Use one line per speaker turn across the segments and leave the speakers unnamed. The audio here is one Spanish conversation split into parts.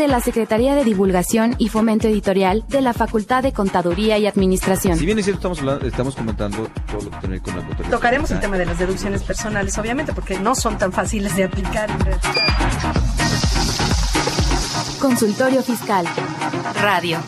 De la Secretaría de Divulgación y Fomento Editorial de la Facultad de Contaduría y Administración.
Si bien es cierto, estamos, hablando- estamos comentando todo lo que tiene con la contabilidad.
Tocaremos el tema de las deducciones personales, obviamente, porque no son tan fáciles de aplicar.
Consultorio Fiscal. Radio.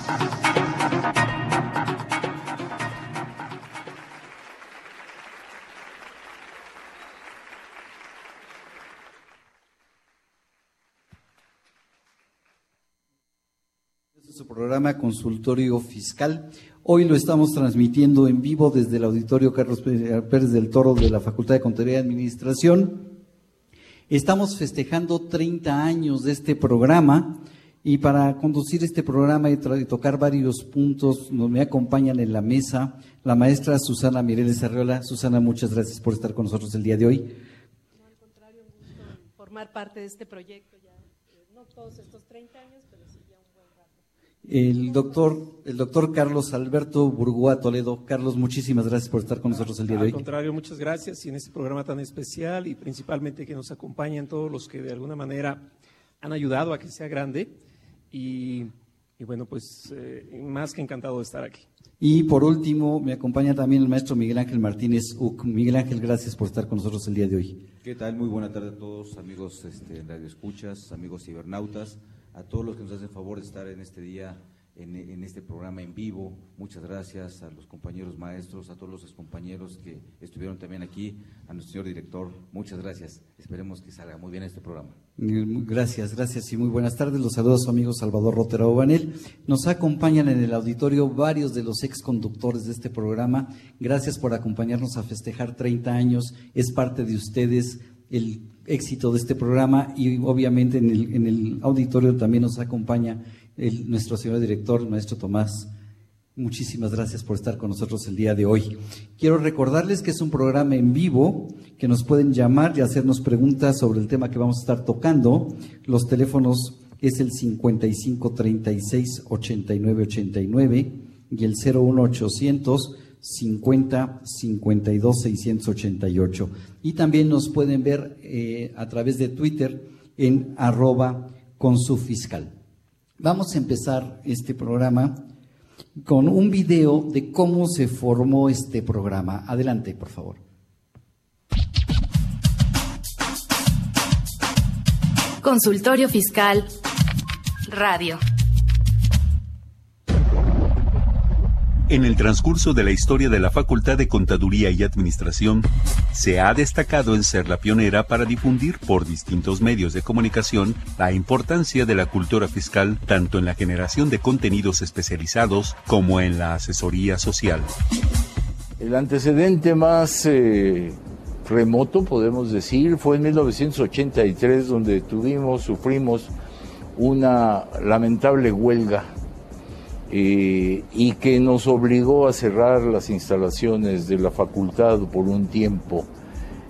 Programa Consultorio Fiscal. Hoy lo estamos transmitiendo en vivo desde el auditorio Carlos Pérez del Toro de la Facultad de Contaduría y Administración. Estamos festejando 30 años de este programa y para conducir este programa y, tocar varios puntos nos me acompañan en la mesa la maestra Susana Mireles Arreola. Susana, muchas gracias por estar con nosotros el día de hoy.
Formar parte de este proyecto ya, eh, no todos estos 30 años, pero sí ya un buen rato.
El doctor, el doctor Carlos Alberto Burgoa Toledo. Carlos, muchísimas gracias por estar con nosotros el día de
Al
hoy.
contrario, muchas gracias y en este programa tan especial y principalmente que nos acompañan todos los que de alguna manera han ayudado a que sea grande y, y bueno, pues eh, más que encantado de estar aquí.
Y por último, me acompaña también el maestro Miguel Ángel Martínez Uc. Miguel Ángel, gracias por estar con nosotros el día de hoy.
¿Qué tal? Muy buena tarde a todos, amigos este, Radio Escuchas, amigos cibernautas, a todos los que nos hacen favor de estar en este día, en, este programa en vivo. Muchas gracias a los compañeros maestros, a todos los excompañeros que estuvieron también aquí, a nuestro señor director. Muchas gracias. Esperemos que salga muy bien este programa.
Gracias, gracias y muy buenas tardes. Los saludos a su amigo Salvador Rotera Obanel. Nos acompañan en el auditorio varios de los ex conductores de este programa. Gracias por acompañarnos a festejar 30 años. Es parte de ustedes el éxito de este programa y obviamente en el, en el auditorio también nos acompaña el- nuestro señor director, maestro Tomás. Muchísimas gracias por estar con nosotros el día de hoy. Quiero recordarles que es un programa en vivo, que nos pueden llamar y hacernos preguntas sobre el tema que vamos a estar tocando. Los teléfonos es el 55 36 89 89 y el 01800 50 52 688. Y también nos pueden ver eh, a través de Twitter en arroba con su fiscal. Vamos a empezar este programa con un video de cómo se formó este programa. Adelante, por favor.
Consultorio Fiscal. Radio.
En el transcurso de la historia de la Facultad de Contaduría y Administración, se ha destacado en ser la pionera para difundir por distintos medios de comunicación la importancia de la cultura fiscal tanto en la generación de contenidos especializados como en la asesoría social.
El antecedente más eh, remoto, podemos decir, fue en 1983 donde tuvimos, sufrimos una lamentable huelga eh, y que nos obligó a cerrar las instalaciones de la facultad por un tiempo.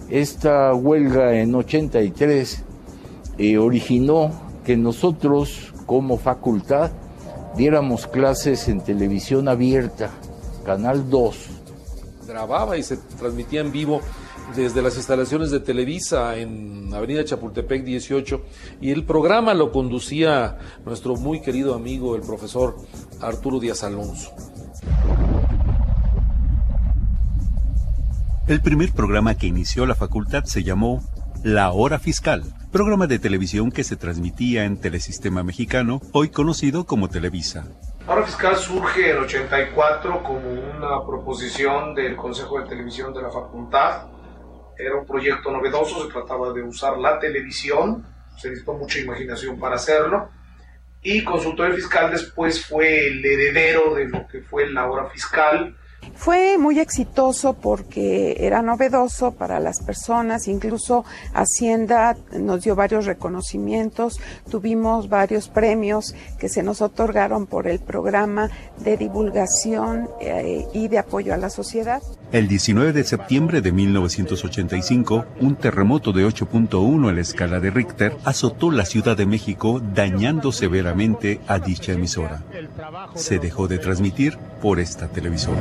Esta huelga en 83 eh, originó que nosotros como facultad diéramos clases en televisión abierta, Canal 2,
grababa y se transmitía en vivo desde las instalaciones de Televisa en Avenida Chapultepec 18 y el programa lo conducía nuestro muy querido amigo el profesor Arturo Díaz Alonso.
El primer programa que inició la facultad se llamó La Hora Fiscal, programa de televisión que se transmitía en Telesistema Mexicano, hoy conocido como Televisa.
Ahora Fiscal surge en 84 como una proposición del Consejo de Televisión de la Facultad. Era un proyecto novedoso, se trataba de usar la televisión, se necesitó mucha imaginación para hacerlo. Y Consultorio Fiscal después fue el heredero de lo que fue la hora fiscal.
Fue muy exitoso porque era novedoso para las personas, incluso Hacienda nos dio varios reconocimientos, tuvimos varios premios que se nos otorgaron por el programa de divulgación eh, y de apoyo a la sociedad.
El 19 de septiembre de 1985, un terremoto de 8.1 en la escala de Richter azotó la Ciudad de México, dañando severamente a dicha emisora. Se dejó de transmitir por esta televisora.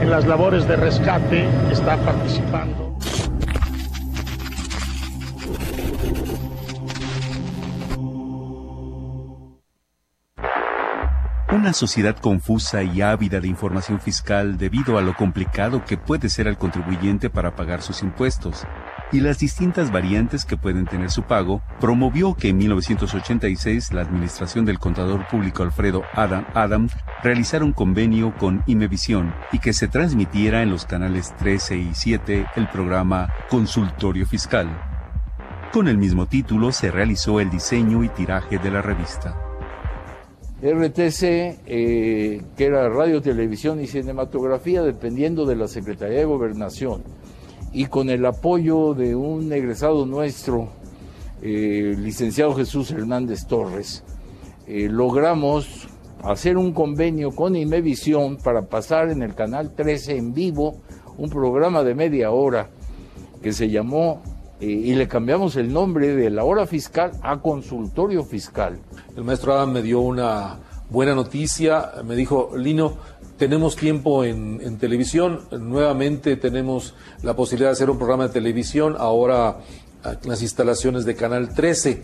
En las labores de rescate está participando.
Una sociedad confusa y ávida de información fiscal debido a lo complicado que puede ser al contribuyente para pagar sus impuestos y las distintas variantes que pueden tener su pago, promovió que en 1986 la administración del contador público Alfredo Adam Adams realizara un convenio con Imevisión y que se transmitiera en los canales 13 y 7 el programa Consultorio Fiscal. Con el mismo título se realizó el diseño y tiraje de la revista.
RTC, eh, que era Radio, Televisión y Cinematografía, dependiendo de la Secretaría de Gobernación, y con el apoyo de un egresado nuestro, eh, licenciado Jesús Hernández Torres, eh, logramos hacer un convenio con Imevisión para pasar en el canal 13 en vivo un programa de media hora que se llamó y le cambiamos el nombre de la hora fiscal a consultorio fiscal.
El maestro Adam me dio una buena noticia, me dijo, Lino, tenemos tiempo en, televisión, nuevamente tenemos la posibilidad de hacer un programa de televisión, ahora las instalaciones de Canal 13.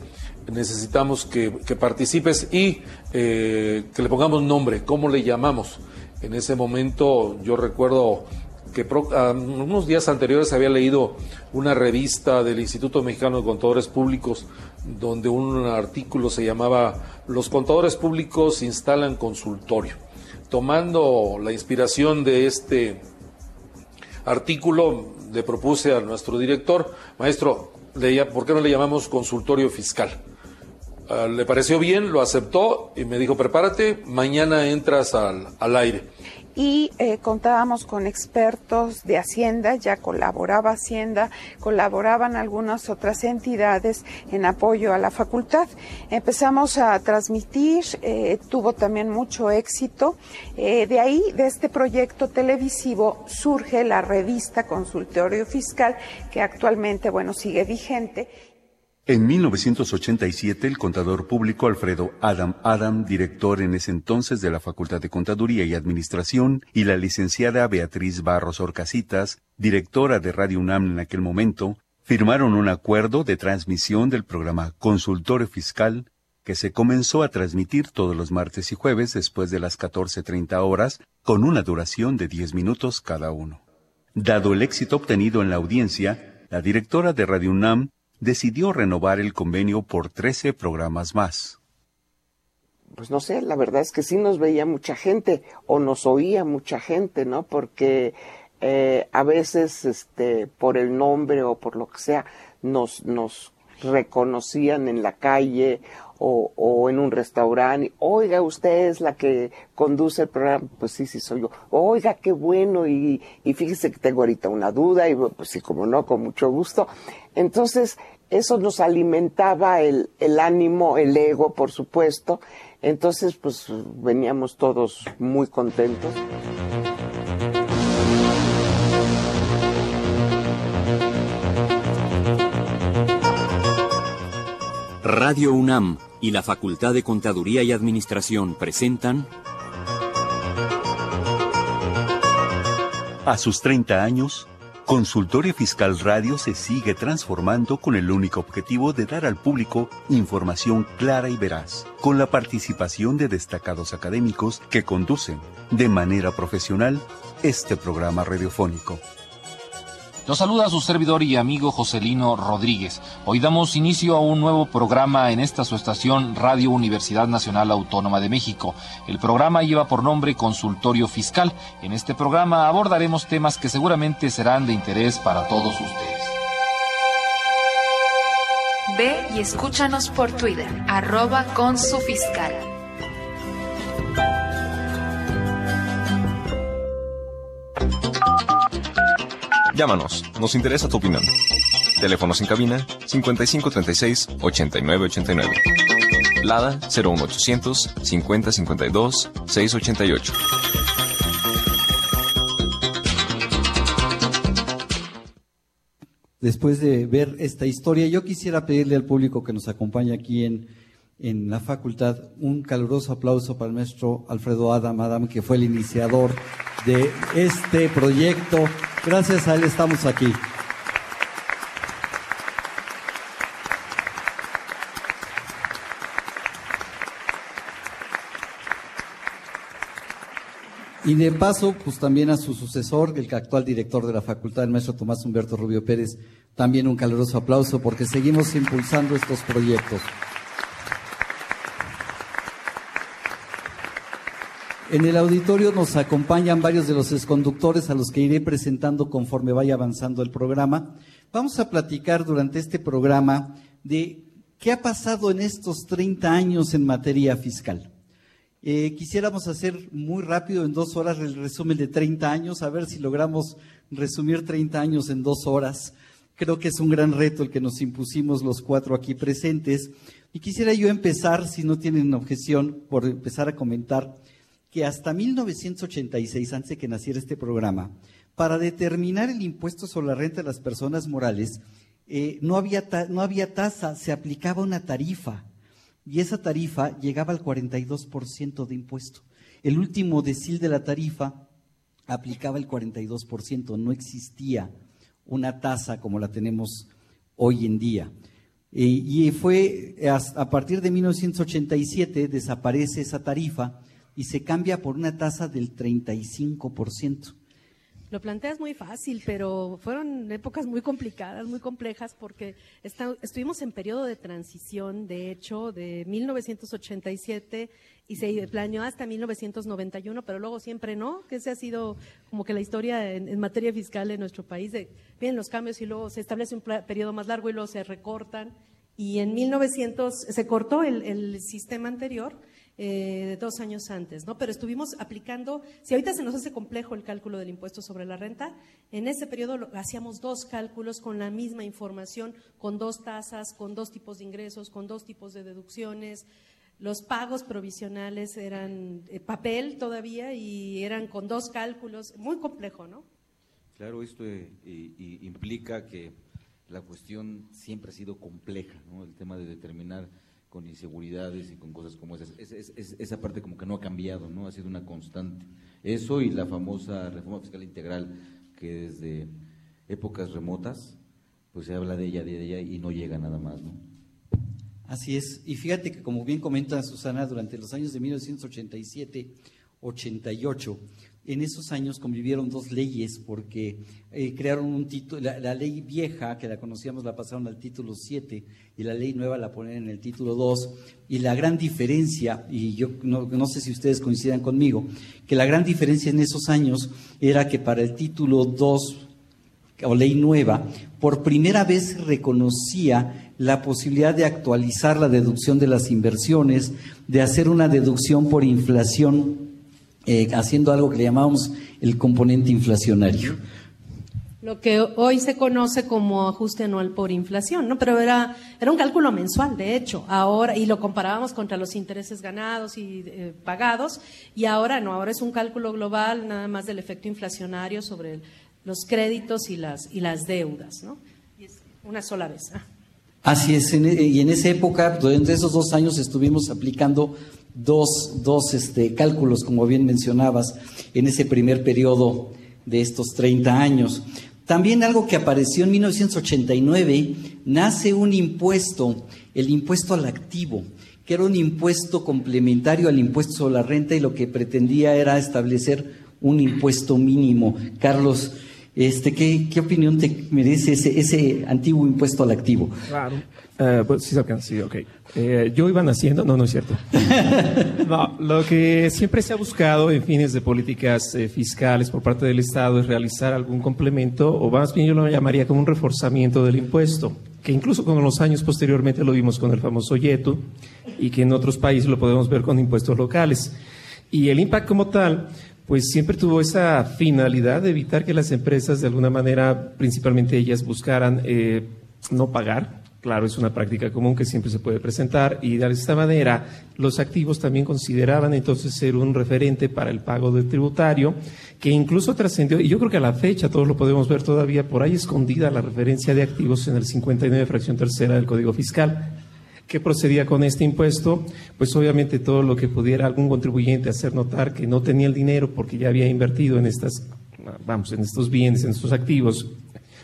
Necesitamos que, participes y eh, que le pongamos nombre, ¿cómo le llamamos? En ese momento yo recuerdo que unos días anteriores había leído una revista del Instituto Mexicano de Contadores Públicos donde un artículo se llamaba Los contadores públicos instalan consultorio. Tomando la inspiración de este artículo, le propuse a nuestro director, maestro, ¿por qué no le llamamos consultorio fiscal? Ah, le pareció bien, lo aceptó y me dijo, prepárate, mañana entras al, al aire
y eh, contábamos con expertos de Hacienda, ya colaboraba Hacienda, colaboraban algunas otras entidades en apoyo a la facultad. Empezamos a transmitir, eh, tuvo también mucho éxito. Eh, de ahí, de este proyecto televisivo, surge la revista Consultorio Fiscal, que actualmente, bueno, sigue vigente
en 1987, el contador público Alfredo Adam Adam, director en ese entonces de la Facultad de Contaduría y Administración, y la licenciada Beatriz Barros Orcasitas, directora de Radio UNAM en aquel momento, firmaron un acuerdo de transmisión del programa Consultorio Fiscal, que se comenzó a transmitir todos los martes y jueves después de las 14.30 horas, con una duración de 10 minutos cada uno. Dado el éxito obtenido en la audiencia, la directora de Radio UNAM decidió renovar el convenio por 13 programas más.
Pues no sé, la verdad es que sí nos veía mucha gente o nos oía mucha gente, ¿no? Porque eh, a veces, este, por el nombre o por lo que sea, nos, nos reconocían en la calle o, o, en un restaurante, oiga, usted es la que conduce el programa, pues sí, sí soy yo, oiga, qué bueno, y, y fíjese que tengo ahorita una duda, y pues sí, como no, con mucho gusto. Entonces, eso nos alimentaba el, el ánimo, el ego, por supuesto. Entonces, pues veníamos todos muy contentos.
Radio UNAM y la Facultad de Contaduría y Administración presentan
A sus 30 años, Consultorio Fiscal Radio se sigue transformando con el único objetivo de dar al público información clara y veraz, con la participación de destacados académicos que conducen de manera profesional este programa radiofónico.
Los saluda su servidor y amigo Joselino Rodríguez. Hoy damos inicio a un nuevo programa en esta su estación Radio Universidad Nacional Autónoma de México. El programa lleva por nombre Consultorio Fiscal. En este programa abordaremos temas que seguramente serán de interés para todos ustedes.
Ve y escúchanos por Twitter, arroba con su fiscal.
Llámanos, nos interesa tu opinión. Teléfonos en cabina 5536 8989. Lada 01800 5052 688.
Después de ver esta historia, yo quisiera pedirle al público que nos acompaña aquí en, en la facultad un caluroso aplauso para el maestro Alfredo Adam Adam, que fue el iniciador de este proyecto. Gracias a él estamos aquí. Y de paso, pues también a su sucesor, el actual director de la facultad, el maestro Tomás Humberto Rubio Pérez, también un caluroso aplauso porque seguimos impulsando estos proyectos. En el auditorio nos acompañan varios de los exconductores a los que iré presentando conforme vaya avanzando el programa. Vamos a platicar durante este programa de qué ha pasado en estos 30 años en materia fiscal. Eh, quisiéramos hacer muy rápido, en dos horas, el resumen de 30 años, a ver si logramos resumir 30 años en dos horas. Creo que es un gran reto el que nos impusimos los cuatro aquí presentes. Y quisiera yo empezar, si no tienen objeción, por empezar a comentar que hasta 1986, antes de que naciera este programa, para determinar el impuesto sobre la renta de las personas morales, eh, no, había no había tasa, se aplicaba una tarifa y esa tarifa llegaba al 42% de impuesto. El último decil de la tarifa aplicaba el 42%, no existía una tasa como la tenemos hoy en día. Eh, y fue a partir de 1987 desaparece esa tarifa y se cambia por una tasa del 35%.
Lo planteas muy fácil, pero fueron épocas muy complicadas, muy complejas, porque estuvimos en periodo de transición, de hecho, de 1987 y se planeó hasta 1991, pero luego siempre no, que ese ha sido como que la historia en, materia fiscal en nuestro país. De, vienen los cambios y luego se establece un periodo más largo y luego se recortan. Y en 1900 se cortó el, el sistema anterior eh, dos años antes, ¿no? Pero estuvimos aplicando, si ahorita se nos hace complejo el cálculo del impuesto sobre la renta, en ese periodo hacíamos dos cálculos con la misma información, con dos tasas, con dos tipos de ingresos, con dos tipos de deducciones. Los pagos provisionales eran eh, papel todavía y eran con dos cálculos, muy complejo, ¿no?
Claro, esto eh, implica que la cuestión siempre ha sido compleja, ¿no? El tema de determinar con inseguridades y con cosas como esas. esa parte como que no ha cambiado, ¿no? Ha sido una constante. Eso y la famosa reforma fiscal integral que desde épocas remotas, pues se habla de ella, de ella y no llega nada más, ¿no?
Así es. Y fíjate que como bien comenta Susana, durante los años de 1987, 88, en esos años convivieron dos leyes porque eh, crearon un título, la, ley vieja que la conocíamos la pasaron al título 7 y la ley nueva la ponen en el título 2 y la gran diferencia, y yo no, no, sé si ustedes coincidan conmigo, que la gran diferencia en esos años era que para el título 2 o ley nueva, por primera vez reconocía la posibilidad de actualizar la deducción de las inversiones, de hacer una deducción por inflación eh, haciendo algo que le llamamos el componente inflacionario.
Lo que hoy se conoce como ajuste anual por inflación, ¿no? Pero era, era un cálculo mensual, de hecho, ahora, y lo comparábamos contra los intereses ganados y eh, pagados, y ahora no, ahora es un cálculo global nada más del efecto inflacionario sobre los créditos y las, y las deudas, ¿no? Y es una sola vez. Ah.
Así es, y en esa época, durante esos dos años estuvimos aplicando dos, dos este, cálculos, como bien mencionabas, en ese primer periodo de estos 30 años. También algo que apareció en 1989, nace un impuesto, el impuesto al activo, que era un impuesto complementario al impuesto sobre la renta y lo que pretendía era establecer un impuesto mínimo. Carlos, este, ¿qué, qué opinión te merece ese, ese antiguo impuesto al activo?
Claro. Eh, pues sí se alcanza, sí, ok. Eh, yo iba naciendo, no, no es cierto. no, lo que siempre se ha buscado en fines de políticas eh, fiscales por parte del Estado es realizar algún complemento, o más bien yo lo llamaría como un reforzamiento del impuesto, que incluso con los años posteriormente lo vimos con el famoso YETU y que en otros países lo podemos ver con impuestos locales. Y el impacto como tal, pues siempre tuvo esa finalidad de evitar que las empresas de alguna manera, principalmente ellas, buscaran eh, no pagar. Claro, es una práctica común que siempre se puede presentar y de esta manera los activos también consideraban entonces ser un referente para el pago del tributario que incluso trascendió, y yo creo que a la fecha todos lo podemos ver todavía por ahí escondida la referencia de activos en el 59 fracción tercera del Código Fiscal. ¿Qué procedía con este impuesto? Pues obviamente todo lo que pudiera algún contribuyente hacer notar que no tenía el dinero porque ya había invertido en estas, vamos, en estos bienes, en estos activos,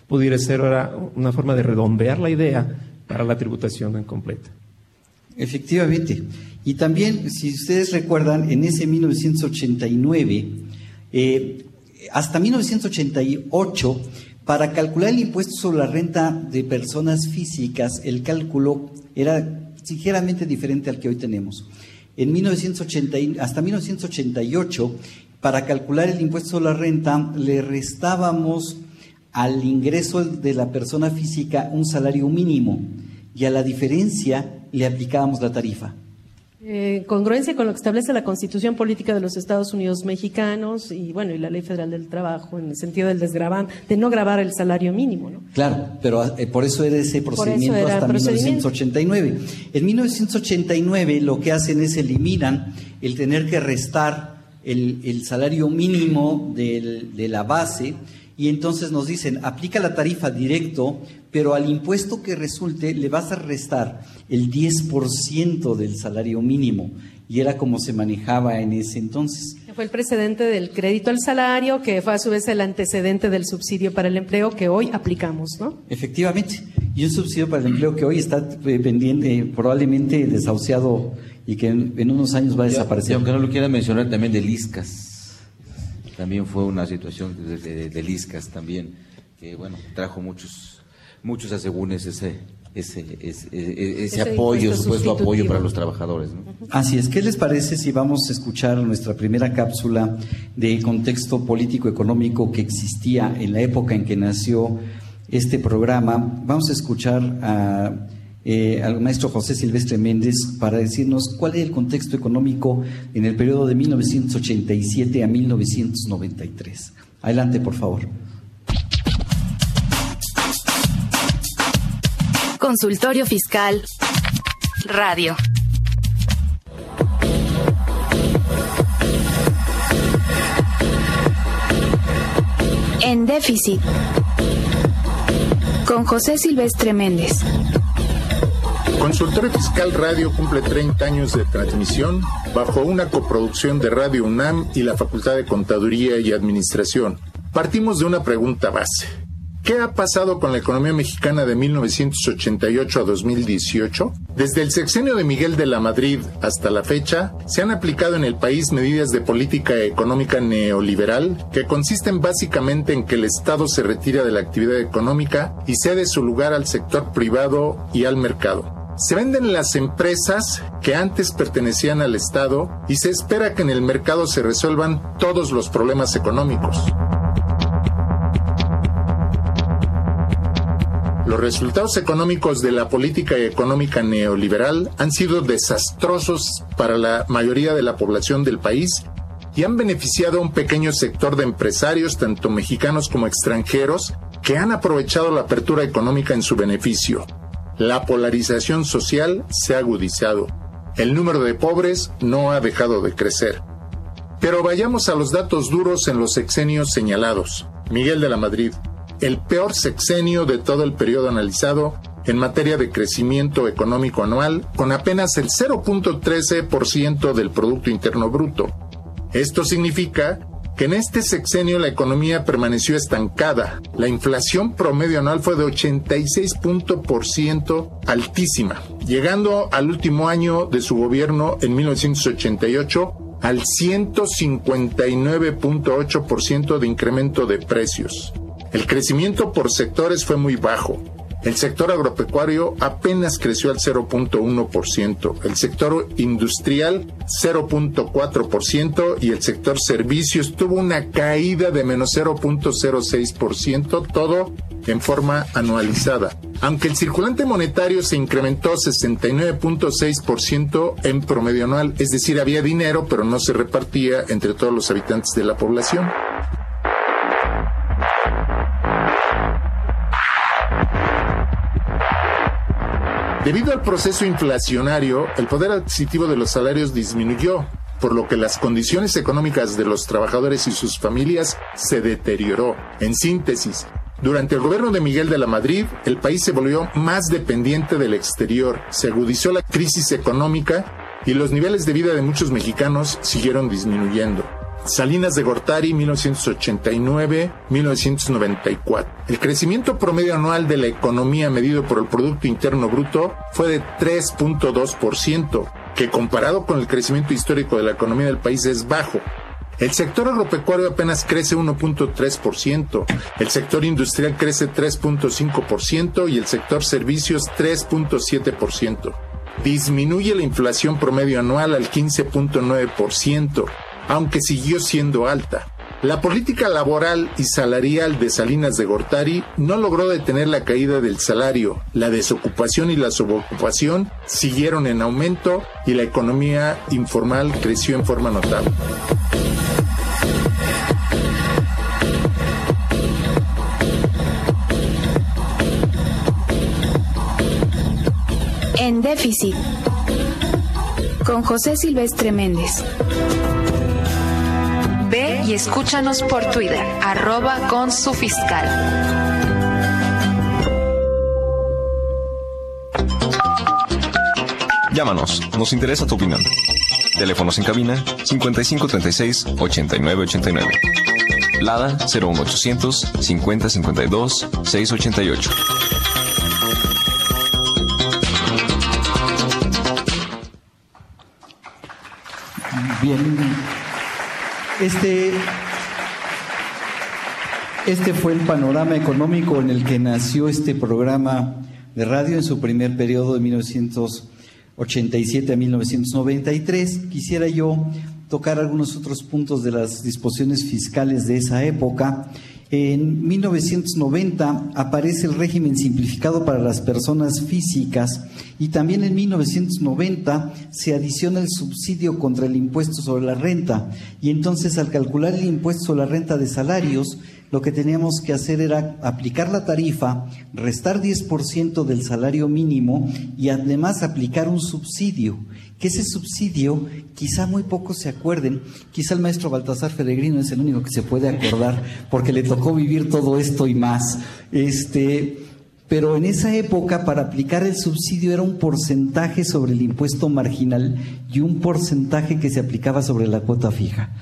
pudiera ser ahora una forma de redondear la idea para la tributación en completa.
Efectivamente. Y también, si ustedes recuerdan, en ese 1989, eh, hasta 1988, para calcular el impuesto sobre la renta de personas físicas, el cálculo era ligeramente diferente al que hoy tenemos. En 1980, hasta 1988, para calcular el impuesto sobre la renta, le restábamos al ingreso de la persona física un salario mínimo y a la diferencia le aplicábamos la tarifa.
Eh, congruencia con lo que establece la Constitución Política de los Estados Unidos Mexicanos y bueno y la Ley Federal del Trabajo en el sentido del desgravar, de no grabar el salario mínimo, ¿no?
Claro, pero eh, por eso era ese procedimiento hasta 1989. En 1989 lo que hacen es eliminan el tener que restar el, salario mínimo de la base y entonces nos dicen aplica la tarifa directo pero al impuesto que resulte le vas a restar el 10% del salario mínimo. Y era como se manejaba en ese entonces.
Fue el precedente del crédito al salario, que fue a su vez el antecedente del subsidio para el empleo que hoy aplicamos, ¿no?
Efectivamente. Y un subsidio para el empleo que hoy está eh, pendiente, probablemente desahuciado y que en, unos años va a desaparecer. Y
aunque no lo quiera mencionar, también del ISCAS. También fue una situación del ISCAS también, que bueno, trajo muchos muchos aseguren ese, ese, ese, apoyo, supuesto apoyo para los trabajadores.
Así es, ¿qué les parece si vamos a escuchar nuestra primera cápsula de contexto político-económico que existía en la época en que nació este programa? Vamos a escuchar a, eh, al maestro José Silvestre Méndez para decirnos cuál es el contexto económico en el periodo de 1987 a 1993. Adelante, por favor.
Consultorio Fiscal Radio. En déficit. Con José Silvestre Méndez.
Consultorio Fiscal Radio cumple 30 años de transmisión bajo una coproducción de Radio UNAM y la Facultad de Contaduría y Administración. Partimos de una pregunta base. ¿Qué ha pasado con la economía mexicana de 1988 a 2018? Desde el sexenio de Miguel de la Madrid hasta la fecha, se han aplicado en el país medidas de política económica neoliberal que consisten básicamente en que el Estado se retira de la actividad económica y cede su lugar al sector privado y al mercado. Se venden las empresas que antes pertenecían al Estado y se espera que en el mercado se resuelvan todos los problemas económicos. Los resultados económicos de la política económica neoliberal han sido desastrosos para la mayoría de la población del país y han beneficiado a un pequeño sector de empresarios, tanto mexicanos como extranjeros, que han aprovechado la apertura económica en su beneficio. La polarización social se ha agudizado. El número de pobres no ha dejado de crecer. Pero vayamos a los datos duros en los sexenios señalados. Miguel de la Madrid, el peor sexenio de todo el periodo analizado en materia de crecimiento económico anual, con apenas el 0.13% del Producto Interno Bruto. Esto significa que en este sexenio la economía permaneció estancada. La inflación promedio anual fue de 86% altísima, llegando al último año de su gobierno en 1988 al 159.8% de incremento de precios. El crecimiento por sectores fue muy bajo. El sector agropecuario apenas creció al 0.1%, el sector industrial 0.4% y el sector servicios tuvo una caída de menos 0.06%, todo en forma anualizada, aunque el circulante monetario se incrementó 69.6% en promedio anual, es decir, había dinero pero no se repartía entre todos los habitantes de la población. Debido al proceso inflacionario, el poder adquisitivo de los salarios disminuyó, por lo que las condiciones económicas de los trabajadores y sus familias se deterioró. En síntesis, durante el gobierno de Miguel de la Madrid, el país se volvió más dependiente del exterior, se agudizó la crisis económica y los niveles de vida de muchos mexicanos siguieron disminuyendo. Salinas de Gortari 1989-1994. El crecimiento promedio anual de la economía medido por el Producto Interno Bruto fue de 3.2%, que comparado con el crecimiento histórico de la economía del país es bajo. El sector agropecuario apenas crece 1.3%, el sector industrial crece 3.5% y el sector servicios 3.7%. Disminuye la inflación promedio anual al 15.9% aunque siguió siendo alta. La política laboral y salarial de Salinas de Gortari no logró detener la caída del salario. La desocupación y la subocupación siguieron en aumento y la economía informal creció en forma notable.
En déficit. Con José Silvestre Méndez.
Ve y escúchanos por Twitter, arroba con su fiscal.
Llámanos, nos interesa tu opinión. Teléfonos en cabina 5536 8989. Lada 01800 5052 688.
Bien, este, este fue el panorama económico en el que nació este programa de radio en su primer periodo de 1987 a 1993. Quisiera yo tocar algunos otros puntos de las disposiciones fiscales de esa época en 1990 aparece el régimen simplificado para las personas físicas y también en 1990 se adiciona el subsidio contra el impuesto sobre la renta. Y entonces al calcular el impuesto sobre la renta de salarios, lo que teníamos que hacer era aplicar la tarifa, restar 10% del salario mínimo y además aplicar un subsidio que ese subsidio, quizá muy pocos se acuerden, quizá el maestro Baltasar Feregrino es el único que se puede acordar, porque le tocó vivir todo esto y más. Este, pero en esa época, para aplicar el subsidio era un porcentaje sobre el impuesto marginal y un porcentaje que se aplicaba sobre la cuota fija.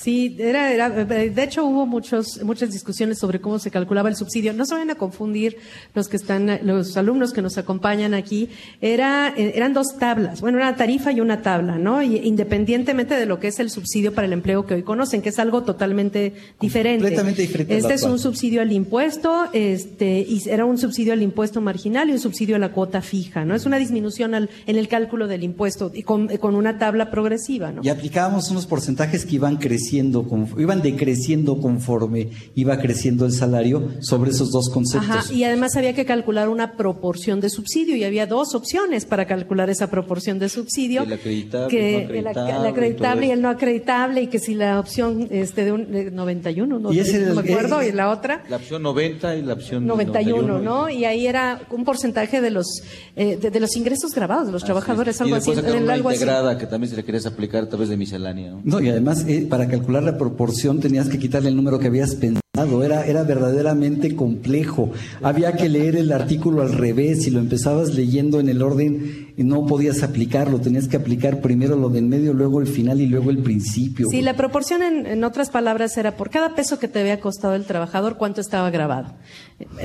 Sí, era, era, de hecho hubo muchos, muchas discusiones sobre cómo se calculaba el subsidio. No se vayan a confundir los que están, los alumnos que nos acompañan aquí. Era, eran dos tablas, bueno, una tarifa y una tabla, ¿no? Y independientemente de lo que es el subsidio para el empleo que hoy conocen, que es algo totalmente diferente.
Completamente diferente.
Este es un subsidio al impuesto, este, y era un subsidio al impuesto marginal y un subsidio a la cuota fija, ¿no? Es una disminución al, en el cálculo del impuesto y con, con una tabla progresiva, ¿no?
Y aplicábamos unos porcentajes que iban creciendo iban decreciendo conforme iba creciendo el salario sobre esos dos conceptos.
Ajá, y además había que calcular una proporción de subsidio y había dos opciones para calcular esa proporción de subsidio.
El acreditable,
que,
no acreditable,
el, acreditable y, el no acreditable y que si la opción este de, un, de 91, no,
¿Y ese
no
el,
me acuerdo, y la otra.
La opción 90 y la opción
91,
91
¿no? Y ahí era un porcentaje de los eh, de, de, los ingresos grabados de los trabajadores, algo así.
En
una
algo integrada así. que también se le querías aplicar a través de miscelánea. ¿no?
no y además eh, para calcular la proporción tenías que quitarle el número que habías pensado. Era, era verdaderamente complejo. Había que leer el artículo al revés. Si lo empezabas leyendo en el orden, no podías aplicarlo. Tenías que aplicar primero lo del medio, luego el final y luego el principio.
Sí, la proporción, en, en otras palabras, era por cada peso que te había costado el trabajador, cuánto estaba grabado.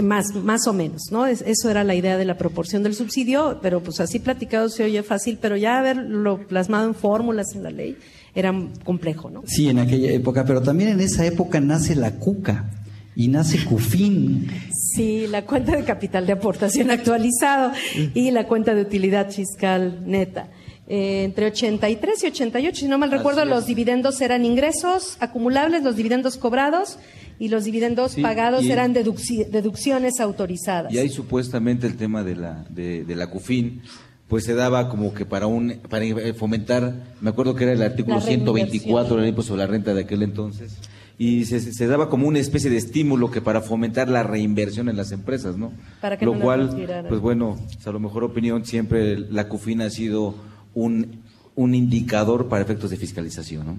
Más, más o menos, ¿no? Eso era la idea de la proporción del subsidio, pero pues así platicado se oye fácil, pero ya haberlo plasmado en fórmulas en la ley era complejo, ¿no?
Sí, en aquella época, pero también en esa época nace la CUCA y nace CUFIN.
Sí, la cuenta de capital de aportación actualizado y la cuenta de utilidad fiscal neta. Eh, entre 83 y 88, si no mal recuerdo, los dividendos eran ingresos acumulables, los dividendos cobrados y los dividendos
Sí,
pagados eran deducci- deducciones autorizadas.
Y ahí supuestamente el tema de la, de, de la CUFIN, pues se daba como que para un para fomentar, me acuerdo que era el artículo
La
124 del impuesto sobre la renta de aquel entonces, y se, se daba como una especie de estímulo que para fomentar la reinversión en las empresas, ¿no?
Para que
Lo
no la
cual, pues bueno, a lo mejor opinión, siempre la CUFIN ha sido un, un indicador para efectos de fiscalización, ¿no?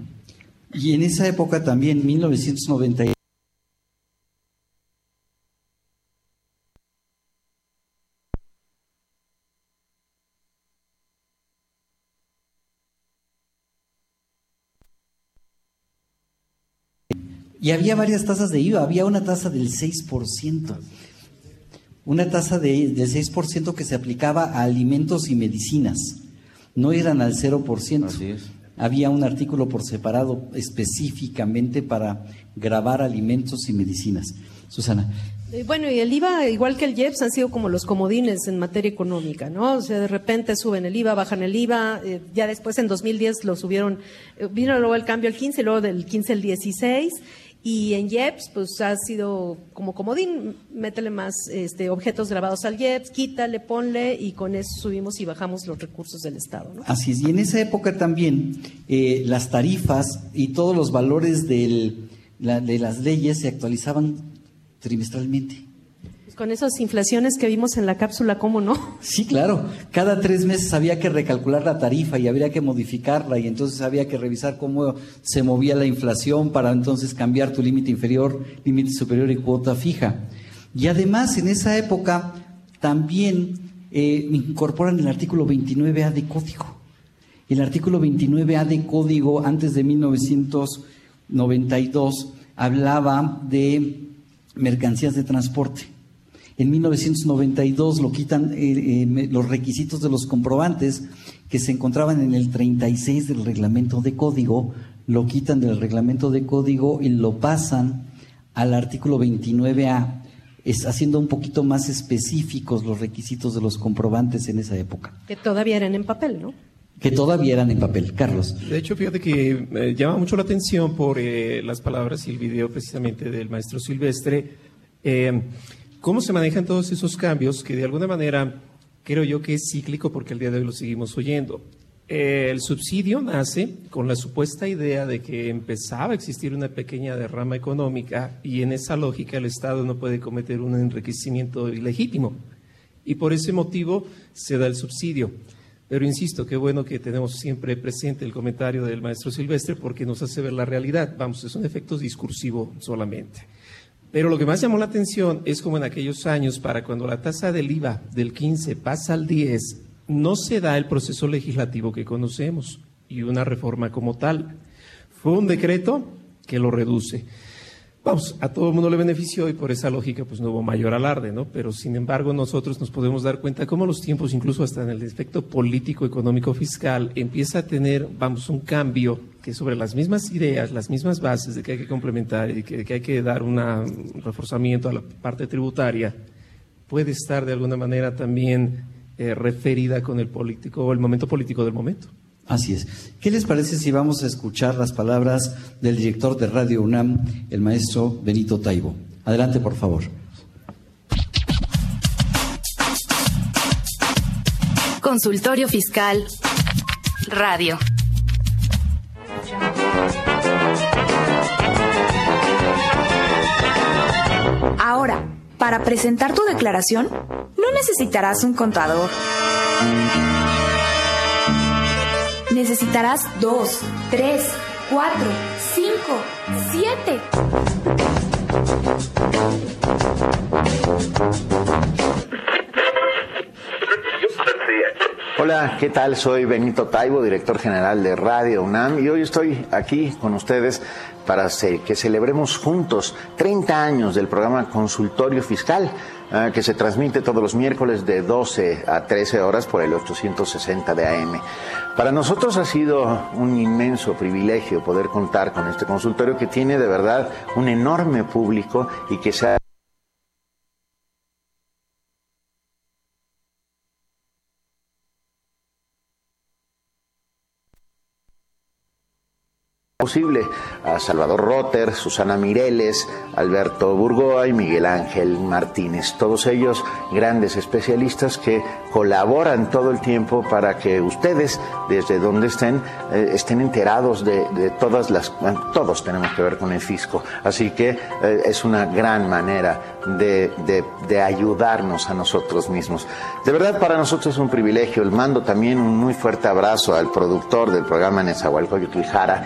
Y en esa época también, 1990. Y había varias tasas de IVA, había una tasa del 6%. Una tasa de, del 6% que se aplicaba a alimentos y medicinas. No eran al 0%.
Así es.
Había un artículo por separado específicamente para grabar alimentos y medicinas. Susana.
Eh, Bueno, y el IVA, igual que el IEPS, han sido como los comodines en materia económica, ¿no? O sea, de repente suben el IVA, bajan el IVA, eh, ya después en 2010 lo subieron, eh, vino luego el cambio al 15, luego del 15 al 16, y en IEPS, pues ha sido como comodín, métele más este, objetos grabados al IEPS, quítale, ponle, y con eso subimos y bajamos los recursos del Estado, ¿no?
Así es, y en esa época también eh, las tarifas y todos los valores del- la- de las leyes se actualizaban trimestralmente.
Con esas inflaciones que vimos en la cápsula, ¿cómo no?
Sí, claro. Cada tres meses había que recalcular la tarifa y habría que modificarla y entonces había que revisar cómo se movía la inflación para entonces cambiar tu límite inferior, límite superior y cuota fija. Y además en esa época también eh, incorporan el artículo 29A de código. El artículo 29A de código antes de 1992 hablaba de mercancías de transporte. En 1992 lo quitan eh, eh, los requisitos de los comprobantes que se encontraban en el 36 del reglamento de código, lo quitan del reglamento de código y lo pasan al artículo 29A, es haciendo un poquito más específicos los requisitos de los comprobantes en esa época,
Que todavía eran en papel, ¿no?
que todavía eran en papel. Carlos.
De hecho, fíjate que eh, llama mucho la atención por eh, las palabras y el video precisamente del maestro Silvestre, eh, cómo se manejan todos esos cambios que de alguna manera creo yo que es cíclico porque el día de hoy lo seguimos oyendo. El subsidio nace con la supuesta idea de que empezaba a existir una pequeña derrama económica y en esa lógica el Estado no puede cometer un enriquecimiento ilegítimo. Y por ese motivo se da el subsidio. Pero insisto, qué bueno que tenemos siempre presente el comentario del maestro Silvestre porque nos hace ver la realidad. Vamos, es un efecto discursivo solamente. Pero lo que más llamó la atención es como en aquellos años, para cuando la tasa del IVA del 15 pasa al 10, no se da el proceso legislativo que conocemos y una reforma como tal. Fue un decreto que lo reduce. Vamos, a todo el mundo le benefició y por esa lógica pues no hubo mayor alarde, ¿no? Pero sin embargo nosotros nos podemos dar cuenta cómo los tiempos, incluso hasta en el aspecto político, económico, fiscal, empieza a tener, vamos, un cambio que sobre las mismas ideas, las mismas bases de que hay que complementar y que, que hay que dar una- un reforzamiento a la parte tributaria, puede estar de alguna manera también eh, referida con el político o el momento político del momento.
Así es. ¿Qué les parece si vamos a escuchar las palabras del director de Radio UNAM, el maestro Benito Taibo? Adelante, por favor.
Consultorio Fiscal Radio.
Ahora, para presentar tu declaración, no necesitarás un contador. Necesitarás dos, tres, cuatro, cinco, siete.
Hola, ¿qué tal? Soy Benito Taibo, director general de Radio UNAM y hoy estoy aquí con ustedes para que celebremos juntos 30 años del programa Consultorio Fiscal ah, que se transmite todos los miércoles de 12 a 13 horas por el 860 de AM. Para nosotros ha sido un inmenso privilegio poder contar con este consultorio que tiene de verdad un enorme público y que se ha posible a Salvador Rotter, Susana Mireles, Alberto Burgoa y Miguel Ángel Martínez. Todos ellos grandes especialistas que colaboran todo el tiempo para que ustedes, desde donde estén, eh, estén enterados de, todas las... todos tenemos que ver con el fisco. Así que eh, es una gran manera de, de, ayudarnos a nosotros mismos. De verdad, para nosotros es un privilegio. El mando también un muy fuerte abrazo al productor del programa Nezahualcóyotl Jara,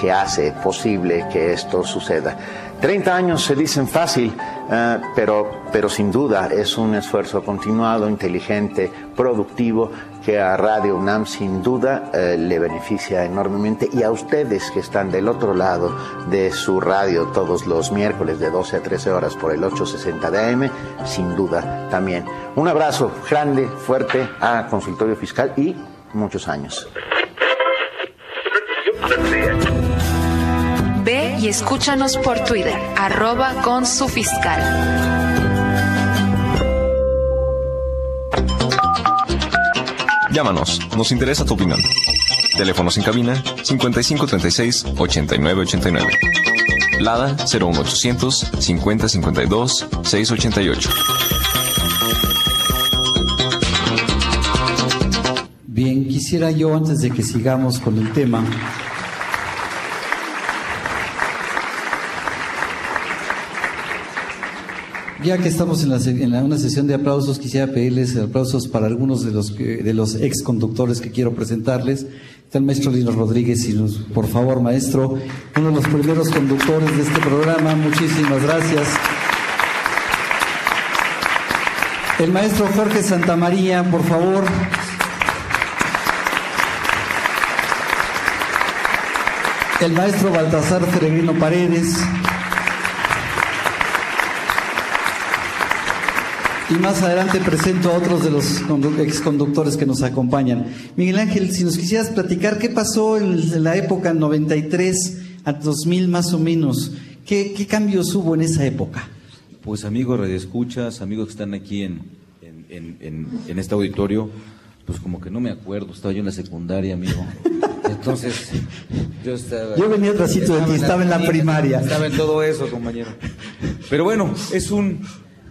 Que hace posible que esto suceda. 30 años se dicen fácil, ah, pero, pero sin duda es un esfuerzo continuado, inteligente, productivo, que a Radio UNAM sin duda eh, le beneficia enormemente y a ustedes que están del otro lado de su radio todos los miércoles de 12 a 13 horas por el 860 de AM, sin duda también. Un abrazo grande, fuerte a Consultorio Fiscal y muchos años.
Ve y escúchanos por Twitter, arroba con su fiscal.
Llámanos, nos interesa tu opinión. Teléfonos en cabina 5536 8989. Lada 01800 5052 688.
Bien, quisiera yo antes de que sigamos con el tema Ya que estamos en, una sesión de aplausos, quisiera pedirles aplausos para algunos de los, de los ex conductores que quiero presentarles. Está el maestro Lino Rodríguez, y por favor, maestro, uno de los primeros conductores de este programa. Muchísimas gracias. El maestro Jorge Santamaría, por favor. El maestro Baltasar Peregrino Paredes. Y más adelante presento a otros de los exconductores que nos acompañan. Miguel Ángel, si nos quisieras platicar qué pasó en la época 93 a 2000 más o menos, ¿qué, cambios hubo en esa época?
Pues amigos redescuchas, amigos que están aquí en, en, este auditorio, pues como que no me acuerdo, estaba yo en la secundaria, amigo. Entonces, yo estaba...
Yo venía atrásito de ti, estaba en la primaria.
Estaba en todo eso, compañero. Pero bueno, es un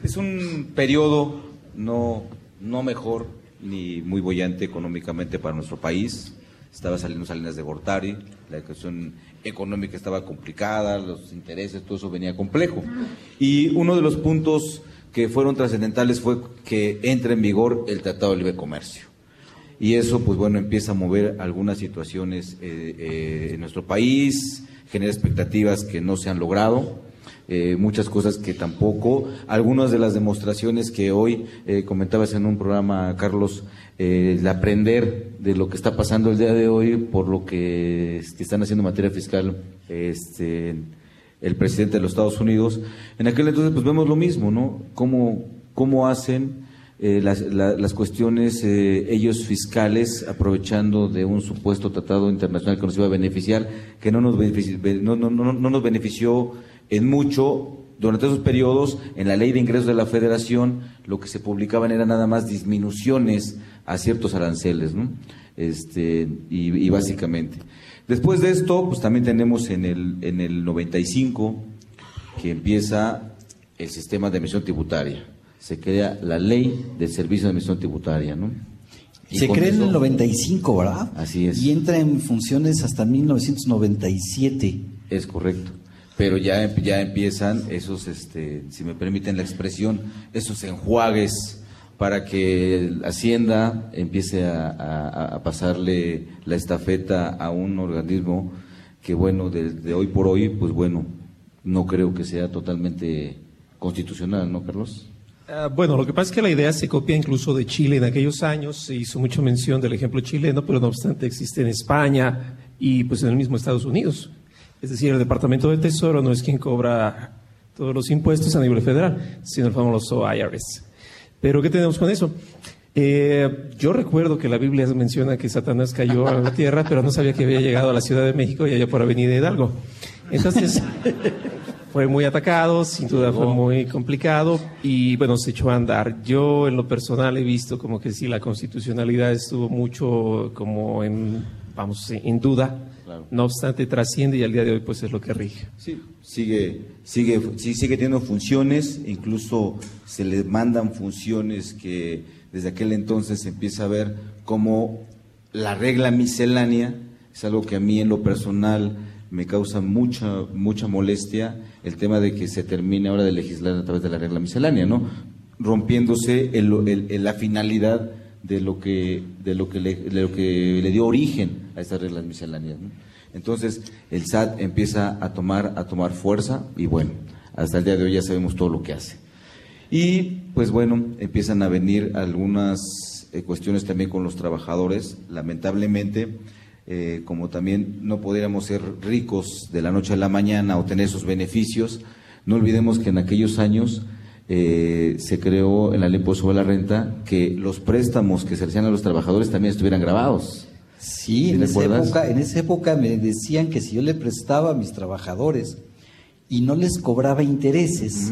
es un periodo no, no mejor ni muy bollante económicamente para nuestro país. Estaba saliendo Salinas de Gortari, la educación económica estaba complicada, los intereses, todo eso venía complejo. Y uno de los puntos que fueron trascendentales fue que entra en vigor el Tratado de Libre Comercio. Y eso, pues bueno, empieza a mover algunas situaciones eh, eh, en nuestro país, genera expectativas que no se han logrado. Eh, muchas cosas que tampoco, algunas de las demostraciones que hoy eh, comentabas en un programa, Carlos, eh, el aprender de lo que está pasando el día de hoy por lo que, están haciendo en materia fiscal este, el presidente de los Estados Unidos, en aquel entonces pues vemos lo mismo, ¿no? Cómo, cómo hacen las, las, cuestiones ellos fiscales aprovechando de un supuesto tratado internacional que nos iba a beneficiar, que no nos, no, no, no, no nos benefició en mucho, durante esos periodos, en la ley de ingresos de la federación, lo que se publicaban eran nada más disminuciones a ciertos aranceles, ¿no? Este, y, básicamente. Después de esto, pues también tenemos en el, en el 95 que empieza el sistema de emisión tributaria. Se crea la ley del servicio de emisión tributaria, ¿no?
se crea en el 95, ¿verdad?
Así es.
Y entra en funciones hasta 1997.
Es correcto pero ya, ya empiezan esos, este, si me permiten la expresión, esos enjuagues para que Hacienda empiece a, pasarle la estafeta a un organismo que, bueno, de, hoy por hoy, pues bueno, no creo que sea totalmente constitucional, ¿no, Carlos?
Ah, bueno, lo que pasa es que la idea se copia incluso de Chile en aquellos años, se hizo mucha mención del ejemplo chileno, pero no obstante existe en España y pues en el mismo Estados Unidos. Es decir, el Departamento de Tesoro no es quien cobra todos los impuestos a nivel federal, sino el famoso IRS. Pero ¿qué tenemos con eso? Eh, yo recuerdo que la Biblia menciona que Satanás cayó a la tierra, pero no sabía que había llegado a la Ciudad de México y allá por Avenida Hidalgo. Entonces, fue muy atacado, sin duda fue muy complicado y bueno, se echó a andar. Yo en lo personal he visto como que sí, la constitucionalidad estuvo mucho como en vamos, en duda. No obstante, trasciende y al día de hoy pues es lo que rige.
Sí, sigue, sigue, sí, sigue teniendo funciones, incluso se le mandan funciones que desde aquel entonces se empieza a ver como la regla miscelánea, es algo que a mí en lo personal me causa mucha, mucha molestia el tema de que se termine ahora de legislar a través de la regla miscelánea, ¿no? Rompiéndose la finalidad de lo que, de lo que, le, de lo que le dio origen a estas reglas misceláneas. Entonces, el SAT empieza a tomar, a tomar fuerza y bueno, hasta el día de hoy ya sabemos todo lo que hace. Y pues bueno, empiezan a venir algunas eh, cuestiones también con los trabajadores. Lamentablemente, eh, como también no pudiéramos ser ricos de la noche a la mañana o tener esos beneficios, no olvidemos que en aquellos años eh, se creó en la ley sobre la renta que los préstamos que se hacían a los trabajadores también estuvieran grabados.
Sí, en, esa época, en esa época me decían que si yo le prestaba a mis trabajadores y no les cobraba intereses,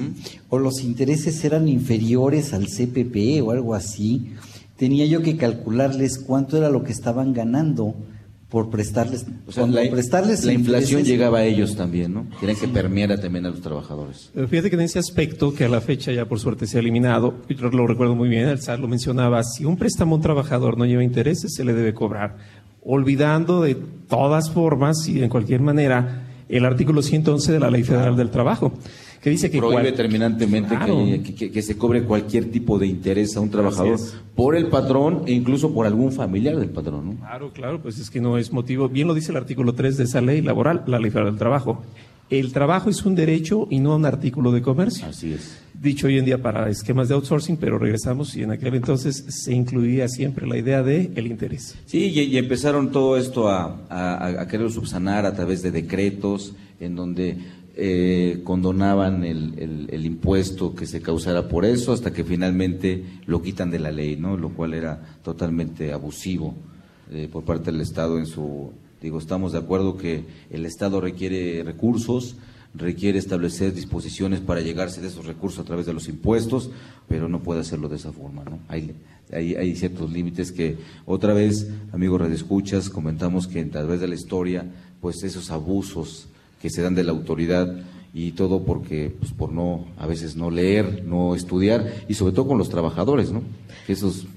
o los intereses eran inferiores al CPP o algo así, tenía yo que calcularles cuánto era lo que estaban ganando por prestarles.
O sea, la, prestarles la inflación llegaba a ellos también, ¿no? Tienen que permear también a los trabajadores.
Pero fíjate que en ese aspecto, que a la fecha ya por suerte se ha eliminado, yo lo recuerdo muy bien, el SAR lo mencionaba, si un préstamo a un trabajador no lleva intereses, se le debe cobrar, olvidando de todas formas y en cualquier manera el artículo 111 de la Ley Federal del Trabajo que dice que
prohíbe terminantemente que, se cobre cualquier tipo de interés a un trabajador por el patrón e incluso por algún familiar del patrón. ¿no?
Claro, claro, pues es que no es motivo. Bien lo dice el artículo 3 de esa ley laboral, la Ley Federal del Trabajo. El trabajo es un derecho y no un artículo de comercio.
Así es.
Dicho hoy en día para esquemas de outsourcing, pero regresamos y en aquel entonces se incluía siempre la idea de el interés.
Sí, y, empezaron todo esto a, a, a querer subsanar a través de decretos en donde eh, condonaban el, impuesto que se causara por eso hasta que finalmente lo quitan de la ley, ¿no? Lo cual era totalmente abusivo eh, por parte del Estado en su digo estamos de acuerdo que el Estado requiere recursos, requiere establecer disposiciones para llegarse de esos recursos a través de los impuestos, pero no puede hacerlo de esa forma, ¿no? Hay, hay, hay ciertos límites que otra vez, amigos escuchas comentamos que a través de la historia, pues esos abusos que se dan de la autoridad y todo porque pues por no a veces no leer, no estudiar y sobre todo con los trabajadores, ¿no? Que esos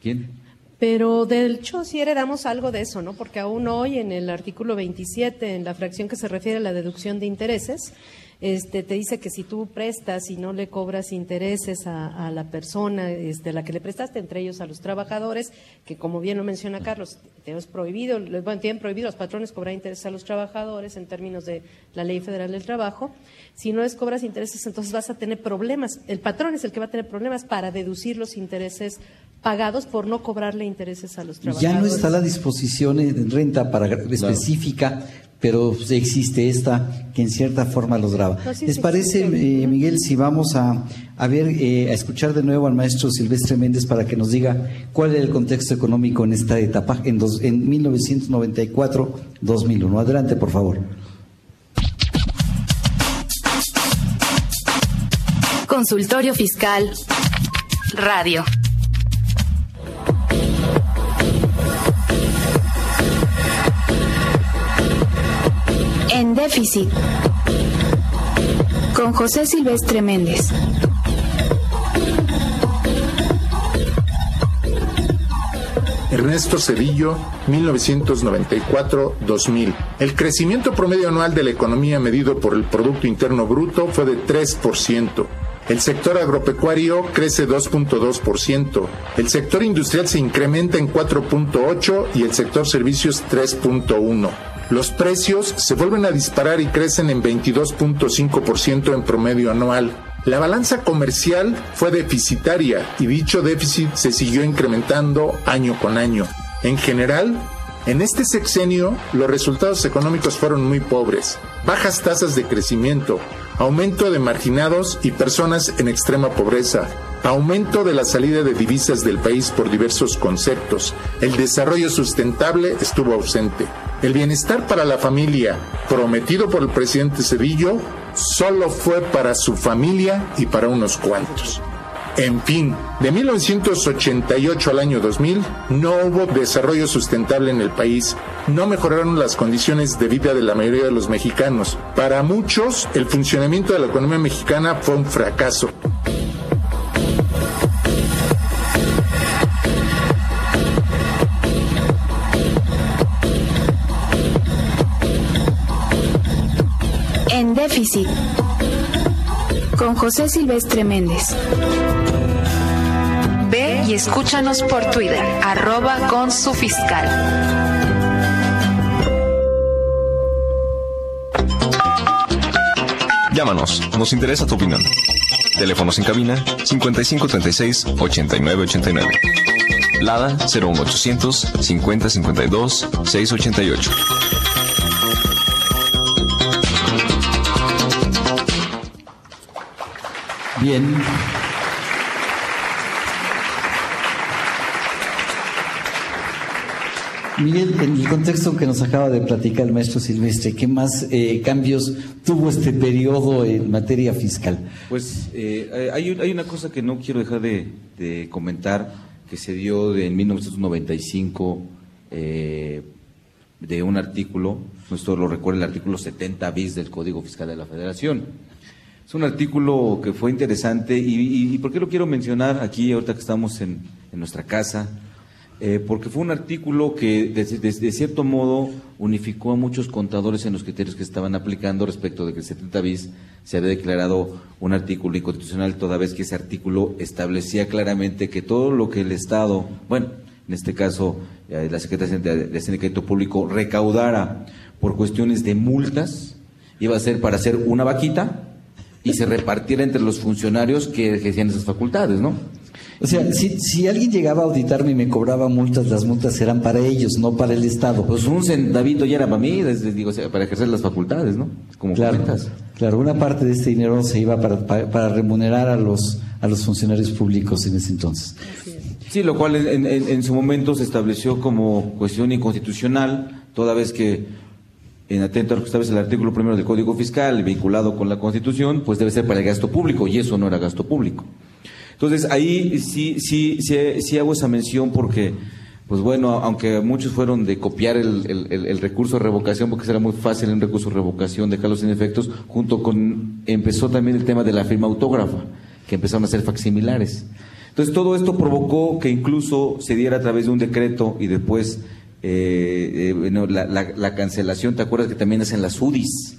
¿quién?
Pero de hecho sí heredamos algo de eso, ¿no? Porque aún hoy en el artículo 27, en la fracción que se refiere a la deducción de intereses, este, te dice que si tú prestas y no le cobras intereses a, la persona de este, la que le prestaste, entre ellos a los trabajadores, que como bien lo menciona Carlos, tenemos prohibido, bueno, tienen prohibido los patrones cobrar intereses a los trabajadores en términos de la Ley Federal del Trabajo. Si no les cobras intereses, entonces vas a tener problemas. El patrón es el que va a tener problemas para deducir los intereses pagados por no cobrarle intereses a los trabajadores.
Ya no está la disposición en renta para específica pero existe esta que en cierta forma los graba. ¿Les parece, eh, Miguel, si vamos a, a ver, eh, a escuchar de nuevo al maestro Silvestre Méndez para que nos diga cuál es el contexto económico en esta etapa, en, dos, en 1994-2001? Adelante, por favor.
Consultorio Fiscal Radio. En déficit. Con José Silvestre Méndez.
Ernesto Cedillo, 1994-2000. El crecimiento promedio anual de la economía medido por el Producto Interno Bruto fue de 3%. El sector agropecuario crece 2.2%, el sector industrial se incrementa en 4.8% y el sector servicios 3.1%. Los precios se vuelven a disparar y crecen en 22.5% en promedio anual. La balanza comercial fue deficitaria y dicho déficit se siguió incrementando año con año. En general, en este sexenio los resultados económicos fueron muy pobres. Bajas tasas de crecimiento, aumento de marginados y personas en extrema pobreza, aumento de la salida de divisas del país por diversos conceptos, el desarrollo sustentable estuvo ausente. El bienestar para la familia, prometido por el presidente Cedillo, solo fue para su familia y para unos cuantos. En fin, de 1988 al año 2000 no hubo desarrollo sustentable en el país, no mejoraron las condiciones de vida de la mayoría de los mexicanos. Para muchos, el funcionamiento de la economía mexicana fue un fracaso.
Déficit. Con José Silvestre Méndez.
Ve y escúchanos por Twitter, arroba con su fiscal.
Llámanos, nos interesa tu opinión. Teléfonos en cabina 5536 8989. Lada 01800 5052 688.
Bien. Miguel, en el contexto que nos acaba de platicar el maestro Silvestre, ¿qué más eh, cambios tuvo este periodo en materia fiscal?
Pues eh, hay, hay, una cosa que no quiero dejar de, de comentar, que se dio de, en 1995 eh, de un artículo, esto lo recuerda el artículo 70 bis del Código Fiscal de la Federación. Es un artículo que fue interesante y, y, y ¿por qué lo quiero mencionar aquí ahorita que estamos en, nuestra casa? Eh, porque fue un artículo que de, cierto modo unificó a muchos contadores en los criterios que estaban aplicando respecto de que el 70 bis se había declarado un artículo inconstitucional toda vez que ese artículo establecía claramente que todo lo que el Estado, bueno, en este caso eh, la Secretaría de, de Crédito Público recaudara por cuestiones de multas, iba a ser para hacer una vaquita y se repartiera entre los funcionarios que ejercían esas facultades, ¿no?
O sea, si, si, alguien llegaba a auditarme y me cobraba multas, las multas eran para ellos, no para el Estado.
Pues un centavito ya era para mí, desde, digo, para ejercer las facultades, ¿no?
Como claro, comentas. Claro, una parte de este dinero se iba para, para, para, remunerar a los, a los funcionarios públicos en ese entonces.
Sí, lo cual en, en, en su momento se estableció como cuestión inconstitucional, toda vez que en atento a lo que el artículo primero del Código Fiscal, vinculado con la Constitución, pues debe ser para el gasto público, y eso no era gasto público. Entonces ahí sí, sí, sí, sí hago esa mención porque, pues bueno, aunque muchos fueron de copiar el, el, el recurso de revocación, porque será muy fácil un recurso de revocación, dejarlo sin efectos, junto con, empezó también el tema de la firma autógrafa, que empezaron a ser facsimilares. Entonces todo esto provocó que incluso se diera a través de un decreto y después eh, eh, bueno, la, la, la, cancelación, ¿te acuerdas que también hacen las UDIs?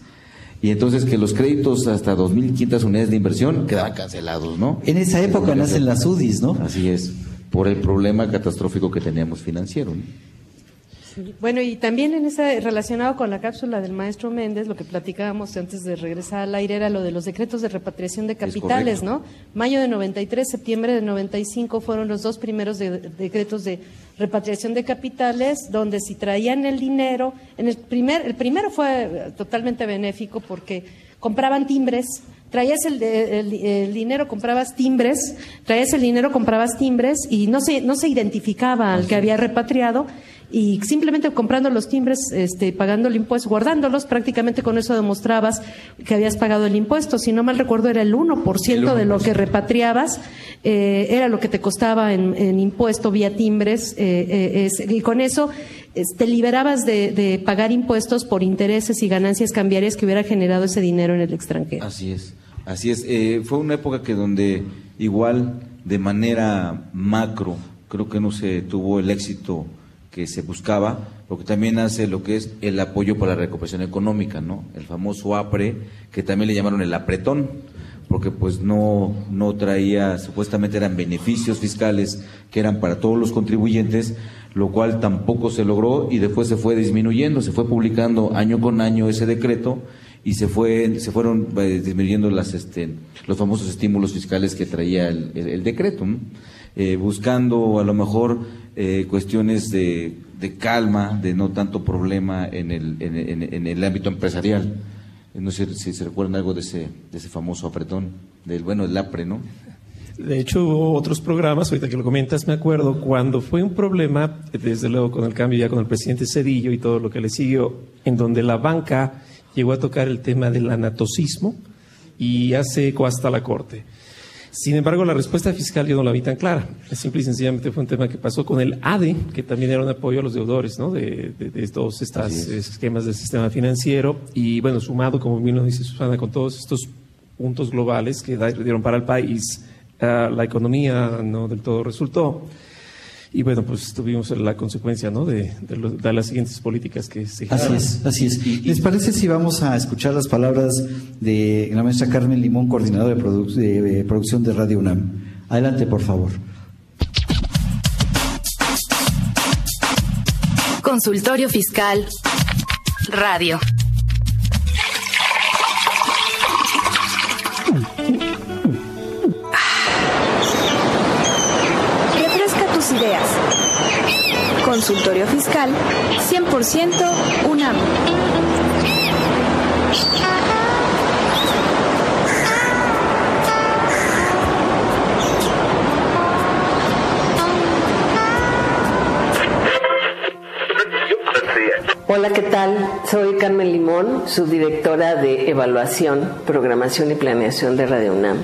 Y entonces que los créditos hasta 2.500 unidades de inversión quedaban cancelados, ¿no?
En esa época nacen las UDIs, ¿no?
Así es, por el problema catastrófico que teníamos financiero. ¿no?
Bueno, y también en esa, relacionado con la cápsula del maestro Méndez, lo que platicábamos antes de regresar al aire era lo de los decretos de repatriación de capitales, ¿no? Mayo de 93, septiembre de 95 fueron los dos primeros de, decretos de repatriación de capitales, donde si traían el dinero, en el primer, el primero fue totalmente benéfico porque compraban timbres, traías el, el, el, dinero, comprabas timbres, traías el dinero, comprabas timbres y no se, no se identificaba al que había repatriado y simplemente comprando los timbres, este, pagando el impuesto, guardándolos, prácticamente con eso demostrabas que habías pagado el impuesto. Si no mal recuerdo, era el 1%, de lo que repatriabas, eh, era lo que te costaba en, en impuesto vía timbres, eh, eh, es, y con eso te liberabas de, de, pagar impuestos por intereses y ganancias cambiarias que hubiera generado ese dinero en el extranjero.
Así es, así es. Eh, fue una época que donde igual de manera macro creo que no se tuvo el éxito que se buscaba, lo que también hace lo que es el apoyo para la recuperación económica, ¿no? El famoso APRE, que también le llamaron el apretón, porque pues no, no traía, supuestamente eran beneficios fiscales que eran para todos los contribuyentes, lo cual tampoco se logró y después se fue disminuyendo, se fue publicando año con año ese decreto y se fue se fueron eh, disminuyendo las este los famosos estímulos fiscales que traía el, decreto. Eh, buscando a lo mejor eh, cuestiones de, de, calma de no tanto problema en el, en, en, en el ámbito empresarial no sé si se recuerdan algo de ese de ese famoso apretón del bueno el APRE no
de hecho, hubo otros programas, ahorita que lo comentas, me acuerdo, cuando fue un problema, desde luego con el cambio ya con el presidente Cedillo y todo lo que le siguió, en donde la banca llegó a tocar el tema del anatocismo y hace eco hasta la Corte. Sin embargo, la respuesta fiscal yo no la vi tan clara. Simple y sencillamente fue un tema que pasó con el ADE, que también era un apoyo a los deudores ¿no? de, de, todos estos esquemas del sistema financiero. Y bueno, sumado, como bien lo dice Susana, con todos estos puntos globales que dieron para el país, uh, la economía no del todo resultó. Y bueno, pues tuvimos la consecuencia ¿no? de, de, las siguientes políticas que se
Así es, así es. ¿Les parece si vamos a escuchar las palabras de la maestra Carmen Limón, coordinadora de, de producción de Radio UNAM? Adelante, por favor.
Consultorio Fiscal Radio.
Consultorio Fiscal 100% UNAM.
Hola, ¿qué tal? Soy Carmen Limón, subdirectora de Evaluación, Programación y Planeación de Radio UNAM.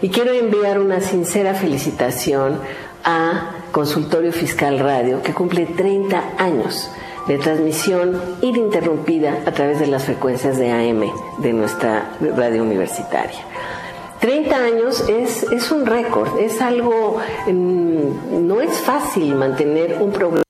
Y quiero enviar una sincera felicitación a Consultorio Fiscal Radio, que cumple 30 años de transmisión ininterrumpida a través de las frecuencias de AM de nuestra radio universitaria. 30 años es, es un récord, es algo, mm, no es fácil mantener un programa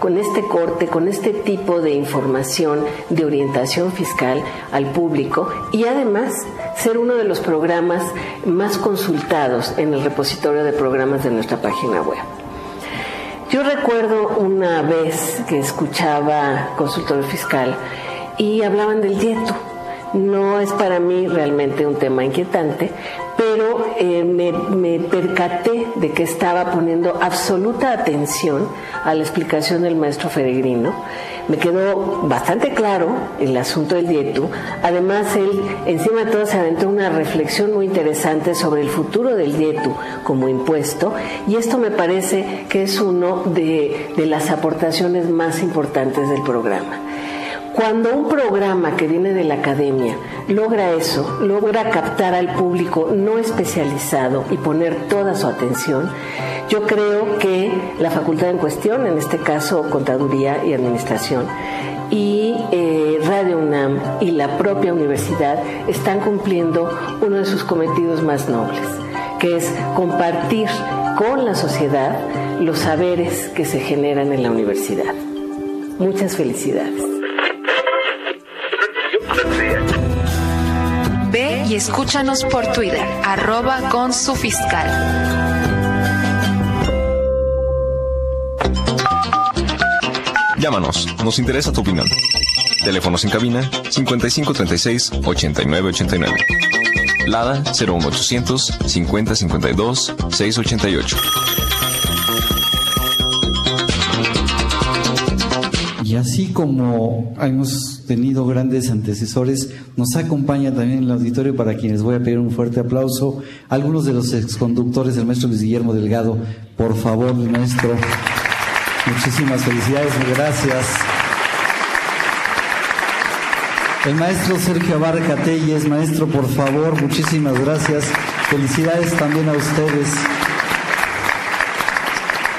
con este corte, con este tipo de información de orientación fiscal al público y además ser uno de los programas más consultados en el repositorio de programas de nuestra página web. Yo recuerdo una vez que escuchaba consultorio fiscal y hablaban del dieto. No es para mí realmente un tema inquietante, pero eh, me, percaté de que estaba poniendo absoluta atención a la explicación del maestro Feregrino. Me quedó bastante claro el asunto del dieto. Además, él encima de todo se aventó una reflexión muy interesante sobre el futuro del dieto como impuesto y esto me parece que es uno de, de las aportaciones más importantes del programa. Cuando un programa que viene de la academia logra eso, logra captar al público no especializado y poner toda su atención, yo creo que la facultad en cuestión, en este caso Contaduría y Administración, y eh, Radio UNAM y la propia universidad están cumpliendo uno de sus cometidos más nobles, que es compartir con la sociedad los saberes que se generan en la universidad. Muchas felicidades.
Ve y escúchanos por Twitter, arroba con su fiscal.
Llámanos, nos interesa tu opinión. Teléfonos en cabina 5536 8989. Lada 01800 5052 688.
Y así como hemos tenido grandes antecesores, nos acompaña también el auditorio para quienes voy a pedir un fuerte aplauso. Algunos de los exconductores del maestro Luis Guillermo Delgado, por favor, maestro. Muchísimas felicidades, gracias. El maestro Sergio Abarca Telles, maestro, por favor, muchísimas gracias. Felicidades también a ustedes.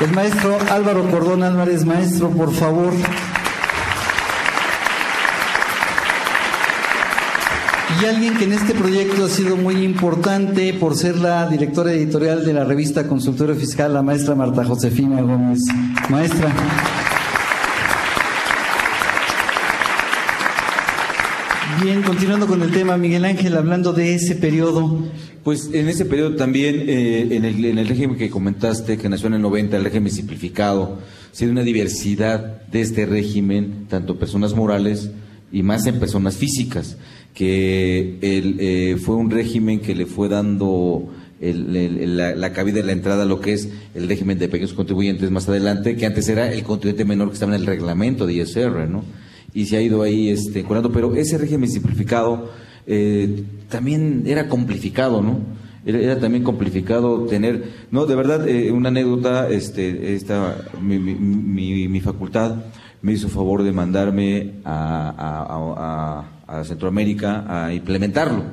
El maestro Álvaro Cordón Álvarez, maestro, por favor. Y alguien que en este proyecto ha sido muy importante por ser la directora editorial de la revista Consultorio Fiscal, la maestra Marta Josefina Gómez. Maestra. Bien, continuando con el tema, Miguel Ángel, hablando de ese periodo.
Pues en ese periodo también, eh, en, el, en, el, régimen que comentaste, que nació en el 90, el régimen simplificado, se dio una diversidad de este régimen, tanto personas morales y más en personas físicas que eh, fue un régimen que le fue dando la, cabida de la entrada a lo que es el régimen de pequeños contribuyentes más adelante, que antes era el contribuyente menor que estaba en el reglamento de ISR, ¿no? Y se ha ido ahí este, curando, pero ese régimen simplificado eh, también era complicado, ¿no? Era, también complicado tener, no, de verdad, eh, una anécdota, este, esta, mi, mi, mi, facultad me hizo favor de mandarme a a Centroamérica a implementarlo,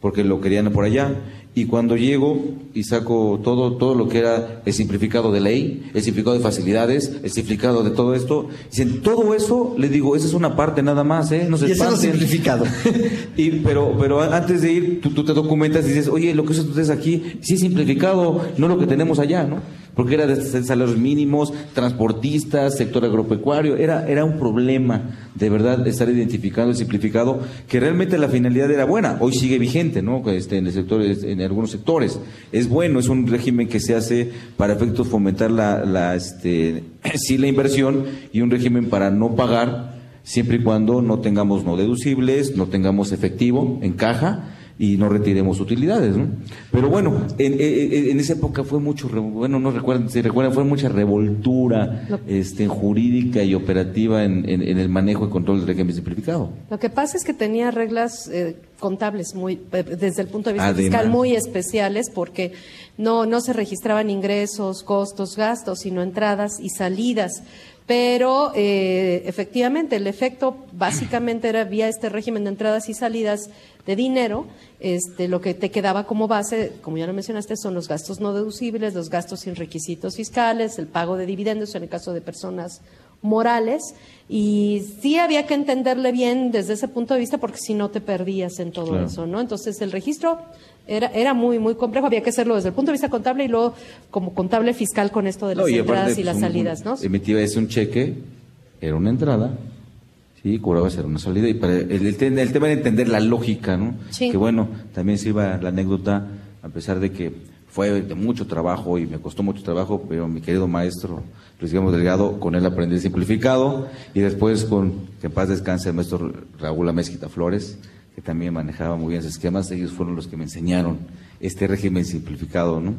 porque lo querían por allá. y cuando llego y saco todo, todo lo que era el simplificado de ley, el simplificado de facilidades, el simplificado de todo esto, dicen, todo eso, le digo, esa es una parte nada más, ¿eh? No se
Y ese es lo
espanten".
simplificado.
y, pero, pero antes de ir, tú, tú te documentas y dices, oye, lo que ustedes aquí, sí es simplificado, no lo que tenemos allá, ¿no? Porque era de salarios mínimos, transportistas, sector agropecuario, era, era un problema de verdad estar identificando el simplificado, que realmente la finalidad era buena, hoy sigue vigente, ¿no? Este, en el sector, en algunos sectores. Es bueno, es un régimen que se hace para efectos fomentar la, la este, sí, la inversión y un régimen para no pagar siempre y cuando no tengamos no deducibles, no tengamos efectivo en caja y no retiremos utilidades, ¿no? Pero bueno, en, en- en esa época fue mucho, bueno, no recuerdan, si recuerdan, fue mucha revoltura este, jurídica y operativa en, el manejo y control del régimen simplificado.
Lo que pasa es que tenía reglas eh, contables muy, eh, desde el punto de vista
Además.
fiscal muy especiales porque no, no se registraban ingresos, costos, gastos, sino entradas y salidas. Pero eh, efectivamente el efecto básicamente era vía este régimen de entradas y salidas de dinero, este, lo que te quedaba como base, como ya lo mencionaste, son los gastos no deducibles, los gastos sin requisitos fiscales, el pago de dividendos en el caso de personas morales y sí había que entenderle bien desde ese punto de vista porque si no te perdías en todo
Claro.
eso, ¿no? Entonces el registro era, era muy, muy complejo, había que hacerlo desde el punto de vista contable y luego como contable fiscal con esto de las
No, y aparte,
entradas y
pues,
las salidas, ¿no?
Emitía ese un cheque, era una entrada, sí, cobraba ser una salida. Y para el, el te- el tema era entender la lógica, ¿no?
Sí.
Que bueno, también se iba la anécdota, a pesar de que fue de mucho trabajo y me costó mucho trabajo, pero mi querido maestro Luis Guillermo Delgado, con él aprendí el simplificado y después con, que en paz descanse el maestro Raúl Amezquita Flores, que también manejaba muy bien esos esquemas, ellos fueron los que me enseñaron este régimen simplificado, ¿no?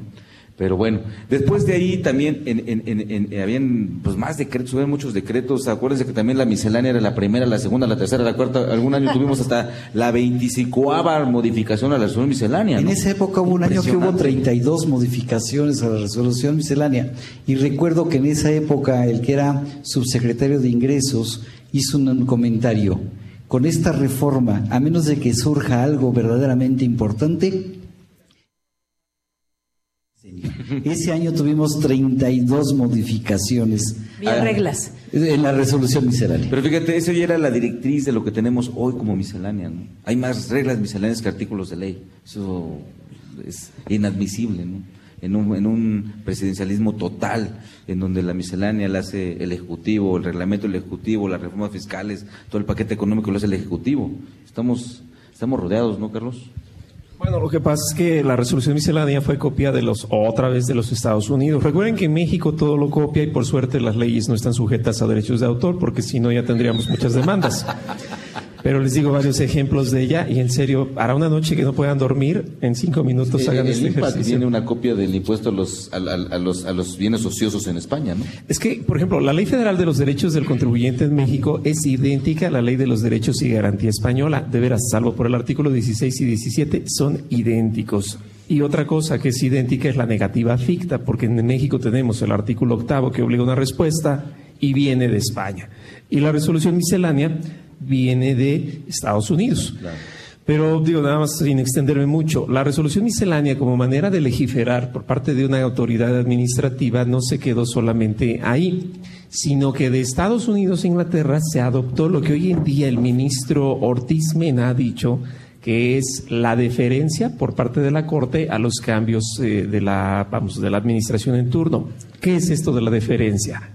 Pero bueno, después de ahí también en, en, en- en- habían pues más decretos, había muchos decretos. Acuérdense que también la miscelánea era la primera, la segunda, la tercera, la cuarta. Algún año tuvimos hasta la 25 modificación a la resolución miscelánea.
En esa época hubo un año que hubo
Impresionante.
32 modificaciones a la resolución miscelánea. Y recuerdo que en esa época el que era subsecretario de Ingresos hizo un comentario. Con esta reforma, a menos de que surja algo verdaderamente importante, ese año tuvimos 32 modificaciones.
Ah.
reglas.
En la resolución miscelánea.
Pero fíjate, eso ya era la directriz de lo que tenemos hoy como miscelánea. ¿no? Hay más reglas misceláneas que artículos de ley. Eso es inadmisible. ¿no? En, un, en un presidencialismo total, en donde la miscelánea la hace el Ejecutivo, el reglamento del Ejecutivo, las reformas fiscales, todo el paquete económico lo hace el Ejecutivo. Estamos, estamos rodeados, ¿no, Carlos?
Bueno, lo que pasa es que la resolución miscelánea fue copia de los otra vez de los Estados Unidos. Recuerden que en México todo lo copia y por suerte las leyes no están sujetas a derechos de autor, porque si no ya tendríamos muchas demandas. Pero les digo varios ejemplos de ella y en serio, hará una noche que no puedan dormir, en cinco minutos hagan
el
este ejercicio.
tiene una copia del impuesto a los, a, a- a los, a los bienes ociosos en España, ¿no?
Es que, por ejemplo, la Ley Federal de los Derechos del Contribuyente en México es idéntica a la Ley de los Derechos y Garantía Española. De veras, salvo por el artículo 16 y 17, son idénticos. Y otra cosa que es idéntica es la negativa ficta, porque en México tenemos el artículo octavo que obliga una respuesta y viene de España. Y la resolución miscelánea viene de Estados Unidos. Pero digo, nada más sin extenderme mucho, la resolución miscelánea como manera de legiferar por parte de una autoridad administrativa no se quedó solamente ahí, sino que de Estados Unidos e Inglaterra se adoptó lo que hoy en día el ministro Ortiz Mena ha dicho, que es la deferencia por parte de la Corte a los cambios eh, de, la, vamos, de la administración en turno. ¿Qué es esto de la deferencia?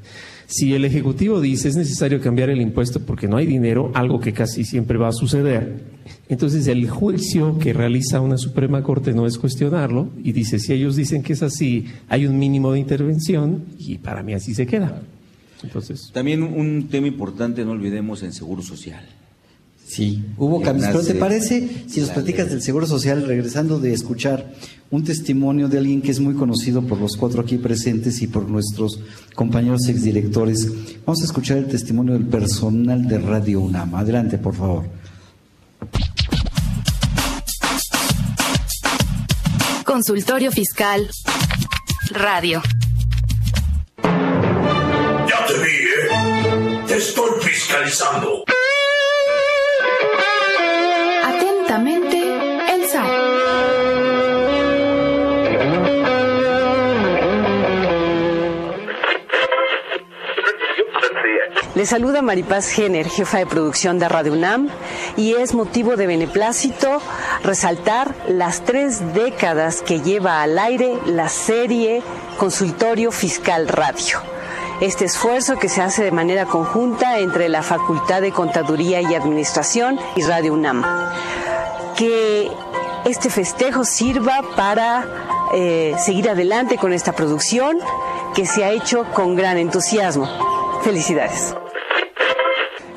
Si el Ejecutivo dice es necesario cambiar el impuesto porque no hay dinero, algo que casi siempre va a suceder, entonces el juicio que realiza una Suprema Corte no es cuestionarlo y dice, si ellos dicen que es así, hay un mínimo de intervención y para mí así se queda. Entonces,
También un tema importante, no olvidemos, en Seguro Social.
Sí, hubo
Que
cambios. Pero ¿te parece, si nos
la
platicas del Seguro Social, regresando de escuchar un testimonio de alguien que es muy conocido por los cuatro aquí presentes y por nuestros compañeros exdirectores, vamos a escuchar el testimonio del personal de Radio UNAM. Adelante, por favor.
Consultorio Fiscal Radio.
Ya te vi, ¿eh? Te estoy fiscalizando.
Les saluda Maripaz Jenner, jefa de producción de Radio UNAM, y es motivo de beneplácito resaltar las tres décadas que lleva al aire la serie Consultorio Fiscal Radio. Este esfuerzo que se hace de manera conjunta entre la Facultad de Contaduría y Administración y Radio UNAM. Que este festejo sirva para eh, seguir adelante con esta producción que se ha hecho con gran entusiasmo. Felicidades.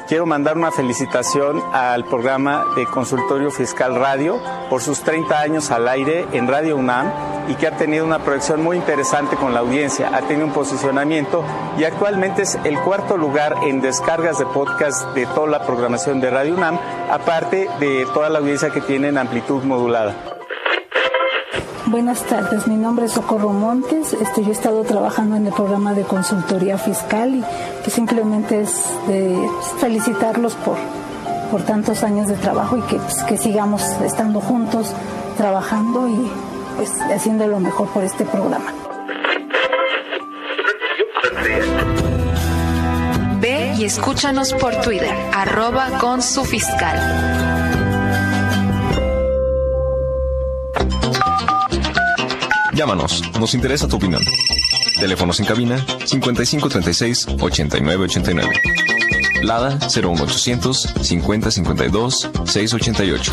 Quiero mandar una felicitación al programa de Consultorio Fiscal Radio por sus 30 años al aire en Radio UNAM y que ha tenido una proyección muy interesante con la audiencia, ha tenido un posicionamiento y actualmente es el cuarto lugar en descargas de podcast de toda la programación de Radio UNAM, aparte de toda la audiencia que tiene en amplitud modulada.
Buenas tardes, mi nombre es Socorro Montes. Este, yo he estado trabajando en el programa de consultoría fiscal y que simplemente es felicitarlos por, por tantos años de trabajo y que, pues, que sigamos estando juntos, trabajando y pues haciendo lo mejor por este programa.
Ve y escúchanos por Twitter, arroba con su fiscal.
Llámanos, nos interesa tu opinión. Teléfonos en cabina 5536 8989. Lada 01800 5052 688.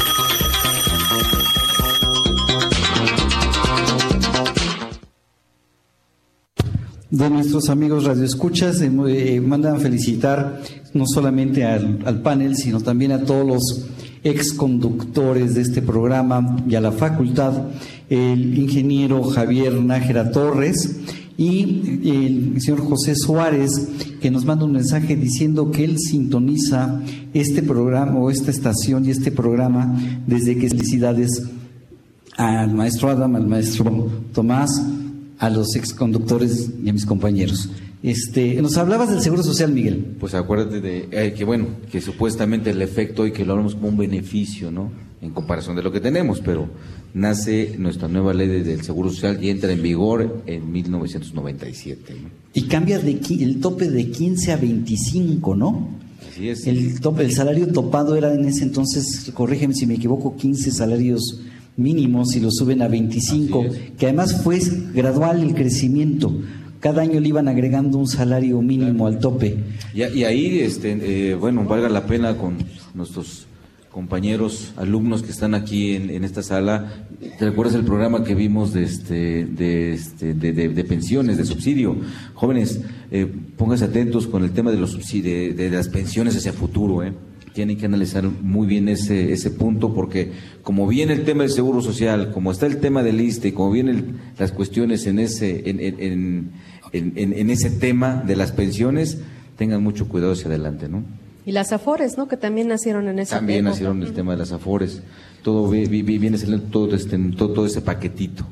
de nuestros amigos radioescuchas eh, eh, mandan felicitar no solamente al, al, panel, sino también a todos los ex conductores de este programa y a la facultad el ingeniero Javier Nájera Torres y el señor José Suárez, que nos manda un mensaje diciendo que él sintoniza este programa o esta estación y este programa desde que felicidades al maestro Adam, al maestro Tomás, a los ex conductores y a mis compañeros. Este, nos hablabas del Seguro Social, Miguel.
Pues acuérdate de eh, que, bueno, que supuestamente el efecto y que lo hablamos como un beneficio, ¿no? En comparación de lo que tenemos, pero nace nuestra nueva ley del Seguro Social y entra en vigor en 1997.
Y cambia de, el tope de 15 a 25, ¿no?
Así es.
El, tope, el salario topado era en ese entonces, corrígeme si me equivoco, 15 salarios mínimos y lo suben a 25, que además fue gradual el crecimiento cada año le iban agregando un salario mínimo al tope.
Y, ahí, este, eh, bueno, valga la pena con nuestros compañeros, alumnos que están aquí en, esta sala, ¿te recuerdas el programa que vimos de, este, de, este, de, pensiones, de subsidio? Jóvenes, eh, pónganse atentos con el tema de, los subsidios, de, las pensiones hacia futuro, ¿eh? Tienen que analizar muy bien ese, ese punto porque como viene el tema del seguro social, como está el tema del ISTE, como vienen las cuestiones en ese, en, en, en, en, ese tema de las pensiones, tengan mucho cuidado hacia adelante, ¿no?
Y las afores, ¿no? Que también nacieron en ese
También nacieron el tema de las afores. Todo viene saliendo todo, este, todo, todo ese paquetito.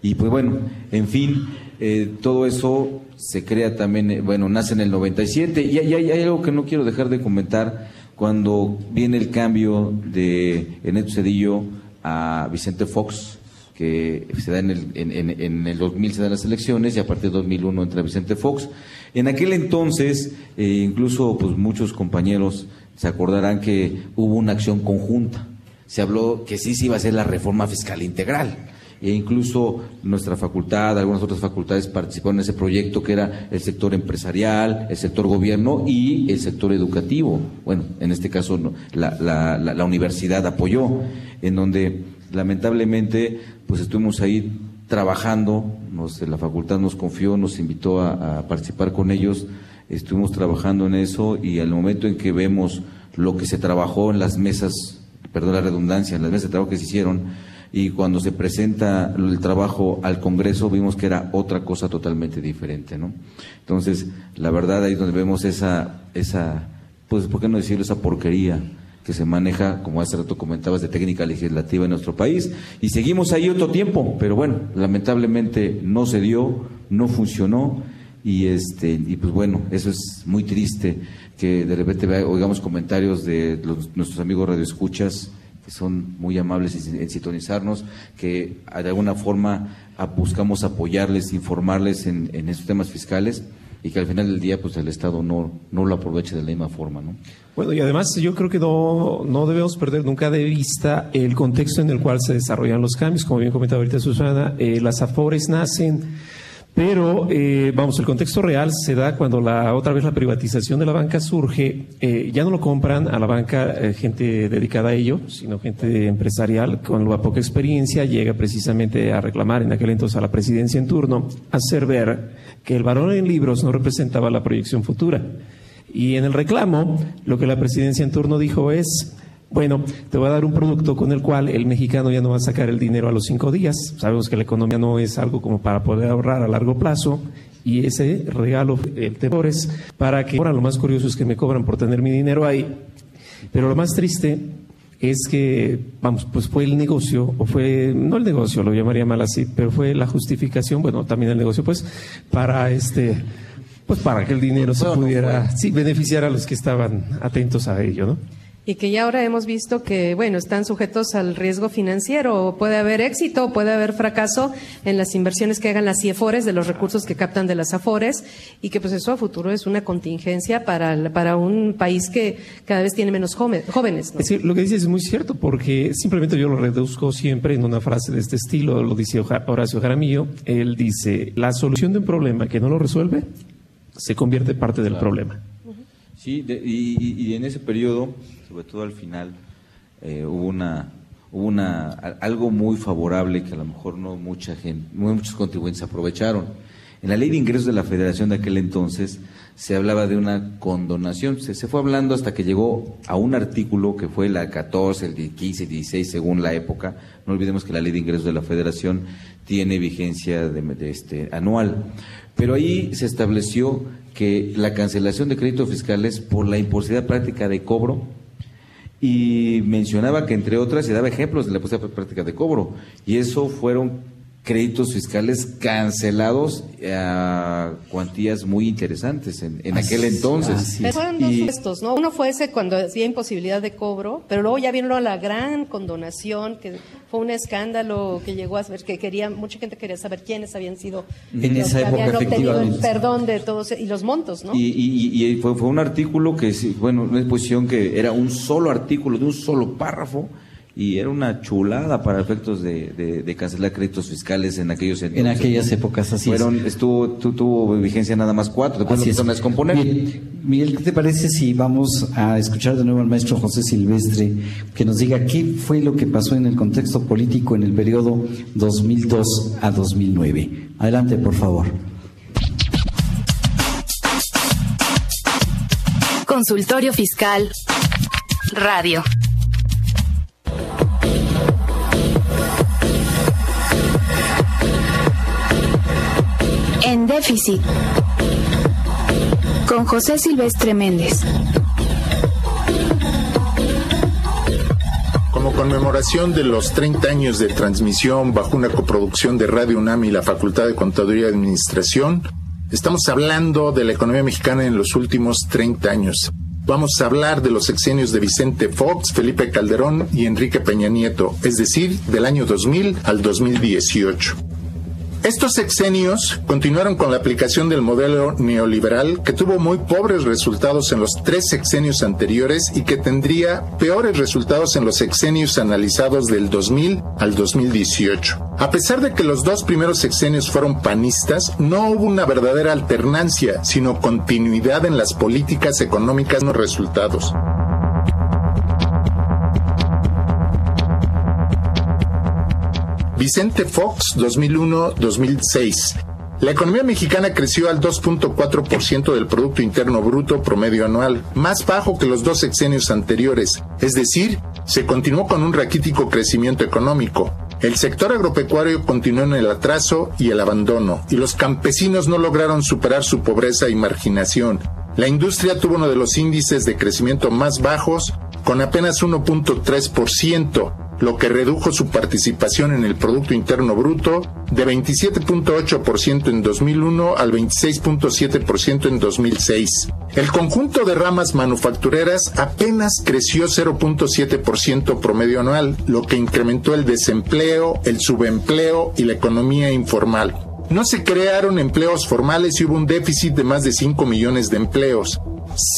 Y pues bueno, en fin, eh, todo eso se crea también, eh, bueno, nace en el 97 y hay, hay, algo que no quiero dejar de comentar cuando viene el cambio de Eneto Cedillo a Vicente Fox, que se da en el, en, el 2000 se dan las elecciones y a partir de 2001 entra Vicente Fox. En aquel entonces, eh, incluso pues muchos compañeros se acordarán que hubo una acción conjunta. Se habló que sí se iba a hacer la reforma fiscal integral e incluso nuestra facultad, algunas otras facultades participaron en ese proyecto que era el sector empresarial, el sector gobierno y el sector educativo. Bueno, en este caso la, la, universidad apoyó, en donde lamentablemente pues estuvimos ahí trabajando, nos, la facultad nos confió, nos invitó a participar con ellos, estuvimos trabajando en eso y al momento en que vemos lo que se trabajó en las mesas, perdón la redundancia, en las mesas de trabajo que se hicieron, y cuando se presenta el trabajo al Congreso vimos que era otra cosa totalmente diferente, ¿no? Entonces, la verdad ahí es donde vemos esa, esa, pues, ¿por qué no decirlo, esa porquería que se maneja, como hace rato comentabas, de técnica legislativa en nuestro país. Y seguimos ahí otro tiempo, pero bueno, lamentablemente no se dio, no funcionó, y este, y pues bueno, eso es muy triste que de repente oigamos comentarios de nuestros amigos radioescuchas que son muy amables en, sintonizarnos, que de alguna forma buscamos apoyarles, informarles en, en estos temas fiscales y que al final del día pues el Estado no, no lo aproveche de la misma forma, ¿no?
Bueno, y además yo creo que no, no debemos perder nunca de vista el contexto en el cual se desarrollan los cambios. Como bien comentaba ahorita Susana, eh, las AFORES nacen, pero eh, vamos, el contexto real se da cuando la otra vez la privatización de la banca surge. Eh, ya no lo compran a la banca gente dedicada a ello, sino gente empresarial con la poca experiencia llega precisamente a reclamar en aquel entonces a la presidencia en turno, hacer ver que el valor en libros no representaba la proyección futura y en el reclamo, lo que la presidencia en turno dijo es, bueno, te voy a dar un producto con el cual el mexicano ya no va a sacar el dinero a los cinco días. Sabemos que la economía no es algo como para poder ahorrar a largo plazo. Y ese regalo, el temor es para que ahora lo más curioso es que me cobran por tener mi dinero ahí. Pero lo más triste es que, vamos, pues fue el negocio, o fue, no el negocio, lo llamaría mal así, pero fue la justificación, bueno, también el negocio, pues, para este pues para que el dinero se pudiera sí, beneficiar a los que estaban atentos a ello, ¿no?
Y que ya ahora hemos visto que, bueno, están sujetos al riesgo financiero. Puede haber éxito, puede haber fracaso en las inversiones que hagan las CIEFORES, de los recursos que captan de las AFORES, y que pues eso a futuro es una contingencia para, para un país que cada vez tiene menos jóvenes.
Es lo que dices es muy cierto, porque simplemente yo lo reduzco siempre en una frase de este estilo, lo dice Horacio Jaramillo. Él dice, la solución de un problema que no lo resuelve se convierte parte del problema.
Sí, y, en ese periodo, sobre todo al final, eh, hubo una hubo una algo muy favorable que a lo mejor no mucha gente, muchos contribuyentes aprovecharon. En la ley de ingresos de la Federación de aquel entonces se hablaba de una condonación. Se, fue hablando hasta que llegó a un artículo que fue la 14, el 15, 16, según la época. No olvidemos que la ley de ingresos de la Federación tiene vigencia de, este, anual. Pero ahí se estableció que la cancelación de créditos fiscales por la imposibilidad práctica de cobro y mencionaba que entre otras se daba ejemplos de la imposibilidad práctica de cobro y eso fueron créditos fiscales cancelados a cuantías muy interesantes en, aquel entonces.
Pero fueron dos ¿no? Uno fue ese cuando decía imposibilidad de cobro, pero luego ya vino la gran condonación, que fue un escándalo que llegó a ver que quería, mucha gente quería saber quiénes habían sido
en esa época, habían obtenido el
perdón de todos y los montos, ¿no?
Y, fue, fue, un artículo que, bueno, una exposición que era un solo artículo de un solo párrafo y era una chulada para efectos de, de, cancelar créditos fiscales en aquellos
En aquellas épocas, así
Fueron, Estuvo, tuvo vigencia nada más cuatro, después así empezaron a descomponer.
Miguel, ¿qué te parece si vamos a escuchar de nuevo al maestro José Silvestre que nos diga qué fue lo que pasó en el contexto político en el periodo 2002 a 2009? Adelante, por favor.
Consultorio Fiscal Radio. En déficit. Con José Silvestre Méndez.
Como conmemoración de los 30 años de transmisión bajo una coproducción de Radio UNAM y la Facultad de Contaduría y Administración, estamos hablando de la economía mexicana en los últimos 30 años. Vamos a hablar de los sexenios de Vicente Fox, Felipe Calderón y Enrique Peña Nieto, es decir, del año 2000 al 2018. Estos sexenios continuaron con la aplicación del modelo neoliberal que tuvo muy pobres resultados en los tres sexenios anteriores y que tendría peores resultados en los sexenios analizados del 2000 al 2018. A pesar de que los dos primeros sexenios fueron panistas, no hubo una verdadera alternancia, sino continuidad en las políticas económicas no resultados. Vicente Fox, 2001-2006. La economía mexicana creció al 2.4% del Producto Interno Bruto promedio anual, más bajo que los dos sexenios anteriores, es decir, se continuó con un raquítico crecimiento económico. El sector agropecuario continuó en el atraso y el abandono, y los campesinos no lograron superar su pobreza y marginación. La industria tuvo uno de los índices de crecimiento más bajos, con apenas 1.3%, lo que redujo su participación en el Producto Interno Bruto de 27.8% en 2001 al 26.7% en 2006. El conjunto de ramas manufactureras apenas creció 0.7% promedio anual, lo que incrementó el desempleo, el subempleo y la economía informal. No se crearon empleos formales y hubo un déficit de más de 5 millones de empleos.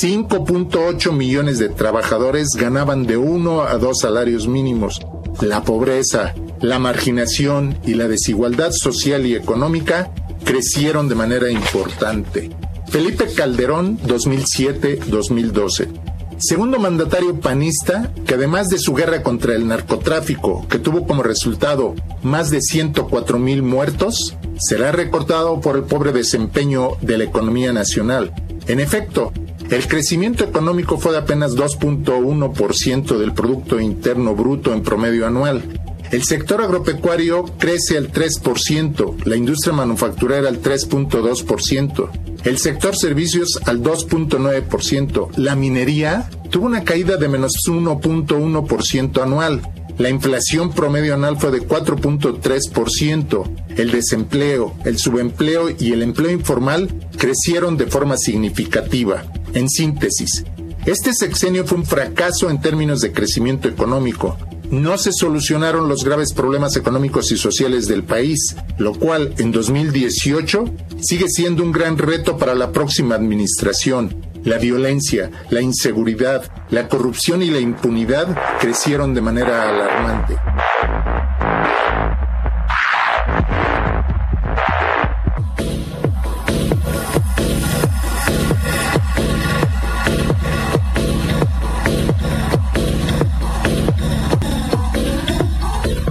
5.8 millones de trabajadores ganaban de 1 a 2 salarios mínimos. La pobreza, la marginación y la desigualdad social y económica crecieron de manera importante. Felipe Calderón, 2007-2012. Segundo mandatario panista, que además de su guerra contra el narcotráfico, que tuvo como resultado más de 104 mil muertos, será recortado por el pobre desempeño de la economía nacional. En efecto, el crecimiento económico fue de apenas 2.1% del Producto Interno Bruto en promedio anual. El sector agropecuario crece al 3%, la industria manufacturera al 3.2%, el sector servicios al 2.9%, la minería tuvo una caída de menos 1.1% anual, la inflación promedio anual fue de 4.3%. El desempleo, el subempleo y el empleo informal crecieron de forma significativa. En síntesis, este sexenio fue un fracaso en términos de crecimiento económico. No se solucionaron los graves problemas económicos y sociales del país, lo cual en 2018 sigue siendo un gran reto para la próxima administración. La violencia, la inseguridad, la corrupción y la impunidad crecieron de manera alarmante.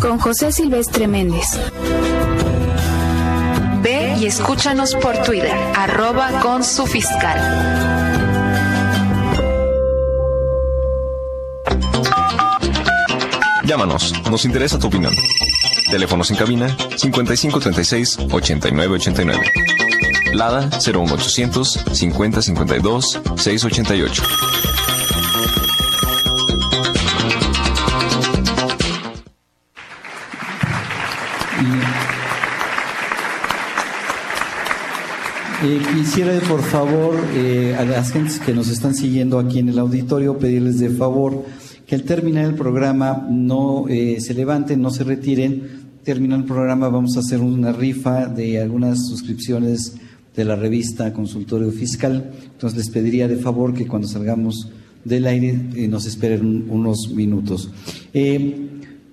Con José Silvestre Méndez.
Ve y escúchanos por Twitter, arroba con su fiscal.
Llámanos, nos interesa tu opinión. Teléfonos en cabina 5536 8989. Lada 01800 5052 688.
Eh, quisiera, por favor, eh, a las gentes que nos están siguiendo aquí en el auditorio, pedirles de favor que al terminar el programa no eh, se levanten, no se retiren. Terminando el programa vamos a hacer una rifa de algunas suscripciones de la revista Consultorio Fiscal. Entonces les pediría de favor que cuando salgamos del aire nos esperen unos minutos.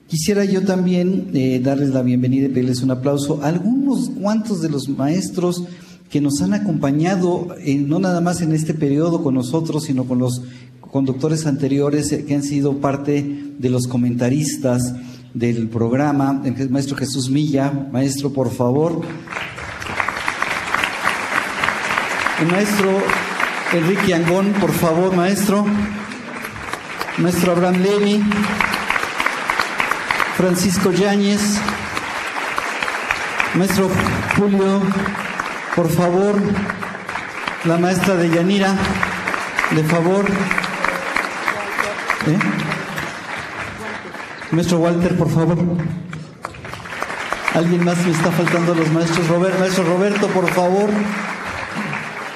Quisiera yo también darles la bienvenida y pedirles un aplauso a algunos cuantos de los maestros que nos han acompañado, no nada más en este periodo con nosotros, sino con los conductores anteriores eh, que han sido parte de los comentaristas del programa. Maestro Jesús Milla, maestro, por favor. Maestro Enrique Angón, por favor, maestro. Maestro Abraham Levy. Francisco Yáñez. Maestro Julio por favor, la maestra de Yanira, de favor. ¿Eh? Maestro Walter, por favor. ¿Alguien más me está faltando los maestros? Robert, maestro Roberto, por favor.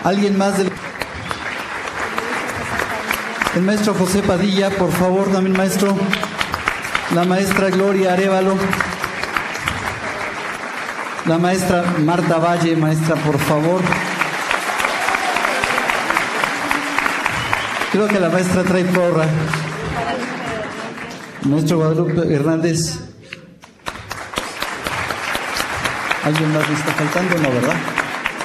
¿Alguien más del... El maestro José Padilla, por favor, también maestro. La maestra Gloria Arevalo. La maestra Marta Valle, maestra, por favor. Creo que la maestra trae porra. Maestro Guadalupe Hernández. ¿Alguien más me está faltando? No, ¿verdad?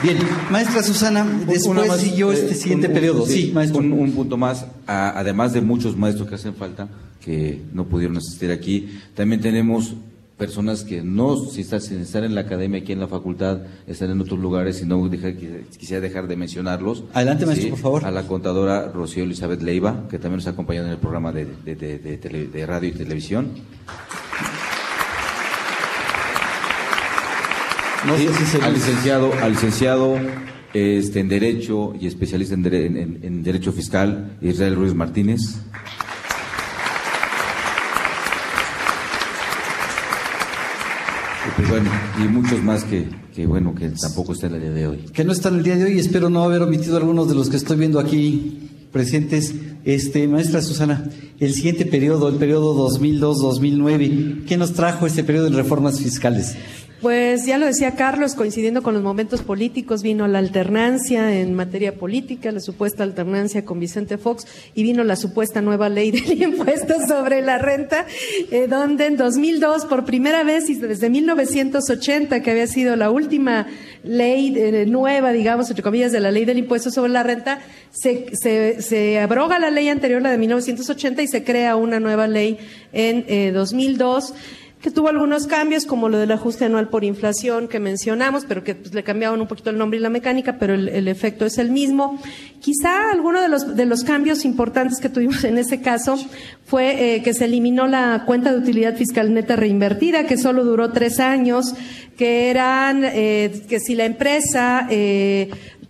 Bien, maestra Susana, después más, siguió este siguiente periodo. Sí,
maestro. Un, un, punto más, además de muchos maestros que hacen falta, que no pudieron asistir aquí, también tenemos personas que no, si están, sin estar en la academia, aquí en la facultad, están en otros lugares y no quisiera dejar de mencionarlos.
Adelante, maestro, por favor.
A la contadora Rocío Elizabeth Leiva, que también nos ha acompañado en el programa de, de, radio y televisión. No sé si se al licenciado, al licenciado este, en Derecho y especialista en, en Derecho Fiscal, Israel Ruiz Martínez. Bueno, y muchos más que, que, bueno, que tampoco están el día de hoy.
Que no están el día de hoy, espero no haber omitido algunos de los que estoy viendo aquí presentes. Este, maestra Susana, el siguiente periodo, el periodo 2002-2009, ¿qué nos trajo este periodo de reformas fiscales?
Pues ya lo decía Carlos, coincidiendo con los momentos políticos, vino la alternancia en materia política, la supuesta alternancia con Vicente Fox, y vino la supuesta nueva ley del impuesto sobre la renta, eh, donde en 2002, por primera vez y desde 1980, que había sido la última ley eh, nueva, digamos, entre comillas, de la ley del impuesto sobre la renta, se, se, abroga la ley anterior, la de 1980, y se crea una nueva ley en eh, 2002 que tuvo algunos cambios, como lo del ajuste anual por inflación que mencionamos, pero que pues, le cambiaban un poquito el nombre y la mecánica, pero el, el, efecto es el mismo. Quizá alguno de los, de los cambios importantes que tuvimos en ese caso fue eh, que se eliminó la cuenta de utilidad fiscal neta reinvertida, que solo duró tres años, que eran, eh, que si la empresa eh,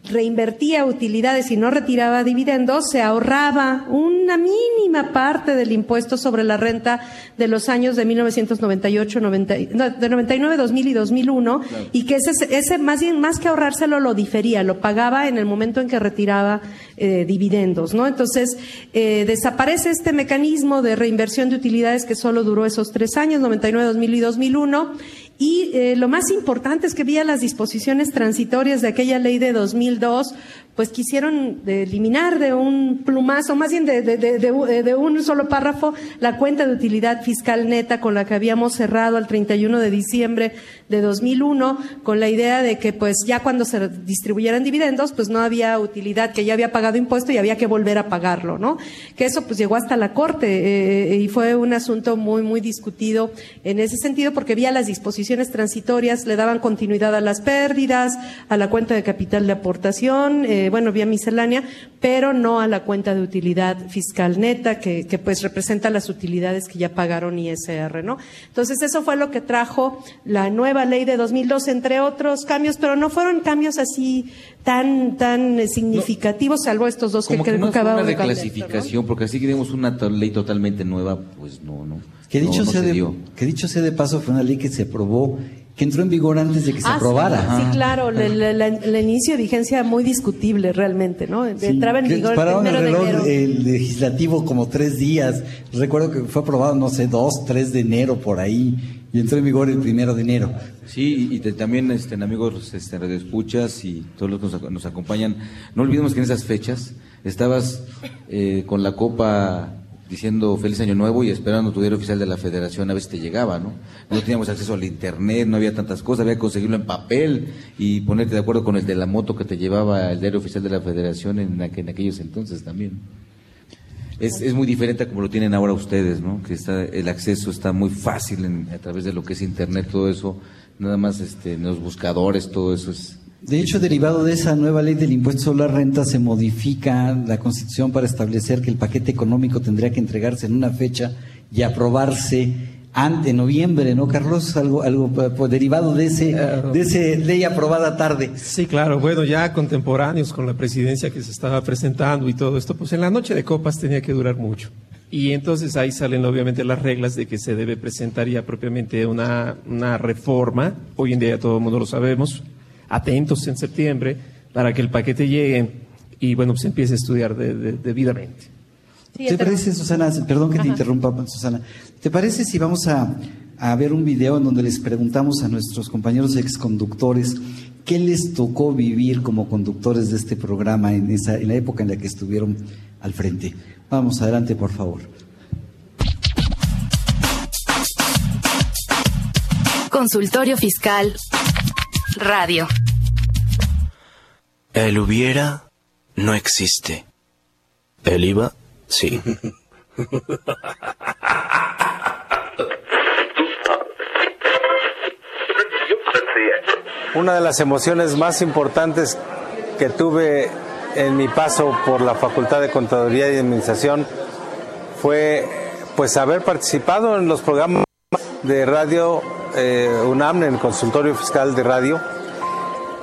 reinvertía utilidades y no retiraba dividendos, se ahorraba una mínima parte del impuesto sobre la renta de los años de 1998, 90, no, de 99, 2000 y 2001, claro. y que ese, ese más bien, más que ahorrárselo, lo difería, lo pagaba en el momento en que retiraba eh, dividendos, ¿no? Entonces, eh, desaparece este mecanismo de reinversión de utilidades que solo duró esos tres años, 99, 2000 y 2001, y eh, lo más importante es que vía las disposiciones transitorias de aquella ley de 2002, pues quisieron eliminar de un plumazo, más bien de, de, un solo párrafo, la cuenta de utilidad fiscal neta con la que habíamos cerrado al 31 de diciembre de 2001, con la idea de que pues ya cuando se distribuyeran dividendos, pues no había utilidad, que ya había pagado impuesto y había que volver a pagarlo, ¿no? Que eso pues llegó hasta la Corte eh, y fue un asunto muy, muy discutido en ese sentido porque vía las disposiciones transitorias le daban continuidad a las pérdidas, a la cuenta de capital de aportación, eh, bueno, vía miscelánea, pero no a la cuenta de utilidad fiscal neta, que, que, pues representa las utilidades que ya pagaron ISR, ¿no? Entonces, eso fue lo que trajo la nueva ley de 2002, entre otros cambios, pero no fueron cambios así tan tan significativos, no, salvo estos dos
como
que,
que no
acabamos
una
de
reclasificación, ¿no? porque así queremos una ley totalmente nueva, pues no, no.
Que dicho,
no,
sea
se
de, que dicho sea de paso, fue una ley que se aprobó que entró en vigor antes de que se
ah,
aprobara.
Sí, sí claro, el inicio de vigencia muy discutible realmente, ¿no?
Sí,
Entraba en vigor el
pararon el
primero
reloj
de enero.
el legislativo como tres días. Recuerdo que fue aprobado, no sé, dos, tres de enero por ahí y entró en vigor el primero de enero.
Sí, y te, también, este, amigos este, radioescuchas y todos los que nos, nos, acompañan, no olvidemos que en esas fechas estabas eh, con la copa diciendo feliz año nuevo y esperando tu diario oficial de la federación a si te llegaba, ¿no? No teníamos acceso al internet, no había tantas cosas, había que conseguirlo en papel y ponerte de acuerdo con el de la moto que te llevaba el diario oficial de la federación en, en aquellos entonces también. Es, es, muy diferente a como lo tienen ahora ustedes, ¿no? Que está, el acceso está muy fácil en, a través de lo que es internet, todo eso, nada más este, los buscadores, todo eso es,
de hecho, derivado de esa nueva ley del impuesto sobre la renta, se modifica la Constitución para establecer que el paquete económico tendría que entregarse en una fecha y aprobarse ante noviembre, ¿no, Carlos? Algo, algo pues, derivado de ese, de ese ley aprobada tarde.
Sí, claro. Bueno, ya contemporáneos con la presidencia que se estaba presentando y todo esto, pues en la noche de copas tenía que durar mucho. Y entonces ahí salen obviamente las reglas de que se debe presentar ya propiamente una, una reforma. Hoy en día todo el mundo lo sabemos, atentos en septiembre para que el paquete llegue y bueno, pues empiece a estudiar de, de, debidamente.
Sí, ¿Te parece, Susana? Perdón que Ajá. te interrumpa, Susana. ¿Te parece si vamos a, a, ver un video en donde les preguntamos a nuestros compañeros exconductores qué les tocó vivir como conductores de este programa en, esa, en la época en la que estuvieron al frente? Vamos adelante, por favor.
Consultorio Fiscal Radio.
El hubiera no existe. El IVA sí.
Una de las emociones más importantes que tuve en mi paso por la Facultad de Contaduría y Administración fue pues haber participado en los programas de radio eh, UNAM, en el consultorio fiscal de radio,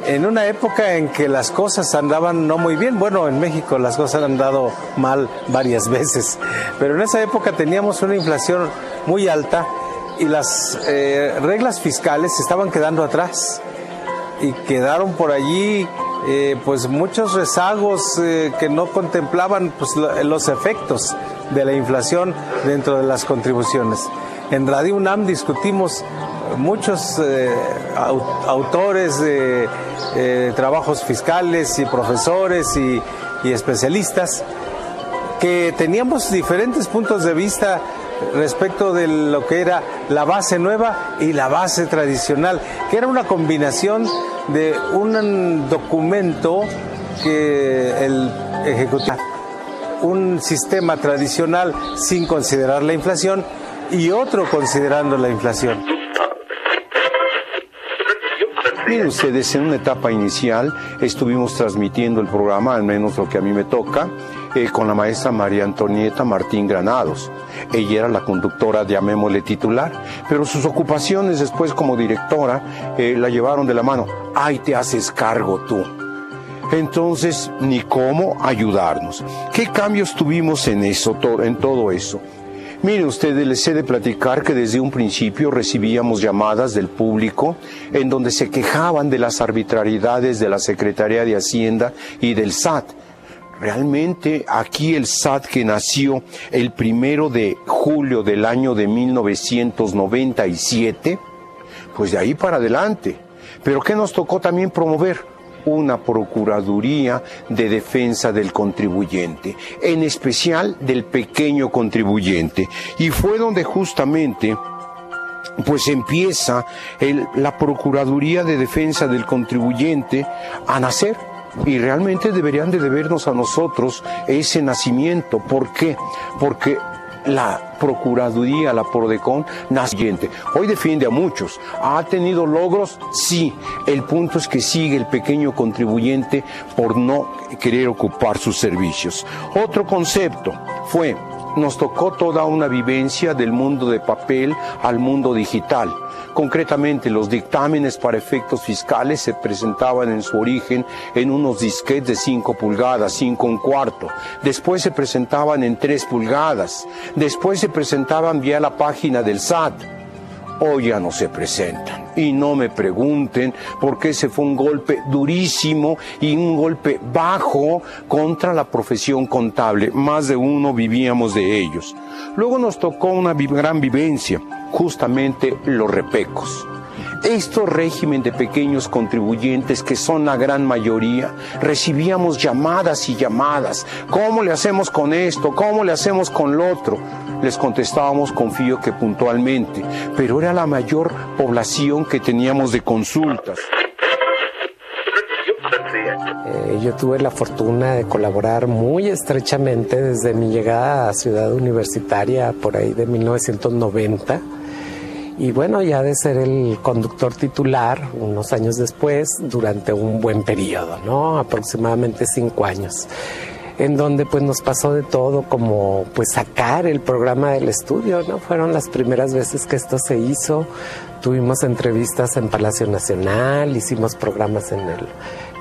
en una época en que las cosas andaban no muy bien. Bueno, en México las cosas han andado mal varias veces, pero en esa época teníamos una inflación muy alta y las eh, reglas fiscales se estaban quedando atrás y quedaron por allí eh, pues muchos rezagos eh, que no contemplaban pues, los efectos de la inflación dentro de las contribuciones. En Radio UNAM discutimos muchos eh, autores eh, trabajos fiscales y profesores y, y especialistas que teníamos diferentes puntos de vista respecto de lo que era la base nueva y la base tradicional, que era una combinación de un documento que el ejecutivo, un sistema tradicional sin considerar la inflación y otro considerando la inflación.
Miren ustedes, en una etapa inicial estuvimos transmitiendo el programa, al menos lo que a mí me toca, eh, con la maestra María Antonieta Martín Granados. Ella era la conductora, llamémosle titular, pero sus ocupaciones después como directora eh, la llevaron de la mano. ¡Ay, te haces cargo tú! Entonces, ni cómo ayudarnos. ¿Qué cambios tuvimos en eso, en todo eso? Miren ustedes, les he de platicar que desde un principio recibíamos llamadas del público en donde se quejaban de las arbitrariedades de la Secretaría de Hacienda y del SAT. Realmente aquí el SAT que nació el primero de julio del año de 1997, pues de ahí para adelante. Pero ¿qué nos tocó también promover? Una Procuraduría de Defensa del Contribuyente, en especial del pequeño contribuyente. Y fue donde justamente pues empieza la Procuraduría de Defensa del Contribuyente a nacer. Y realmente deberían de debernos a nosotros ese nacimiento. ¿Por qué? Porque la Procuraduría, la Prodecon, naciente. Hoy defiende a muchos. ¿Ha tenido logros? Sí. El punto es que sigue el pequeño contribuyente por no querer ocupar sus servicios. Otro concepto fue, nos tocó toda una vivencia del mundo de papel al mundo digital. Concretamente, los dictámenes para efectos fiscales se presentaban en su origen en unos disquetes de 5 pulgadas, 5 un cuarto. Después se presentaban en 3 pulgadas. Después se presentaban vía la página del SAT. Hoy ya no se presentan. Y no me pregunten por qué ese fue un golpe durísimo y un golpe bajo contra la profesión contable. Más de uno vivíamos de ellos. Luego nos tocó una gran vivencia justamente los repecos. Estos régimen de pequeños contribuyentes, que son la gran mayoría, recibíamos llamadas y llamadas. ¿Cómo le hacemos con esto? ¿Cómo le hacemos con lo otro? Les contestábamos, confío que puntualmente, pero era la mayor población que teníamos de consultas.
Eh, yo tuve la fortuna de colaborar muy estrechamente desde mi llegada a Ciudad Universitaria por ahí de 1990 y bueno, ya de ser el conductor titular unos años después, durante un buen periodo, ¿no? Aproximadamente cinco años, en donde pues nos pasó de todo, como pues sacar el programa del estudio, ¿no? Fueron las primeras veces que esto se hizo, tuvimos entrevistas en Palacio Nacional, hicimos programas en el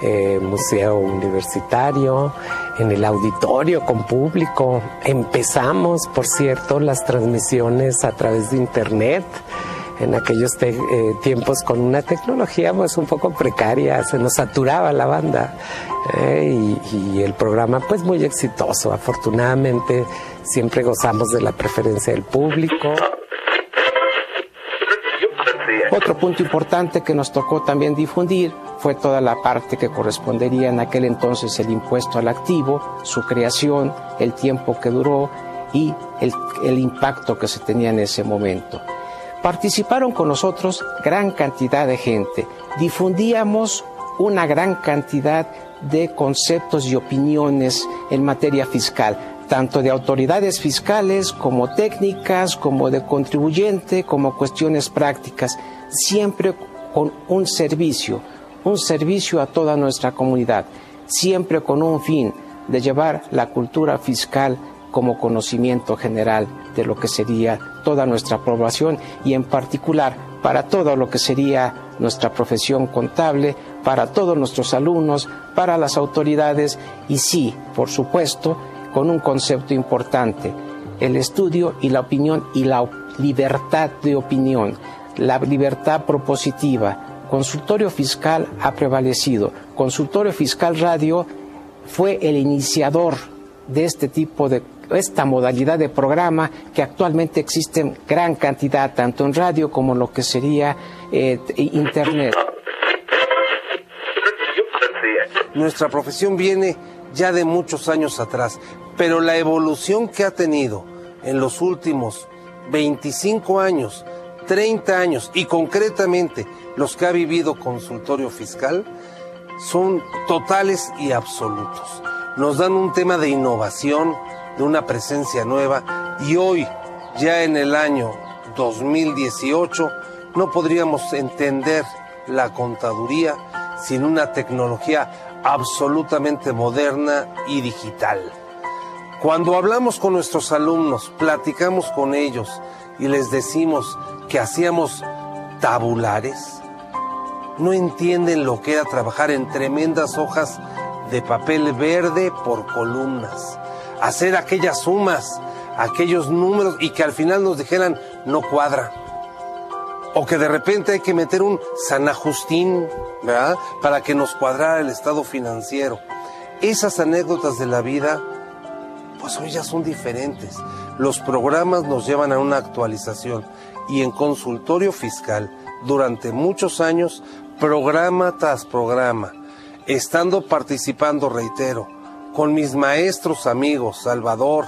eh, Museo Universitario, en el auditorio con público. Empezamos, por cierto, las transmisiones a través de Internet en aquellos eh, tiempos con una tecnología pues un poco precaria, se nos saturaba la banda eh, y, el programa pues muy exitoso. Afortunadamente siempre gozamos de la preferencia del público. Otro punto importante que nos tocó también difundir fue toda la parte que correspondería en aquel entonces el impuesto al activo, su creación, el tiempo que duró y el impacto que se tenía en ese momento. Participaron con nosotros gran cantidad de gente. Difundíamos una gran cantidad de conceptos y opiniones en materia fiscal, tanto de autoridades fiscales como técnicas, como de contribuyente, como cuestiones prácticas, siempre con un servicio, un servicio a toda nuestra comunidad, siempre con un fin de llevar la cultura fiscal como conocimiento general de lo que sería toda nuestra población y en particular para todo lo que sería nuestra profesión contable, para todos nuestros alumnos, para las autoridades y sí, por supuesto, con un concepto importante, el estudio y la opinión y la libertad de opinión, la libertad propositiva. Consultorio Fiscal ha prevalecido. Consultorio Fiscal Radio fue el iniciador de este tipo de esta modalidad de programa que actualmente existen gran cantidad, tanto en radio como en lo que sería eh, Internet.
Nuestra profesión viene ya de muchos años atrás, pero la evolución que ha tenido en los últimos 25 años, 30 años y concretamente los que ha vivido consultorio fiscal son totales y absolutos. Nos dan un tema de innovación, de una presencia nueva y hoy, ya en el año 2018, no podríamos entender la contaduría sin una tecnología absolutamente moderna y digital. Cuando hablamos con nuestros alumnos, platicamos con ellos y les decimos que hacíamos tabulares, no entienden lo que era trabajar en tremendas hojas de papel verde por columnas, hacer aquellas sumas, aquellos números y que al final nos dijeran no cuadra. O que de repente hay que meter un San Agustín, ¿verdad? Para que nos cuadrara el estado financiero. Esas anécdotas de la vida, pues hoy ya son diferentes. Los programas nos llevan a una actualización y en consultorio fiscal, durante muchos años, programa tras programa, estando participando, reitero, con mis maestros amigos, Salvador,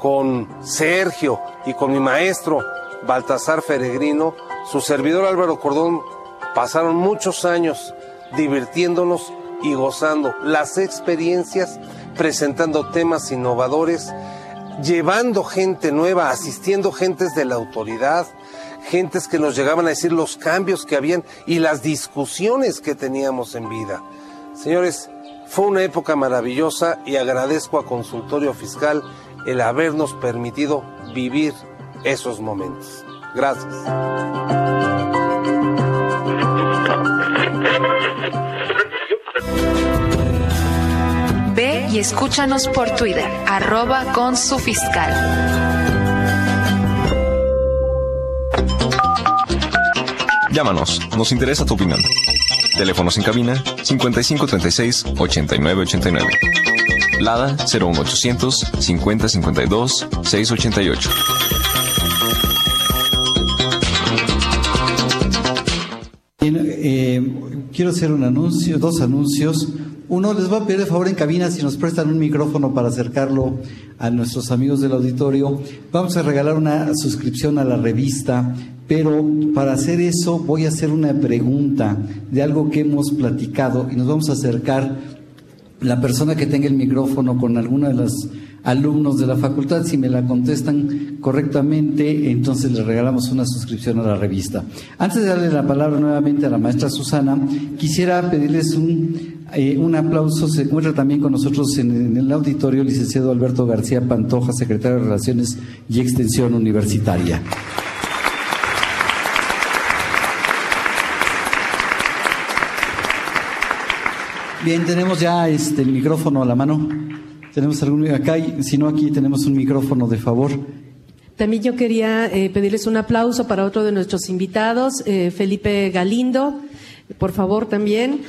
con Sergio y con mi maestro Baltasar Feregrino, su servidor Álvaro Cordón, pasaron muchos años divirtiéndonos y gozando las experiencias, presentando temas innovadores, llevando gente nueva, asistiendo gentes de la autoridad, gentes que nos llegaban a decir los cambios que habían y las discusiones que teníamos en vida. Señores, fue una época maravillosa y agradezco a Consultorio Fiscal el habernos permitido vivir esos momentos. Gracias.
Ve y escúchanos por Twitter, arroba con su fiscal.
Llámanos, nos interesa tu opinión. Teléfonos en cabina 5536 8989. Lada 01800 5052 688.
Bien, eh, quiero hacer un anuncio, dos anuncios. Uno, les voy a pedir de favor en cabina si nos prestan un micrófono para acercarlo a nuestros amigos del auditorio. Vamos a regalar una suscripción a la revista, pero para hacer eso voy a hacer una pregunta de algo que hemos platicado y nos vamos a acercar la persona que tenga el micrófono con alguna de los alumnos de la facultad, si me la contestan correctamente, entonces les regalamos una suscripción a la revista. Antes de darle la palabra nuevamente a la maestra Susana, quisiera pedirles un, eh, un aplauso. Se encuentra también con nosotros en, en el auditorio el licenciado Alberto García Pantoja, secretario de Relaciones y Extensión Universitaria. Bien, tenemos ya este, el micrófono a la mano. Tenemos algún acá, si no aquí tenemos un micrófono de favor.
También yo quería eh, pedirles un aplauso para otro de nuestros invitados, eh, Felipe Galindo, por favor también.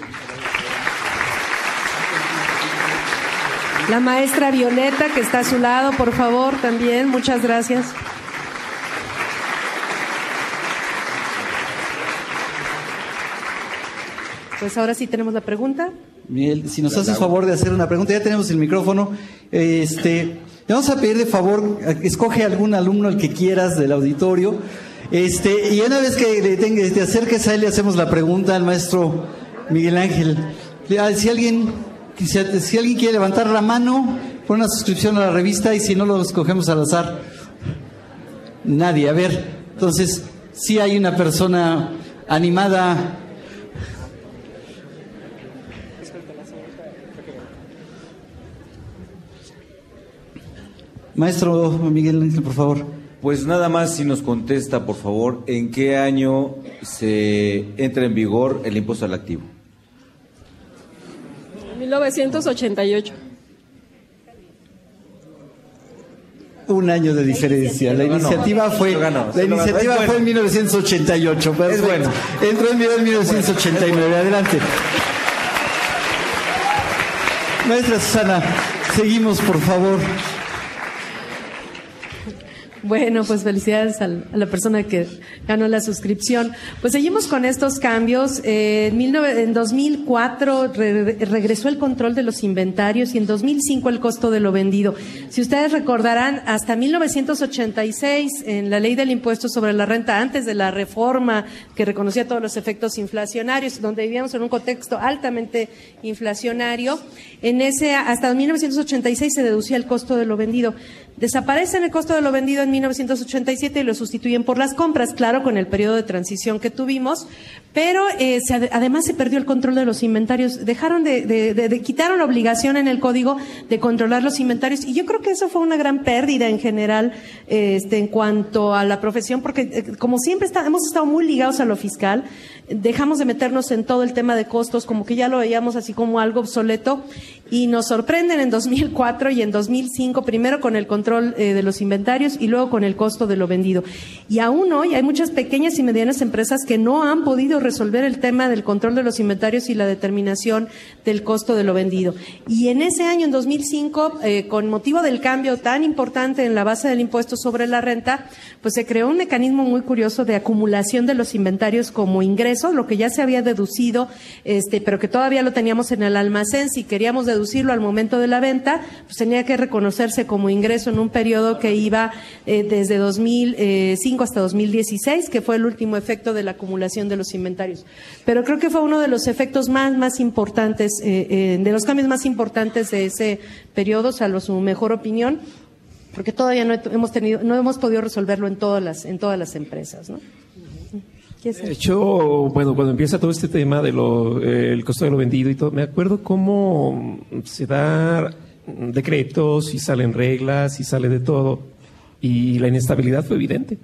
La maestra Violeta, que está a su lado, por favor también, muchas gracias. Pues ahora sí tenemos la pregunta.
Miguel, si nos haces favor de hacer una pregunta, ya tenemos el micrófono. Este, le vamos a pedir de favor, escoge algún alumno el que quieras del auditorio. Este, y una vez que le te acerques a él, le hacemos la pregunta al maestro Miguel Ángel. Ah, Si alguien, si, si alguien quiere levantar la mano, pon una suscripción a la revista y si no lo escogemos al azar. Nadie. A ver, entonces, si hay una persona animada Maestro Miguel Ángel, por favor.
Pues nada más si nos contesta, por favor, ¿en qué año se entra en vigor el impuesto al activo?
1988.
Un año de diferencia. La iniciativa fue, la iniciativa fue en 1988. pero
Es bueno.
Entró en vigor en 1989. Adelante. Maestra Susana, seguimos, por favor.
Bueno, pues felicidades a la persona que ganó la suscripción. Pues seguimos con estos cambios. Eh, en, 19 en 2004 re- regresó el control de los inventarios y en 2005 el costo de lo vendido. Si ustedes recordarán, hasta 1986, en la ley del impuesto sobre la renta, antes de la reforma que reconocía todos los efectos inflacionarios, donde vivíamos en un contexto altamente inflacionario, en ese, hasta 1986 se deducía el costo de lo vendido. Desaparecen el costo de lo vendido en 1987 y lo sustituyen por las compras, claro, con el periodo de transición que tuvimos, pero eh, se ade- además se perdió el control de los inventarios. Dejaron de, de- de- de- quitaron la obligación en el código de controlar los inventarios y yo creo que eso fue una gran pérdida en general eh, este, en cuanto a la profesión, porque eh, como siempre está- hemos estado muy ligados a lo fiscal, dejamos de meternos en todo el tema de costos, como que ya lo veíamos así como algo obsoleto, y nos sorprenden en 2004 y en 2005, primero con el control eh, de los inventarios y luego con el costo de lo vendido. Y aún hoy hay muchas pequeñas y medianas empresas que no han podido resolver el tema del control de los inventarios y la determinación del costo de lo vendido. Y en ese año, en 2005, eh, con motivo del cambio tan importante en la base del impuesto sobre la renta, pues se creó un mecanismo muy curioso de acumulación de los inventarios como ingreso, lo que ya se había deducido, este, pero que todavía lo teníamos en el almacén. Si queríamos deducirlo al momento de la venta, pues tenía que reconocerse como ingreso en un periodo que iba eh, desde 2005 hasta 2016, que fue el último efecto de la acumulación de los inventarios. Pero creo que fue uno de los efectos más, más importantes, eh, eh, de los cambios más importantes de ese periodo, salvo su mejor opinión, porque todavía no he- hemos tenido, no hemos podido resolverlo en todas las, en todas las empresas, ¿no? ¿Quieres
De hecho, bueno, cuando empieza todo este tema de lo, eh, costo de lo vendido y todo, me acuerdo cómo se da decretos y salen reglas y sale de todo. Y la inestabilidad fue evidente.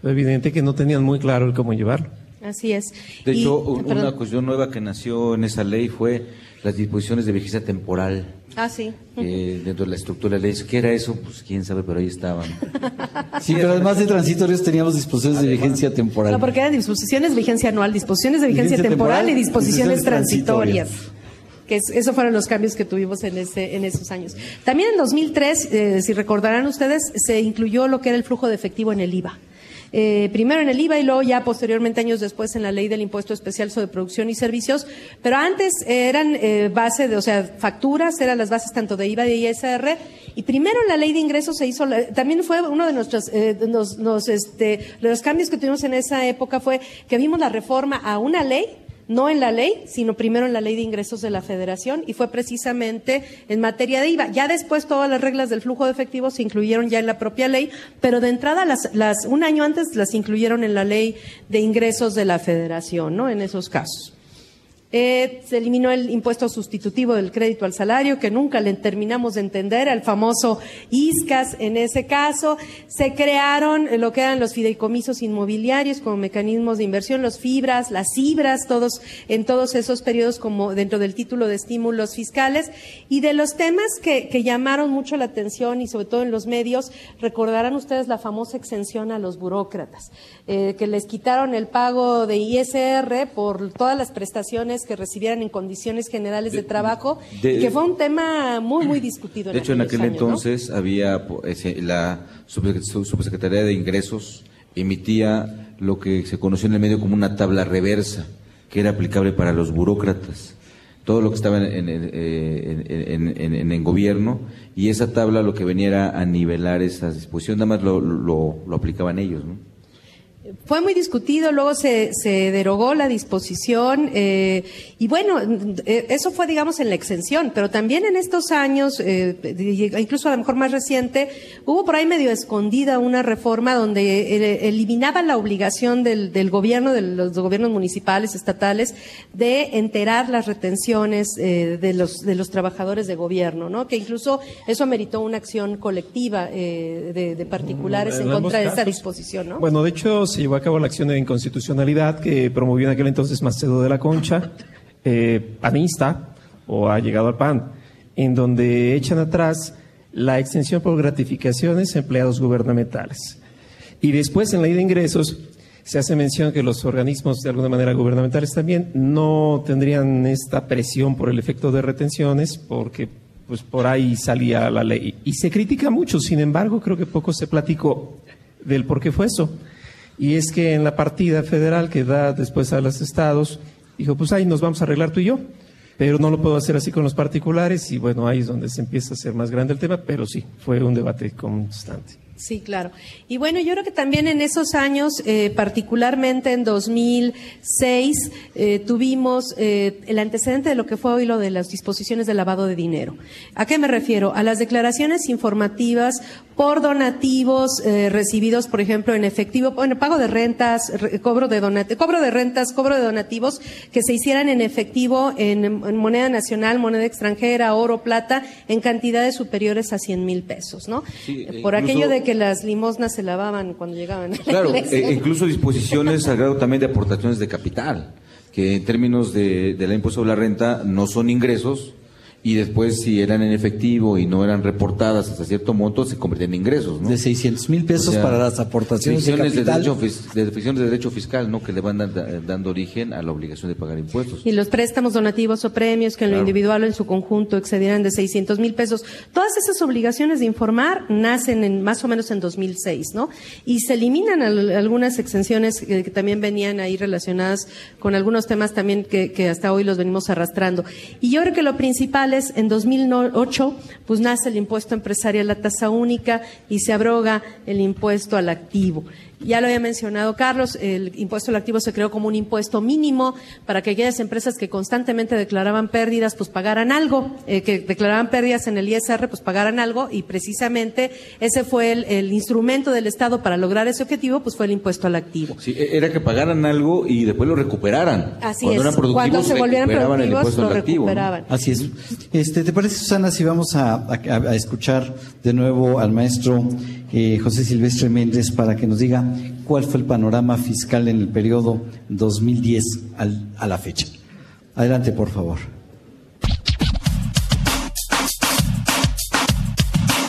Fue evidente que no tenían muy claro el cómo llevarlo.
Así es.
De
Y-
hecho,
perdón.
una cuestión nueva que nació en esa ley fue las disposiciones de vigencia temporal.
Ah, sí.
eh, dentro de la estructura de la ley. ¿Qué era eso? Pues quién sabe, pero ahí estaban.
Sí, pero además de transitorios teníamos disposiciones de vigencia temporal.
No, porque eran disposiciones de vigencia anual, disposiciones de vigencia,
Vigencia
temporal,
temporal
y disposiciones, transitorias.
transitorias.
Que es- esos fueron los cambios que tuvimos en, ese, en esos años. También en 2003, eh, si recordarán ustedes, se incluyó lo que era el flujo de efectivo en el IVA. Eh, primero en el IVA y luego ya posteriormente, años después, en la ley del impuesto especial sobre producción y servicios. Pero antes eran eh, base de, o sea, facturas, eran las bases tanto de IVA y de ISR. Y primero en la ley de ingresos se hizo, la- también fue uno de nuestros, eh, nos- nos, este, los cambios que tuvimos en esa época fue que vimos la reforma a una ley no en la ley, sino primero en la ley de ingresos de la federación y fue precisamente en materia de IVA. Ya después todas las reglas del flujo de efectivo se incluyeron ya en la propia ley, pero de entrada las, las un año antes las incluyeron en la ley de ingresos de la federación, ¿no? En esos casos. Eh, se eliminó el impuesto sustitutivo del crédito al salario, que nunca le terminamos de entender, el famoso ISCAS en ese caso. Se crearon eh, lo que eran los fideicomisos inmobiliarios como mecanismos de inversión, los fibras, las cibras, todos, en todos esos periodos como dentro del título de estímulos fiscales. Y de los temas que, que llamaron mucho la atención y sobre todo en los medios, recordarán ustedes la famosa exención a los burócratas, eh, que les quitaron el pago de ISR por todas las prestaciones que recibieran en condiciones generales de, trabajo,
de-
y que fue un tema muy, muy discutido.
De hecho, en aquel
años, ¿no?
entonces había po- ese- la Subsec- Sub- Subsecretaría de Ingresos emitía lo que se conoció en el medio como una tabla reversa, que era aplicable para los burócratas. Todo lo que estaba en, en, eh, en- en- en- gobierno, y esa tabla lo que venía era a nivelar esas disposiciones, nada más lo, lo, lo aplicaban ellos, ¿no?
Fue muy discutido, luego se, se derogó la disposición eh, y bueno, eh, eso fue digamos en la exención, pero también en estos años, eh, incluso a lo mejor más reciente, hubo por ahí medio escondida una reforma donde eh, eliminaba la obligación del, del gobierno, de los gobiernos municipales, estatales, de enterar las retenciones eh, de, los, de los trabajadores de gobierno, ¿no? Que incluso eso ameritó una acción colectiva eh, de, de particulares
En
en contra de esta disposición, ¿no?
Bueno, de hecho, se llevó a cabo la acción de inconstitucionalidad que promovió en aquel entonces Macedo de la Concha, eh, panista, o ha llegado al PAN, en donde echan atrás la extensión por gratificaciones a empleados gubernamentales. Y después, en la ley de ingresos, se hace mención que los organismos de alguna manera gubernamentales también no tendrían esta presión por el efecto de retenciones, porque pues por ahí salía la ley. Y se critica mucho, sin embargo, creo que poco se platicó del por qué fue eso. Y es que en la partida federal que da después a los estados, dijo, pues ahí nos vamos a arreglar tú y yo, pero no lo puedo hacer así con los particulares y bueno, ahí es donde se empieza a hacer más grande el tema, pero sí, fue un debate constante.
Sí, claro. Y bueno, yo creo que también en esos años, eh, particularmente en 2006, eh, tuvimos eh, el antecedente de lo que fue hoy lo de las disposiciones de lavado de dinero. ¿A qué me refiero? A las declaraciones informativas por donativos recibidos, por ejemplo, en efectivo, bueno, pago de rentas, cobro de cobro de rentas, cobro de donativos que se hicieran en efectivo en, moneda nacional, moneda extranjera, oro, plata, en cantidades superiores a 100 mil pesos, ¿no? por aquello de que las limosnas se lavaban cuando llegaban. A
claro, e incluso disposiciones al grado también de aportaciones de capital, que en términos de, de la impuesto sobre la renta no son ingresos, y después si eran en efectivo y no eran reportadas hasta cierto monto, se convertían en ingresos, ¿no?
De 600 mil pesos para las aportaciones de capital.
De, derecho, de, derecho fiscal, ¿no? Que le van dando origen a la obligación de pagar impuestos.
Y los préstamos donativos o premios que en lo individual o en su conjunto excedieran de 600 mil pesos. Todas esas obligaciones de informar nacen en más o menos en 2006, ¿no? Y se eliminan algunas exenciones que, también venían ahí relacionadas con algunos temas también que, que hasta hoy los venimos arrastrando. Y yo creo que lo principal en 2008, pues nace el impuesto empresarial, la tasa única, y se abroga el impuesto al activo. Ya lo había mencionado Carlos, el impuesto al activo se creó como un impuesto mínimo para que aquellas empresas que constantemente declaraban pérdidas, pues pagaran algo, eh, que declaraban pérdidas en el ISR, pues pagaran algo, y precisamente ese fue el, instrumento del Estado para lograr ese objetivo, pues fue el impuesto al activo.
Sí, e, era que pagaran algo y después lo recuperaran.
Así Cuando es. Cuando se volvieran productivos, lo recuperaban.
Así es. Este, ¿Te parece, Susana, si vamos a, escuchar de nuevo al maestro eh, José Silvestre Méndez para que nos diga cuál fue el panorama fiscal en el periodo 2010 a la fecha. Adelante, por favor.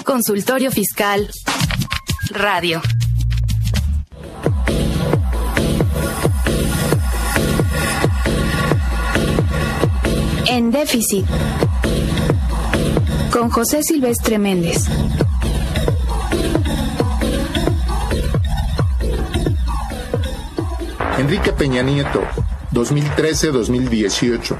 Consultorio Fiscal Radio. En déficit. Con José Silvestre Méndez.
Enrique Peña Nieto, 2013-2018.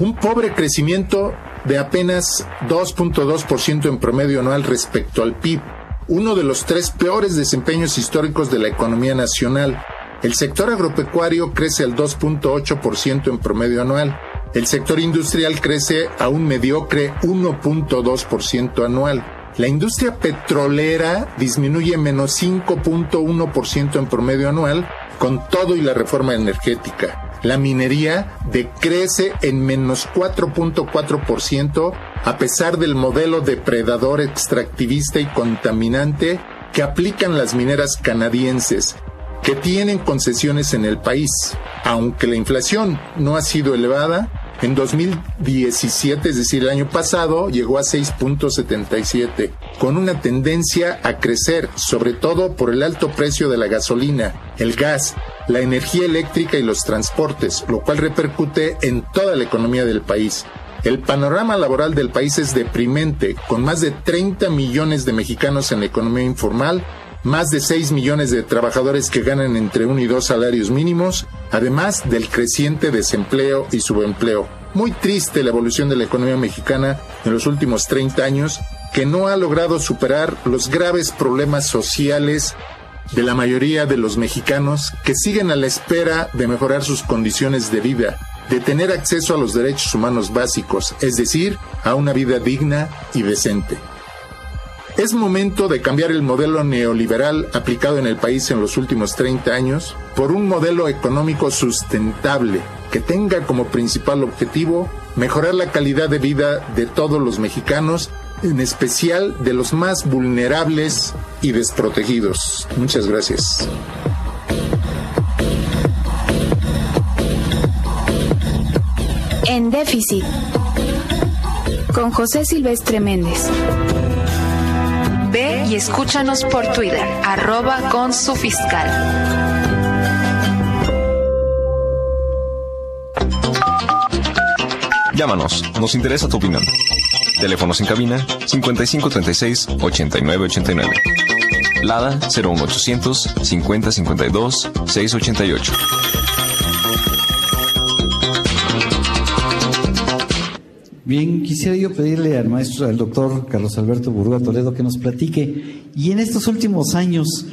Un pobre crecimiento de apenas 2.2% en promedio anual respecto al PIB, uno de los tres peores desempeños históricos de la economía nacional. El sector agropecuario crece al 2.8% en promedio anual. El sector industrial crece a un mediocre 1.2% anual. La industria petrolera disminuye menos 5.1% en promedio anual con todo y la reforma energética. La minería decrece en menos 4.4% a pesar del modelo depredador extractivista y contaminante que aplican las mineras canadienses, que tienen concesiones en el país. Aunque la inflación no ha sido elevada, en 2017, es decir, el año pasado, llegó a 6.77, con una tendencia a crecer, sobre todo por el alto precio de la gasolina, el gas, la energía eléctrica y los transportes, lo cual repercute en toda la economía del país. El panorama laboral del país es deprimente, con más de 30 millones de mexicanos en la economía informal, más de 6 millones de trabajadores que ganan entre uno y dos salarios mínimos, además del creciente desempleo y subempleo. Muy triste la evolución de la economía mexicana en los últimos 30 años, que no ha logrado superar los graves problemas sociales de la mayoría de los mexicanos que siguen a la espera de mejorar sus condiciones de vida, de tener acceso a los derechos humanos básicos, es decir, a una vida digna y decente. Es momento de cambiar el modelo neoliberal aplicado en el país en los últimos 30 años por un modelo económico sustentable que tenga como principal objetivo mejorar la calidad de vida de todos los mexicanos, en especial de los más vulnerables y desprotegidos. Muchas gracias.
En déficit. Con José Silvestre Méndez. Ve y escúchanos por Twitter, arroba con su fiscal.
Llámanos, nos interesa tu opinión. Teléfonos en cabina 5536 8989. Lada 01800 5052 688.
Bien, quisiera yo pedirle al maestro, al doctor Carlos Alberto Burúa Toledo que nos platique, y en estos últimos años,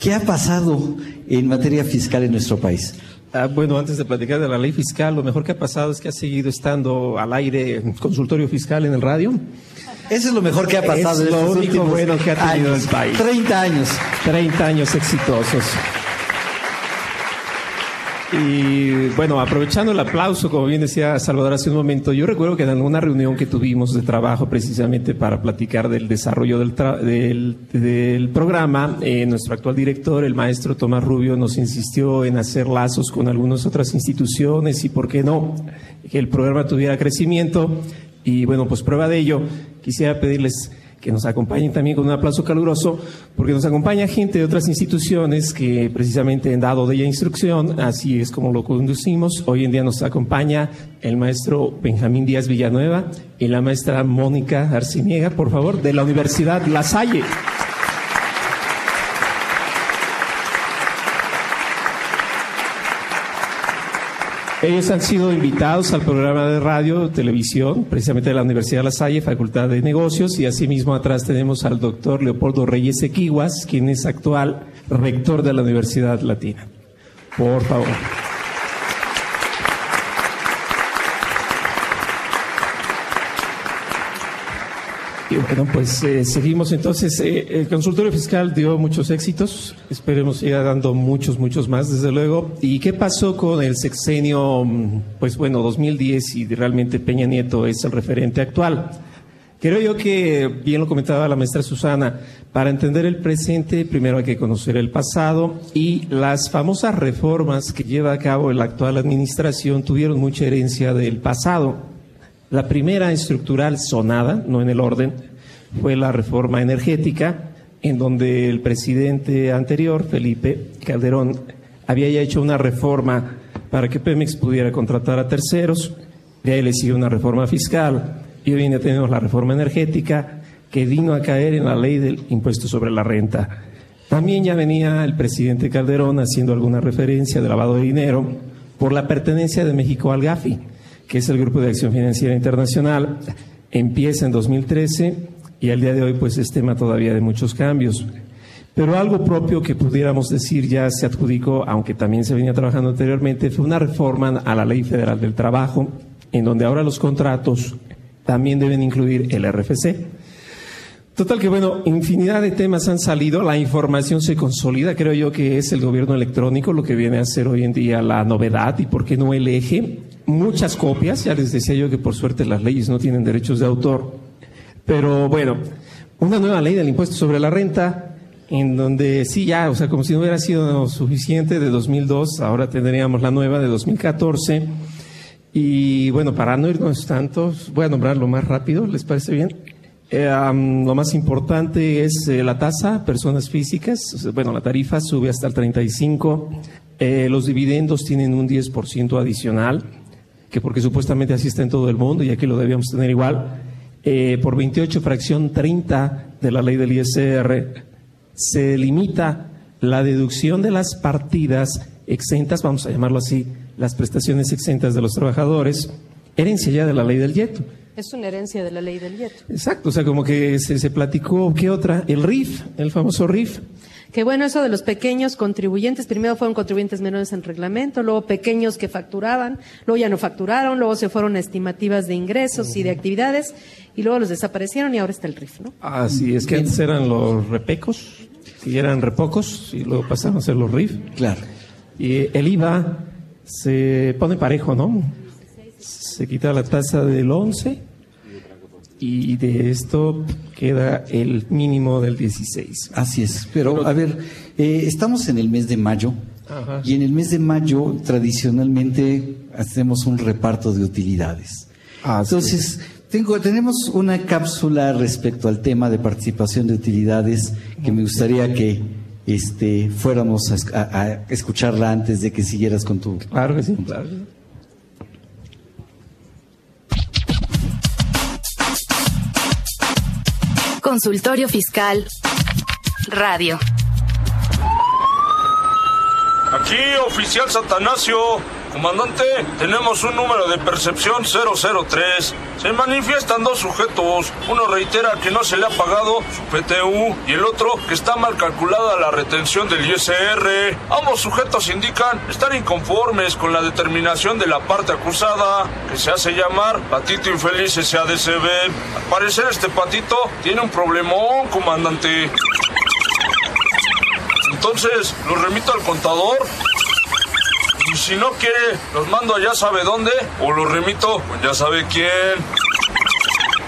¿qué ha pasado en materia fiscal en nuestro país?
Ah, bueno, antes de platicar de la ley fiscal, lo mejor que ha pasado es que ha seguido estando al aire consultorio fiscal en el radio.
Eso es lo mejor que ha pasado.
Es
en
lo único bueno que ha tenido
años.
el país.
30 años.
30 años exitosos. Y bueno, aprovechando el aplauso, como bien decía Salvador hace un momento, yo recuerdo que en alguna reunión que tuvimos de trabajo precisamente para platicar del desarrollo del, tra- del, programa, eh, nuestro actual director, el maestro Tomás Rubio, nos insistió en hacer lazos con algunas otras instituciones y, ¿por qué no?, que el programa tuviera crecimiento. Y bueno, pues prueba de ello, quisiera pedirles que nos acompañen también con un aplauso caluroso, porque nos acompaña gente de otras instituciones que precisamente han dado de ella instrucción, así es como lo conducimos. Hoy en día nos acompaña el maestro Benjamín Díaz Villanueva y la maestra Mónica Arciniega, por favor, de la Universidad La Salle. Ellos han sido invitados al programa de radio, televisión, precisamente de la Universidad de La Salle, Facultad de Negocios, y asimismo atrás tenemos al doctor Leopoldo Reyes Equiguas, quien es actual rector de la Universidad Latina. Por favor. Bueno, pues eh, seguimos entonces. Eh, el consultorio fiscal dio muchos éxitos. Esperemos siga dando muchos, muchos más, desde luego. ¿Y qué pasó con el sexenio, mm, pues bueno, 2010 y realmente Peña Nieto es el referente actual? Creo yo que, bien lo comentaba la maestra Susana, para entender el presente primero hay que conocer el pasado y las famosas reformas que lleva a cabo la actual administración tuvieron mucha herencia del pasado. La primera estructural sonada, no en el orden, fue la reforma energética, en donde el presidente anterior, Felipe Calderón, había ya hecho una reforma para que Pemex pudiera contratar a terceros. De ahí le sigue una reforma fiscal. Y hoy día tenemos la reforma energética que vino a caer en la ley del impuesto sobre la renta. También ya venía el presidente Calderón haciendo alguna referencia de lavado de dinero por la pertenencia de México al GAFI que es el Grupo de Acción Financiera Internacional, empieza en 2013 y al día de hoy pues es tema todavía de muchos cambios. Pero algo propio que pudiéramos decir ya se adjudicó, aunque también se venía trabajando anteriormente, fue una reforma a la Ley Federal del Trabajo, en donde ahora los contratos también deben incluir el RFC. Total que bueno, infinidad de temas han salido, la información se consolida, creo yo que es el gobierno electrónico lo que viene a ser hoy en día la novedad y por qué no el eje. Muchas copias, ya les decía yo que por suerte las leyes no tienen derechos de autor, pero bueno, una nueva ley del impuesto sobre la renta en donde sí ya, o sea, como si no hubiera sido suficiente de 2002, ahora tendríamos la nueva de 2014. Y bueno, para no irnos tanto, voy a nombrarlo más rápido, ¿les parece bien? Um, lo más importante es eh, la tasa, personas físicas, bueno, la tarifa sube hasta el 35, eh, los dividendos tienen un 10% adicional, que porque supuestamente así está en todo el mundo y aquí lo debíamos tener igual, eh, por 28 fracción 30 de la ley del ISR, se limita la deducción de las partidas exentas, vamos a llamarlo así, las prestaciones exentas de los trabajadores, herencia ya de la ley del YETO.
Es una herencia de la ley del YETO.
Exacto, o sea, como que se, se platicó, ¿qué otra? El RIF, el famoso RIF.
Que bueno, eso de los pequeños contribuyentes, primero fueron contribuyentes menores en reglamento, luego pequeños que facturaban, luego ya no facturaron, luego se fueron a estimativas de ingresos y de actividades, y luego los desaparecieron y ahora está el RIF, ¿no?
Así es que antes eran los repecos, y eran repocos, y luego pasaron a ser los RIF.
Claro.
Y el IVA se pone parejo, ¿no? Se quita la tasa del 11 y de esto queda el mínimo del 16.
Así es, pero a ver, eh, estamos en el mes de mayo
Ajá.
y en el mes de mayo tradicionalmente hacemos un reparto de utilidades. Entonces, tengo, tenemos una cápsula respecto al tema de participación de utilidades que me gustaría que este, fuéramos a- a escucharla antes de que siguieras con tu...
Claro que sí, claro.
Consultorio Fiscal Radio.
Aquí, oficial Satanasio. Comandante, tenemos un número de percepción 003. Se manifiestan dos sujetos. Uno reitera que no se le ha pagado su PTU y el otro que está mal calculada la retención del ISR. Ambos sujetos indican estar inconformes con la determinación de la parte acusada, que se hace llamar Patito Infeliz SADCB. Al parecer este patito tiene un problemón, comandante. Entonces, ¿lo remito al contador? Si no quiere, los mando a ya sabe dónde o los remito con ya sabe quién.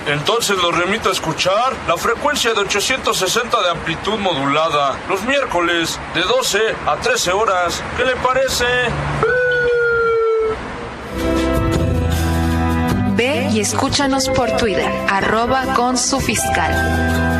Entonces los remito a escuchar la frecuencia de 860 de amplitud modulada los miércoles de 12 a 13 horas. ¿Qué le parece?
Ve y escúchanos por Twitter, arroba con su fiscal.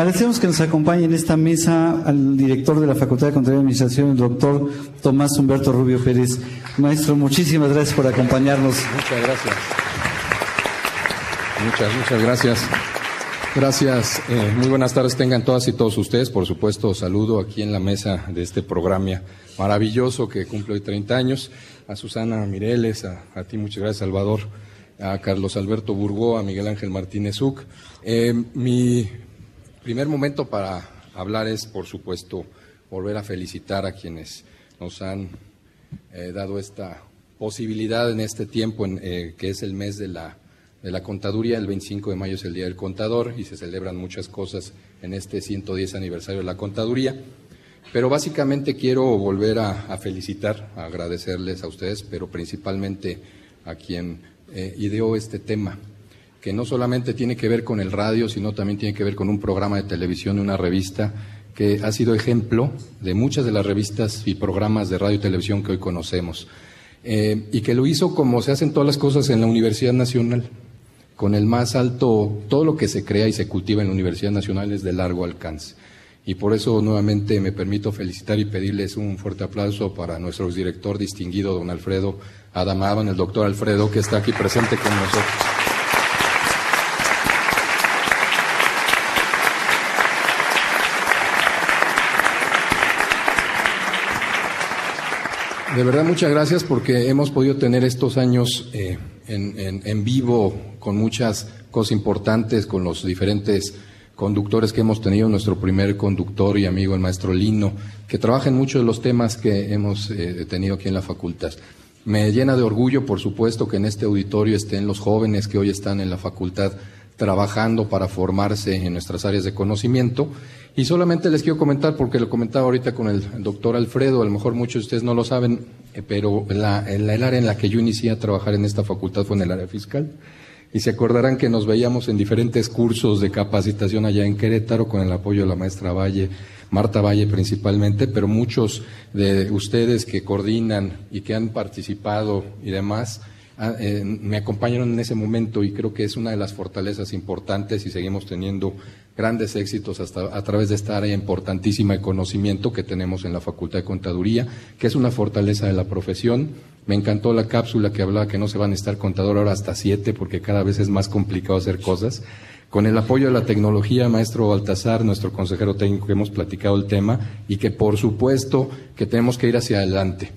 Agradecemos que nos acompañe en esta mesa al director de la Facultad de Contaduría y Administración, el doctor Tomás Humberto Rubio Pérez. Maestro, muchísimas gracias por acompañarnos.
Muchas gracias. Muchas, muchas gracias. Gracias. Eh, muy buenas tardes tengan todas y todos ustedes. Por supuesto, saludo aquí en la mesa de este programa maravilloso que cumple hoy 30 años. A Susana Mireles, a, ti muchas gracias, Salvador, a Carlos Alberto Burgó, a Miguel Ángel Martínez Uc. Eh, mi primer momento para hablar es, por supuesto, volver a felicitar a quienes nos han eh, dado esta posibilidad en este tiempo, en, eh, que es el mes de la, de la contaduría. El 25 de mayo es el Día del Contador y se celebran muchas cosas en este 110 aniversario de la contaduría. Pero básicamente quiero volver a, felicitar, a agradecerles a ustedes, pero principalmente a quien eh, ideó este tema, que no solamente tiene que ver con el radio, sino también tiene que ver con un programa de televisión una revista que ha sido ejemplo de muchas de las revistas y programas de radio y televisión que hoy conocemos. Eh, y que lo hizo como se hacen todas las cosas en la Universidad Nacional, con el más alto, todo lo que se crea y se cultiva en la Universidad Nacional es de largo alcance. Y por eso nuevamente me permito felicitar y pedirles un fuerte aplauso para nuestro director distinguido, don Alfredo Adamaban, el doctor Alfredo, que está aquí presente con nosotros. De verdad, muchas gracias porque hemos podido tener estos años eh, en, en, vivo con muchas cosas importantes, con los diferentes conductores que hemos tenido, nuestro primer conductor y amigo, el maestro Lino, que trabaja en muchos de los temas que hemos eh, tenido aquí en la facultad. Me llena de orgullo, por supuesto, que en este auditorio estén los jóvenes que hoy están en la facultad trabajando para formarse en nuestras áreas de conocimiento. Y solamente les quiero comentar, porque lo comentaba ahorita con el doctor Alfredo, a lo mejor muchos de ustedes no lo saben, eh, pero la, el, el área en la que yo inicié a trabajar en esta facultad fue en el área fiscal. Y se acordarán que nos veíamos en diferentes cursos de capacitación allá en Querétaro con el apoyo de la maestra Valle, Marta Valle principalmente, pero muchos de ustedes que coordinan y que han participado y demás, eh, me acompañaron en ese momento y creo que es una de las fortalezas importantes y seguimos teniendo grandes éxitos hasta a través de esta área importantísima de conocimiento que tenemos en la Facultad de Contaduría, que es una fortaleza de la profesión. Me encantó la cápsula que hablaba que no se van a estar contador ahora hasta siete porque cada vez es más complicado hacer cosas. Con el apoyo de la tecnología, maestro Baltasar, nuestro consejero técnico, hemos platicado el tema y que por supuesto que tenemos que ir hacia adelante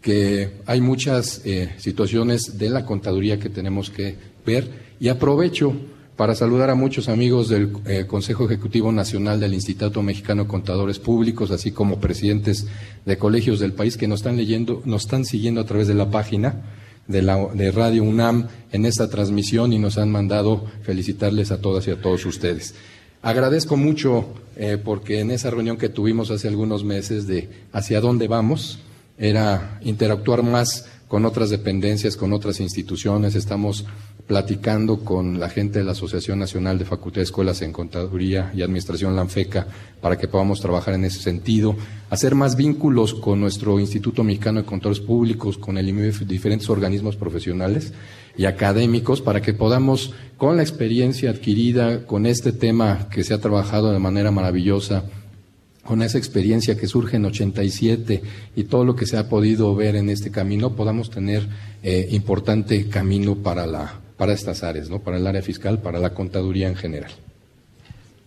que hay muchas eh, situaciones de la contaduría que tenemos que ver y aprovecho para saludar a muchos amigos del eh, Consejo Ejecutivo Nacional del Instituto Mexicano de Contadores Públicos, así como presidentes de colegios del país que nos están leyendo, nos están siguiendo a través de la página de, la, de Radio UNAM en esta transmisión y nos han mandado felicitarles a todas y a todos ustedes. Agradezco mucho eh, porque en esa reunión que tuvimos hace algunos meses de hacia dónde vamos, era interactuar más con otras dependencias, con otras instituciones, estamos platicando con la gente de la Asociación Nacional de Facultad de Escuelas en Contaduría y Administración Lanfeca para que podamos trabajar en ese sentido, hacer más vínculos con nuestro Instituto Mexicano de Contadores Públicos, con el IMEF, diferentes organismos profesionales y académicos para que podamos, con la experiencia adquirida, con este tema que se ha trabajado de manera maravillosa, con esa experiencia que surge en 87 y todo lo que se ha podido ver en este camino, podamos tener eh, importante camino para, la, para estas áreas, ¿no? para el área fiscal, para la contaduría en general.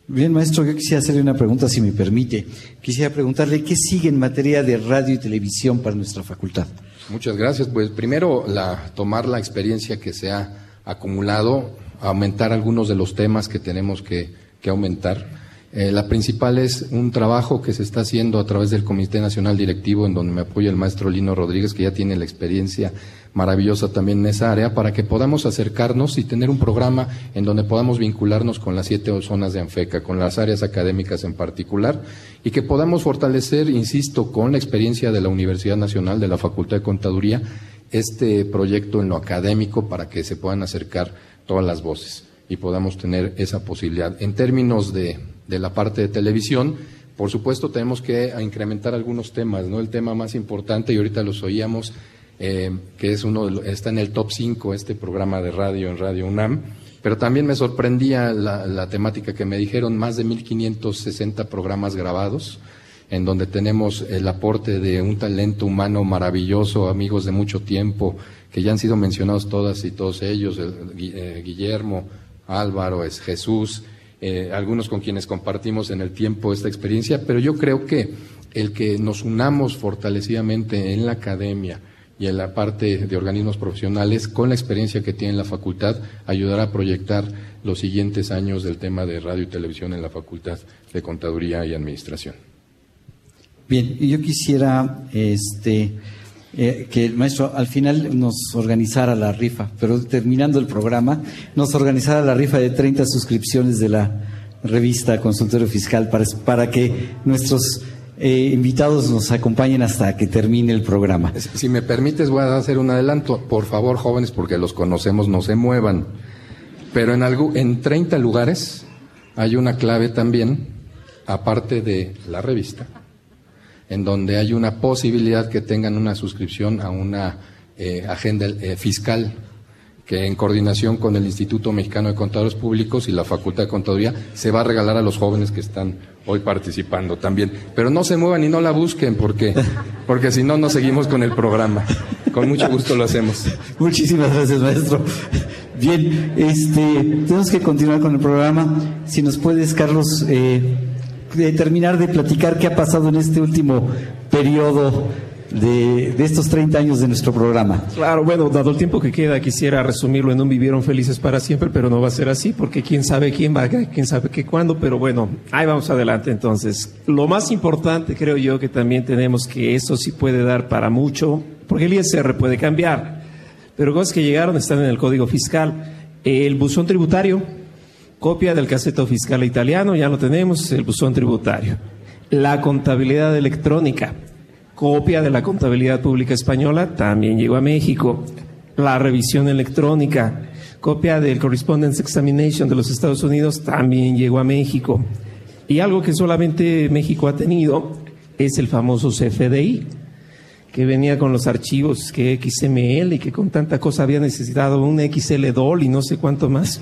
Bien, maestro, yo quisiera hacerle una pregunta, si me permite. Quisiera preguntarle qué sigue en materia de radio y televisión para nuestra facultad.
Muchas gracias. Pues primero, la, tomar la experiencia que se ha acumulado, aumentar algunos de los temas que tenemos que, que aumentar eh, la principal es un trabajo que se está haciendo a través del Comité Nacional Directivo, en donde me apoya el maestro Lino Rodríguez, que ya tiene la experiencia maravillosa también en esa área, para que podamos acercarnos y tener un programa en donde podamos vincularnos con las siete zonas de ANFECA, con las áreas académicas en particular, y que podamos fortalecer, insisto, con la experiencia de la Universidad Nacional, de la Facultad de Contaduría, este proyecto en lo académico para que se puedan acercar todas las voces y podamos tener esa posibilidad. En términos de, de la parte de televisión, por supuesto tenemos que incrementar algunos temas, ¿no? El tema más importante, y ahorita los oíamos, eh, que es uno está en el top 5 este programa de radio en Radio UNAM, pero también me sorprendía la, temática que me dijeron, más de 1.560 programas grabados, en donde tenemos el aporte de un talento humano maravilloso, amigos de mucho tiempo, que ya han sido mencionados todas y todos ellos, eh, Guillermo, Álvaro, es Jesús, eh, algunos con quienes compartimos en el tiempo esta experiencia, pero yo creo que el que nos unamos fortalecidamente en la academia y en la parte de organismos profesionales con la experiencia que tiene la facultad ayudará a proyectar los siguientes años del tema de radio y televisión en la Facultad de Contaduría y Administración.
Bien, yo quisiera este eh, que el maestro al final nos organizara la rifa, pero terminando el programa, nos organizara la rifa de 30 suscripciones de la revista Consultorio Fiscal para, para que nuestros eh, invitados nos acompañen hasta que termine el programa.
Si me permites, voy a hacer un adelanto. Por favor, jóvenes, porque los conocemos, no se muevan. Pero en, algo, en 30 lugares hay una clave también, aparte de la revista en donde hay una posibilidad que tengan una suscripción a una eh, agenda eh, fiscal que en coordinación con el Instituto Mexicano de Contadores Públicos y la Facultad de Contaduría se va a regalar a los jóvenes que están hoy participando también. Pero no se muevan y no la busquen porque, porque si no, no seguimos con el programa. Con mucho gusto lo hacemos.
Muchísimas gracias, maestro. Bien, este, tenemos que continuar con el programa. Si nos puedes, Carlos, eh, de terminar de platicar qué ha pasado en este último periodo de, estos 30 años de nuestro programa.
Claro, bueno, dado el tiempo que queda, quisiera resumirlo en un vivieron felices para siempre, pero no va a ser así, porque quién sabe quién va, quién sabe qué cuándo, pero bueno, ahí vamos adelante entonces. Lo más importante creo yo que también tenemos que eso sí puede dar para mucho, porque el ISR puede cambiar, pero cosas que llegaron están en el Código Fiscal. El buzón tributario, Copia del caseto fiscal italiano, ya lo tenemos, el buzón tributario. La contabilidad electrónica, copia de la contabilidad pública española, también llegó a México. La revisión electrónica, copia del Correspondence Examination de los Estados Unidos, también llegó a México. Y algo que solamente México ha tenido es el famoso CFDI, que venía con los archivos que XML y que con tanta cosa había necesitado un XLDOL y no sé cuánto más.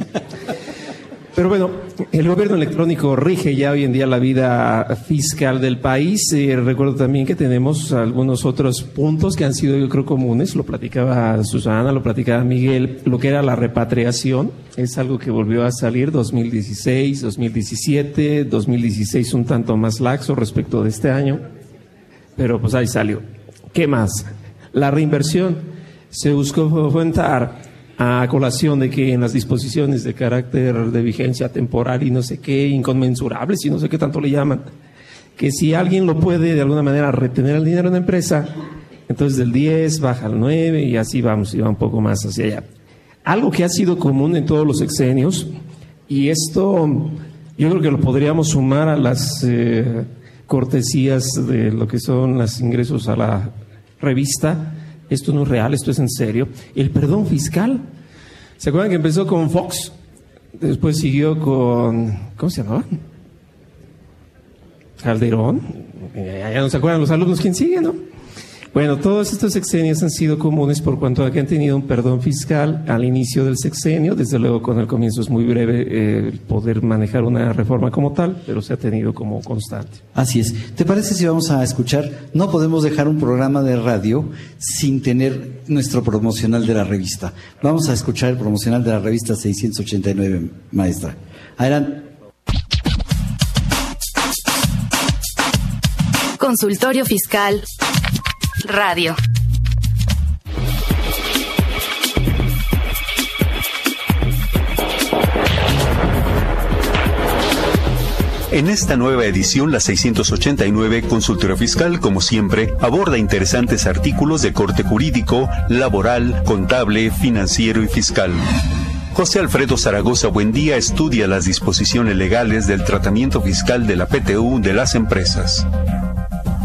Pero bueno, el gobierno electrónico rige ya hoy en día la vida fiscal del país. Eh, recuerdo también que tenemos algunos otros puntos que han sido, yo creo, comunes. Lo platicaba Susana, lo platicaba Miguel. Lo que era la repatriación es algo que volvió a salir 2016, 2017, 2016 un tanto más laxo respecto de este año. Pero pues ahí salió. ¿Qué más? La reinversión. Se buscó fomentar a colación de que en las disposiciones de carácter de vigencia temporal y no sé qué, inconmensurables y no sé qué tanto le llaman, que si alguien lo puede de alguna manera retener el dinero en la empresa, entonces del 10 baja al 9 y así vamos, y va un poco más hacia allá. Algo que ha sido común en todos los sexenios, y esto yo creo que lo podríamos sumar a las eh, cortesías de lo que son los ingresos a la revista, esto no es real, esto es en serio. El perdón fiscal. ¿Se acuerdan que empezó con Fox? Después siguió con, ¿cómo se llamaba? Calderón. Ya no se acuerdan los alumnos quién sigue, ¿no? Bueno, todos estos sexenios han sido comunes por cuanto a que han tenido un perdón fiscal al inicio del sexenio. Desde luego, con el comienzo es muy breve eh, poder manejar una reforma como tal, pero se ha tenido como constante.
Así es. ¿Te parece si vamos a escuchar? No podemos dejar un programa de radio sin tener nuestro promocional de la revista. Vamos a escuchar el promocional de la revista 689, maestra. Adelante.
Consultorio Fiscal Radio.
En esta nueva edición, la 689 Consultorio Fiscal, como siempre, aborda interesantes artículos de corte jurídico, laboral, contable, financiero y fiscal. José Alfredo Zaragoza Buendía estudia las disposiciones legales del tratamiento fiscal de la PTU de las empresas.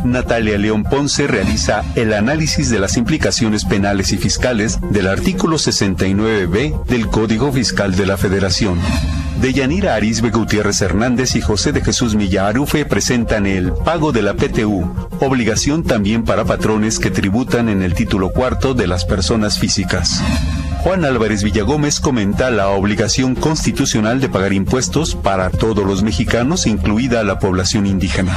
Natalia León Ponce realiza el análisis de las implicaciones penales y fiscales del artículo 69b del Código Fiscal de la Federación. Deyanira Arisbe Gutiérrez Hernández y José de Jesús Milla Arufe presentan el pago de la PTU, obligación también para patrones que tributan en el título cuarto de las personas físicas. Juan Álvarez Villagómez comenta la obligación constitucional de pagar impuestos para todos los mexicanos, incluida la población indígena.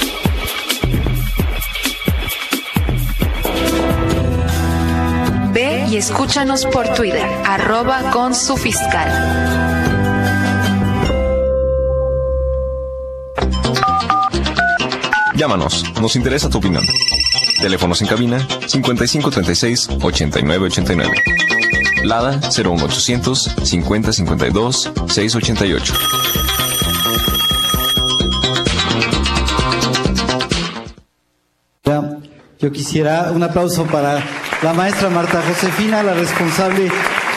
y escúchanos por Twitter, arroba con su fiscal.
Llámanos, nos interesa tu opinión. Teléfonos en cabina 5536 8989. Lada 01800 5052 688.
Ya, Yo quisiera un aplauso para la maestra Marta Josefina, la responsable